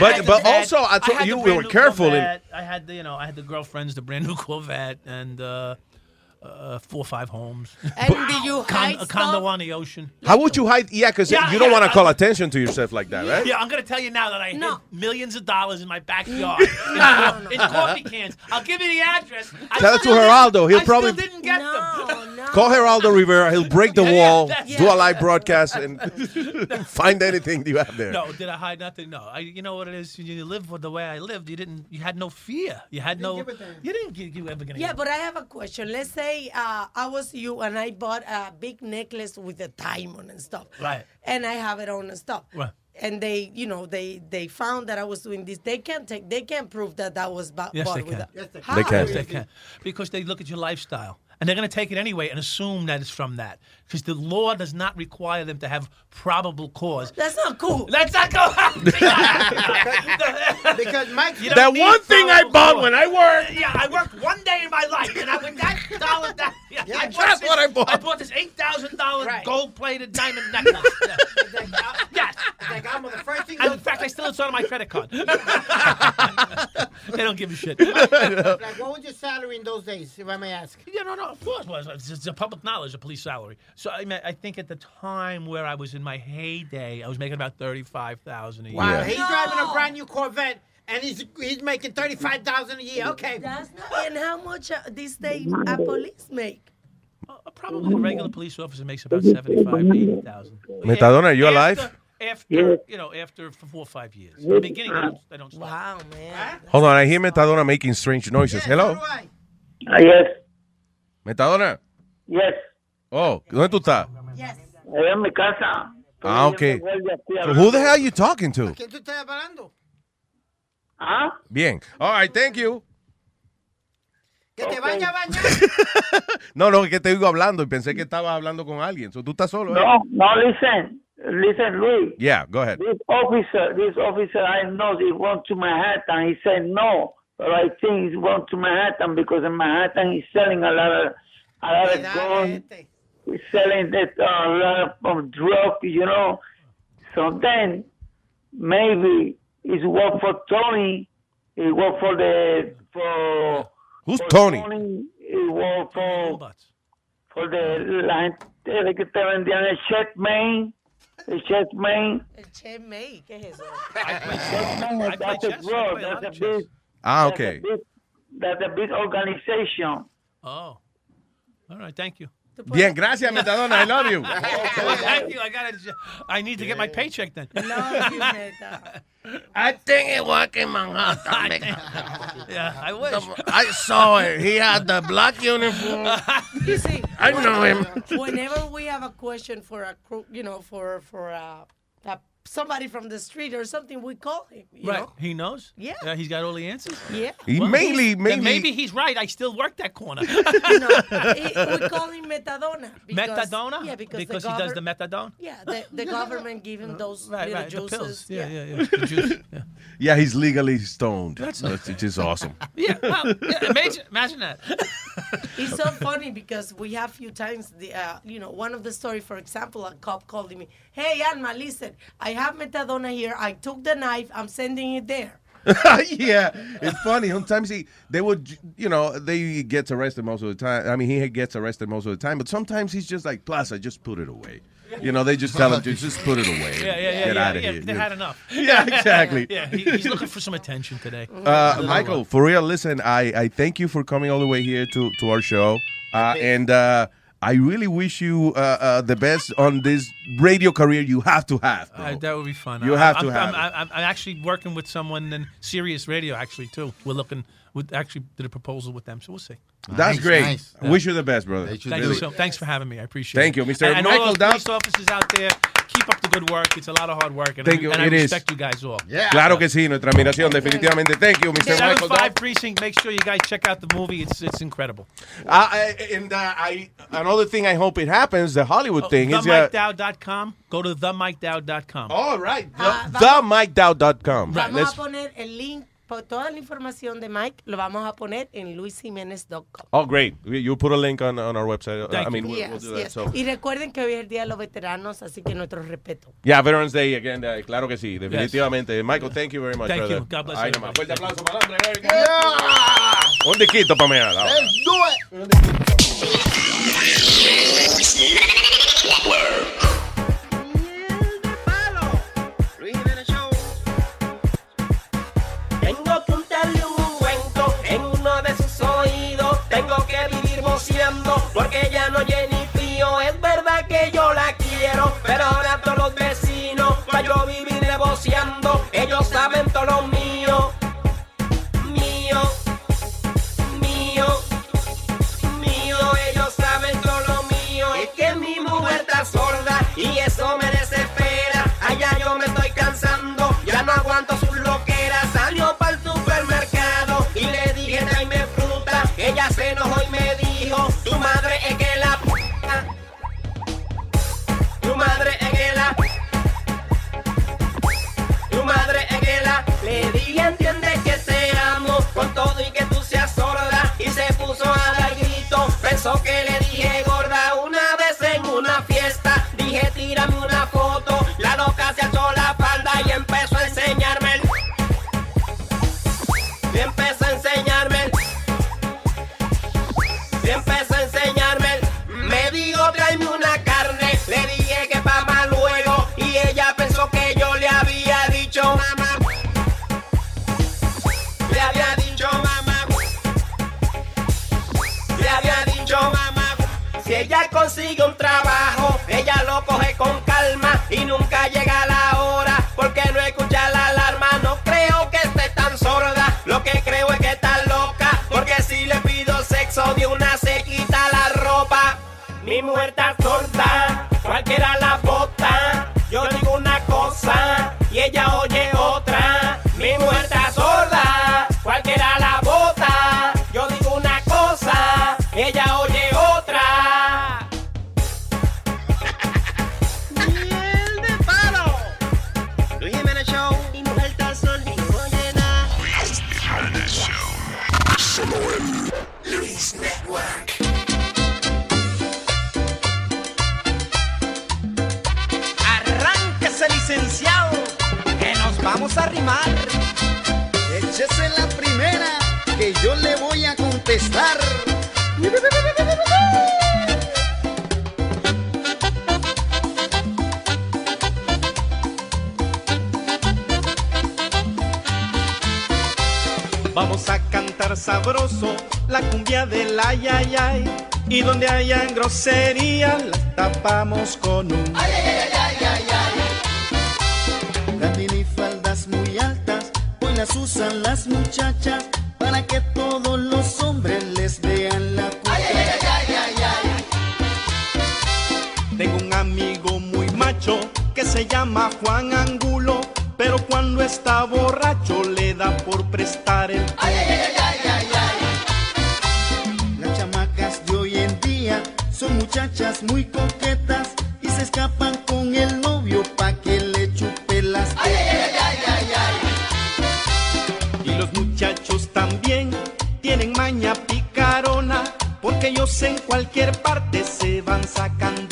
But- but also, I told had you we were careful in- Corvette. I had the, you know, I had the girlfriends, the brand new Corvette, and uh, uh, four or five homes. And did you Con- hide a condo stuff? on the ocean. How would you hide? Yeah, because Yeah, you don't yeah, want to I- call attention to yourself like that, right? Yeah, I'm gonna tell you now that I hid millions of dollars in my backyard in, co- in coffee cans. I'll give you the address. I Tell it to still didn't- Geraldo. He'll I probably- still didn't get them. Call Geraldo Rivera. He'll break the wall, that's- do a live broadcast, and find anything you have there. No, did I hide nothing? No. I, you know what it is? You live with the way I lived. You didn't. You had no fear. You had no. You didn't. give- You ever gonna? Yeah, but I have a question. Let's say uh, I was you and I bought a big necklace with a diamond and stuff. Right. And I have it on and stuff. Right. And they, you know, they they found that I was doing this. They can't take. They can't prove that that was bought, Yes, bought they with can. a. Yes, How? Yes, they can. Because they look at your lifestyle. And they're going to take it anyway and assume that it's from that. Because the law does not require them to have probable cause. That's not cool. That's not cool. because Mike, You don't That one thing I bought cause. when I worked. Yeah, I worked one day in my life, and I with that dollar, that, yeah, I bought that's this, what I bought. I bought this eight thousand dollar gold plated diamond necklace. Yeah. Uh, yes. Like, I'm the first thing. And in fact, I still it's on my credit card. they don't give a shit. like, what was your salary in those days, if I may ask? Yeah, no, no, of course. Well, it's, it's a public knowledge, a police salary. So I mean, I think at the time where I was in my heyday, I was making about thirty-five thousand a year. Wow, he's driving a brand new Corvette and he's he's making thirty five thousand a year. Okay, That's not. And how much uh, these days a police make? Probably a regular police officer makes about 75, to 80,000. Metadona, are you After- alive? After, you know, after four or five years. In the beginning, they don't, they don't stop. Wow, man. Hold on, I hear Metadona making strange noises. Hello. yes, Metadona. yes. Oh, ¿dónde tú estás? Allá en mi casa. Ah, okay. So who the hell are you talking to? ¿Quién tú estás hablando? ¿Ah? Bien. All right, thank you. Que te vaya a bañar. No, no, es que te oigo hablando y pensé que estabas hablando con alguien. So, ¿Tú estás solo? eh? No, no, listen. Listen, Luis. Yeah, go ahead. This officer, this officer, I know he went to Manhattan. He said no, but I think he went to Manhattan because in Manhattan he's selling a lot of, a lot of guns. He's selling that uh, a lot of um, drug, you know. So then maybe he's work for Tony. He work for the for. Who's for Tony? He work for for the la gente que te vendían el checkmate, el checkmate. El Che May, ¿qué es eso? Checkmate, that's a drug. That's a big. Ah, that's a okay. big- That's a big organization. Oh. All right, thank you. Bien, gracias, Metadona. I love you. Well, thank you. I got to I need to get my paycheck then. I think it work in Manhattan. yeah, I wish. I saw it. He had the black uniform. You see, I know him. Whenever we have a question for a crew, you know, for for a, uh, somebody from the street or something, we call him. You Right. know? He knows? Yeah. he's got all the answers? Yeah. He mainly- he's- mainly- maybe he's right. I still work that corner. He- we call him Metadona. Because, Metadona? Yeah, because, Because the he does the methadone? Yeah, the, the government give him those Right, little right, the pills. Yeah, yeah, yeah. The juice. Yeah. Yeah, he's legally stoned. That's That's which is awesome. Yeah, well, yeah, imagine, imagine that. It's so funny because we have few times the uh, you know one of the story for example a cop called me hey Alma listen I have metadona here I took the knife I'm sending it there yeah, it's funny. Sometimes he, they would, you know, they gets arrested most of the time. I mean, he gets arrested most of the time, but sometimes he's just like, Plaza, just put it away. You know, they just tell him to just put it away. Yeah, yeah, yeah. Get yeah, out of yeah, here. They had enough. Yeah, exactly. yeah, he, he's looking for some attention today. Uh, Michael, for real, listen, I, I thank you for coming all the way here to, to our show. Uh, and uh, I really wish you uh, uh, the best on this radio career you have to have. Uh, that would be fun. You I- have I'm, to have I'm, I'm, I'm actually working with someone in Sirius Radio, actually, too. We're looking, we actually did a proposal with them, so we'll see. That's great. Wish you the best, brother. Thank you so, thanks for having me. I appreciate Thank it. Thank you, Mr. And, and Michael all those Dow- police officers out there, keep up the good work. It's a lot of hard work, and, Thank I, you. and I It is. respect you guys all. Yeah. Claro que sí, nuestra admiración, definitivamente. Thank you, Mr. Michael. Dow. 75 Precinct, make sure you guys check out the movie. It's it's incredible. Uh, I- and uh, I another thing I hope it happens, the Hollywood thing is uh, TheMikeDow.com. Go to TheMikeDow.com. All right. Ah, TheMikeDow.com. Vamos Let's- a poner el link, por toda la información de Mike, lo vamos a poner en luisjiménez.com. Oh, great. You put a link on, on our website. Thank I mean, you. we'll, we'll Yes, do that. So. Y recuerden que hoy es el Día de los Veteranos, así que nuestro respeto. Yeah, Veterans Day again. uh, claro que sí, definitivamente. Michael, thank you very much. Thank brother. you. God bless Ay, everybody. nomás. Fuerte aplauso para el hombre. Un diquito para porque ella no oye con todo grosería las tapamos con un muchachos también tienen maña picarona, porque ellos en cualquier parte se van sacando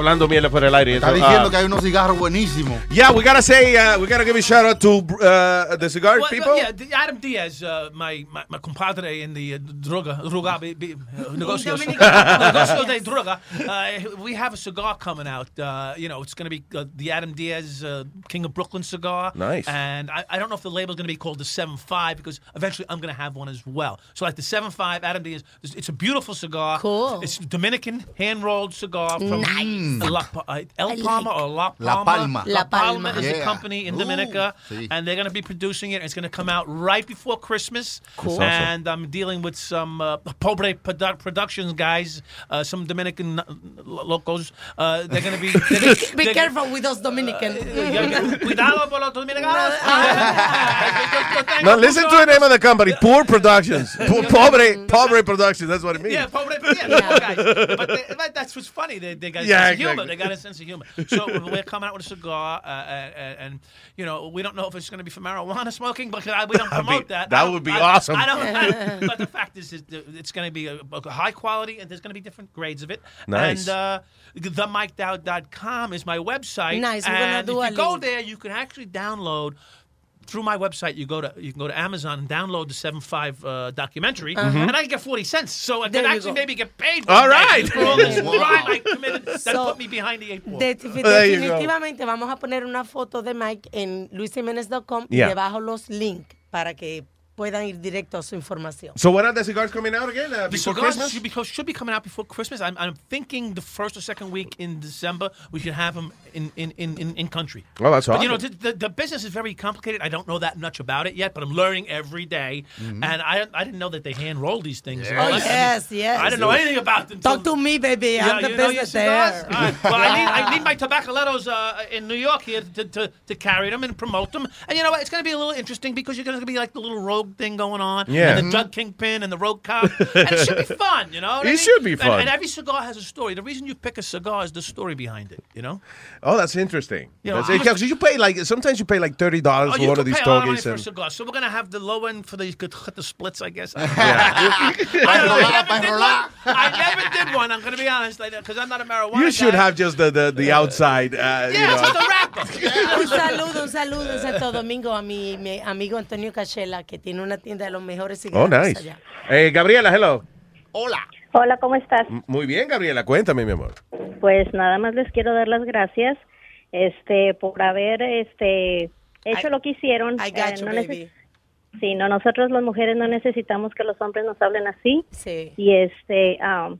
hablando miel fuera del aire. Está Eso, diciendo ah, que hay unos cigarros buenísimos. Yeah, we gotta say, uh, we gotta give a shout out to uh, the cigar Well, people. yeah, Adam Diaz, uh, my, my, my compadre in the uh, droga, droga, be- be- uh, negocios, negocios de droga. Uh, we have a cigar coming out. Uh, you know, it's going to be uh, the Adam Diaz uh, King of Brooklyn cigar. Nice. And I, I don't know if the label's going to be called the Seven Five because eventually I'm going to have one as well. So like the Seven Five, Adam Diaz, it's- it's a beautiful cigar. Cool. It's Dominican hand rolled cigar from Nice. La, uh, El like- Palma or La Palma. La Palma. La La Palma Palma. is a company in Ooh, Dominica, sí. and they're going to be producing it. It's going to come out right before Christmas. Cool. That's awesome. And I'm dealing with some uh, Pobre Produ- Productions guys, uh, some Dominican locals. Uh, they're going to be. they're Be careful with those Dominican. Cuidado por los dominicanos. No, listen to the name of the company, Poor Productions. Po- Pobre, Pobre Productions, that's what it means. Yeah, pobre, yeah, guys. But, they, but that's what's funny. They, they got a Yeah, sense of humor. They got a sense of humor. So we're coming out with a cigar, uh, and, and you know, we don't know if it's going to be for marijuana smoking, but we don't That'd be- promote that. that I would be I- awesome. I don't, I don't- but the fact is, is it's going to be a, a high quality, and there's going to be different grades of it. Nice. And uh, themikedout.com is my website. Nice. And if a you go there, you can actually download through my website, you go to you can go to Amazon and download the 7.5 uh, documentary, Uh-huh. and I get forty cents. So I There can actually go. maybe get paid. All one day right. for all this crime I committed that So, put me behind the eight ball. De- There definitivamente vamos a poner una foto de Mike en luisimenez.com y debajo los links para que puedan ir directo a su información. So when are the cigars coming out again? Uh, The before cigars Christmas? should be, should be coming out before Christmas. I'm, I'm thinking the first or second week in December we should have them in in, in, in, in country. Well, that's But you know the, the, the business is very complicated. I don't know that much about it yet, but I'm learning every day. Mm-hmm. And I I didn't know that they hand roll these things. Oh, I mean, yes, yes. I didn't know anything about them. Talk to me, baby. Yeah, I'm the you know business there. All right. Well, I need, I need my tabacaleros uh, in New York here to, to, to carry them and promote them. And you know what? It's going to be a little interesting because you're going to be like the little rogue drug thing going on, Yeah. and the drug kingpin and the road cop, and it should be fun, you know. what I It mean? should be fun. And, every cigar has a story. The reason you pick a cigar is the story behind it, you know. Oh, that's interesting. Yeah, That's because you pay like sometimes you pay like thirty dollars Oh, for you one can of these pay a lot of money stogies. for a and- cigar. So we're gonna have the low end for the you could cut the splits, I guess. I, don't know. I, don't know. I never did one. I never did one. I'm gonna be honest, because I'm not a marijuana. You should guy. have just the the, the outside. Uh, you Yeah, know. just a rapper. Un saludo, un saludo en Santo Domingo a mi, mi amigo Antonio Cachela, que tiene una tienda de los mejores Oh, cigarros nice. allá. Eh, Gabriela, hello. Hola. Hola, ¿cómo estás? M- Muy bien, Gabriela, cuéntame, mi amor. Pues nada más les quiero dar las gracias este por haber este hecho lo que hicieron. I got you, no baby. Sí, no, nosotros las mujeres no necesitamos que los hombres nos hablen así. Sí. Y este, um,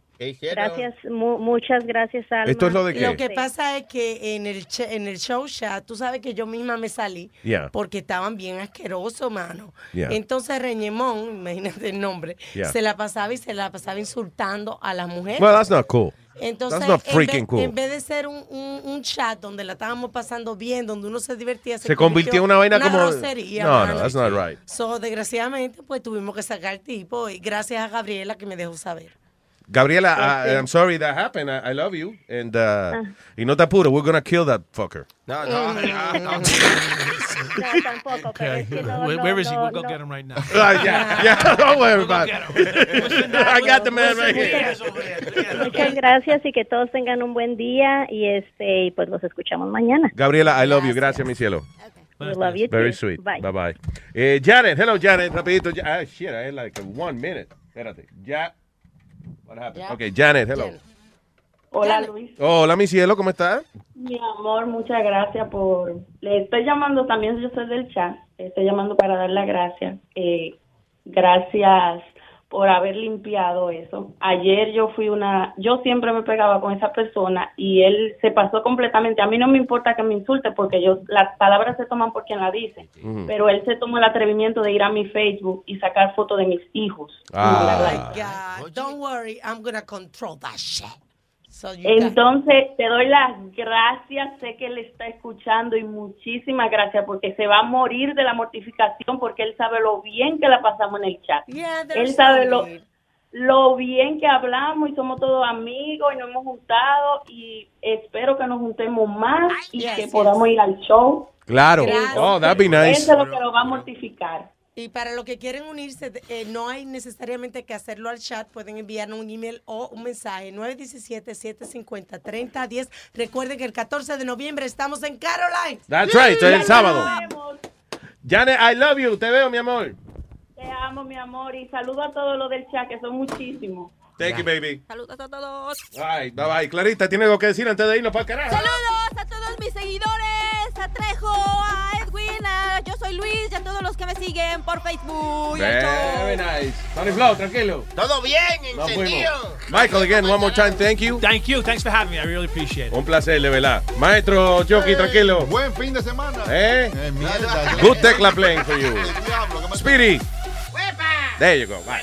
gracias, mu- muchas gracias, Alma. ¿Esto es lo de qué? Lo que pasa es que en el, en el show chat, tú sabes que yo misma me salí Yeah. porque estaban bien asquerosos, mano. Yeah. Entonces Reñemón, imagínate el nombre, Yeah. se la pasaba y se la pasaba insultando a las mujeres. Well, that's not cool. Entonces, en, vez, cool. en vez de ser un, un- un chat donde la estábamos pasando bien, donde uno se divertía, Se convirtió en una vaina como- grosería, No, no, that's not right. So, desgraciadamente, pues tuvimos que sacar el tipo y gracias a Gabriela que me dejó saber. Gabriela, I, I'm sorry that happened. I, I love you. And, uh, Ah. y no te apures, we're gonna kill that fucker. No, no, no. No, tampoco, pero es que no, Where- no, where is he? no, We'll go no. get him right now. Ah, yeah, yeah, don't worry about it. I got the man right here. Muchas gracias y que todos tengan un buen día y este y pues los escuchamos mañana. Gabriela, I love you. Gracias, mi cielo. We love you Very too. sweet. Bye. Bye bye. Eh, Janet, hello, Janet. Rapidito. Ah, shit, I had like one minute. Espérate. Ya. What happened? Ya. Okay, Janet, hello. Hola Luis, Hola, mi cielo, ¿cómo estás? mi amor, muchas gracias por... Le estoy llamando también, yo soy del chat, estoy llamando para dar las gracias. Eh, gracias por haber limpiado eso. Ayer yo fui una... Yo siempre me pegaba con esa persona y él se pasó completamente. A mí no me importa que me insulte porque yo las palabras se toman por quien la dice. Pero él se tomó el atrevimiento de ir a mi Facebook y sacar fotos de mis hijos. Ah. God, don't worry, I'm gonna control that shit. Entonces, te doy las gracias, sé que él está escuchando y muchísimas gracias porque se va a morir de la mortificación porque él sabe lo bien que la pasamos en el chat. Yeah, él so sabe lo, lo bien que hablamos y somos todos amigos y nos hemos juntado y espero que nos juntemos más y que podamos ir al show. Claro. Oh, that'd be nice. Eso es lo que lo va a mortificar. Y para los que quieren unirse, eh, no hay necesariamente que hacerlo al chat, pueden enviarnos un email o un mensaje 917-750-3010. Recuerden que el 14 de noviembre estamos en Caroline. That's right, es el sábado. Janet, I love you. Te veo, mi amor. Te amo, mi amor, y saludo a todos los del chat, que son muchísimos. Thank you, baby. Saludos a todos. Bye, bye, bye. Clarita, ¿tiene algo que decir antes de irnos para el carajo? Saludos a todos mis seguidores, a Trejo, a Edwin, a Yo Soy Luis y a todos los que me siguen por Facebook. Very nice. Tony Flow, tranquilo. Todo bien, encendido. Michael, again, one more time, thank you. Thank you. Thanks for having me. I really appreciate it. Un placer, de verdad. Maestro Chucky, tranquilo. Buen fin de semana. ¿Eh? Eh, mierda. Good tecla playing for you. Diablo, ¿qué me- Speedy. There you go. Bye.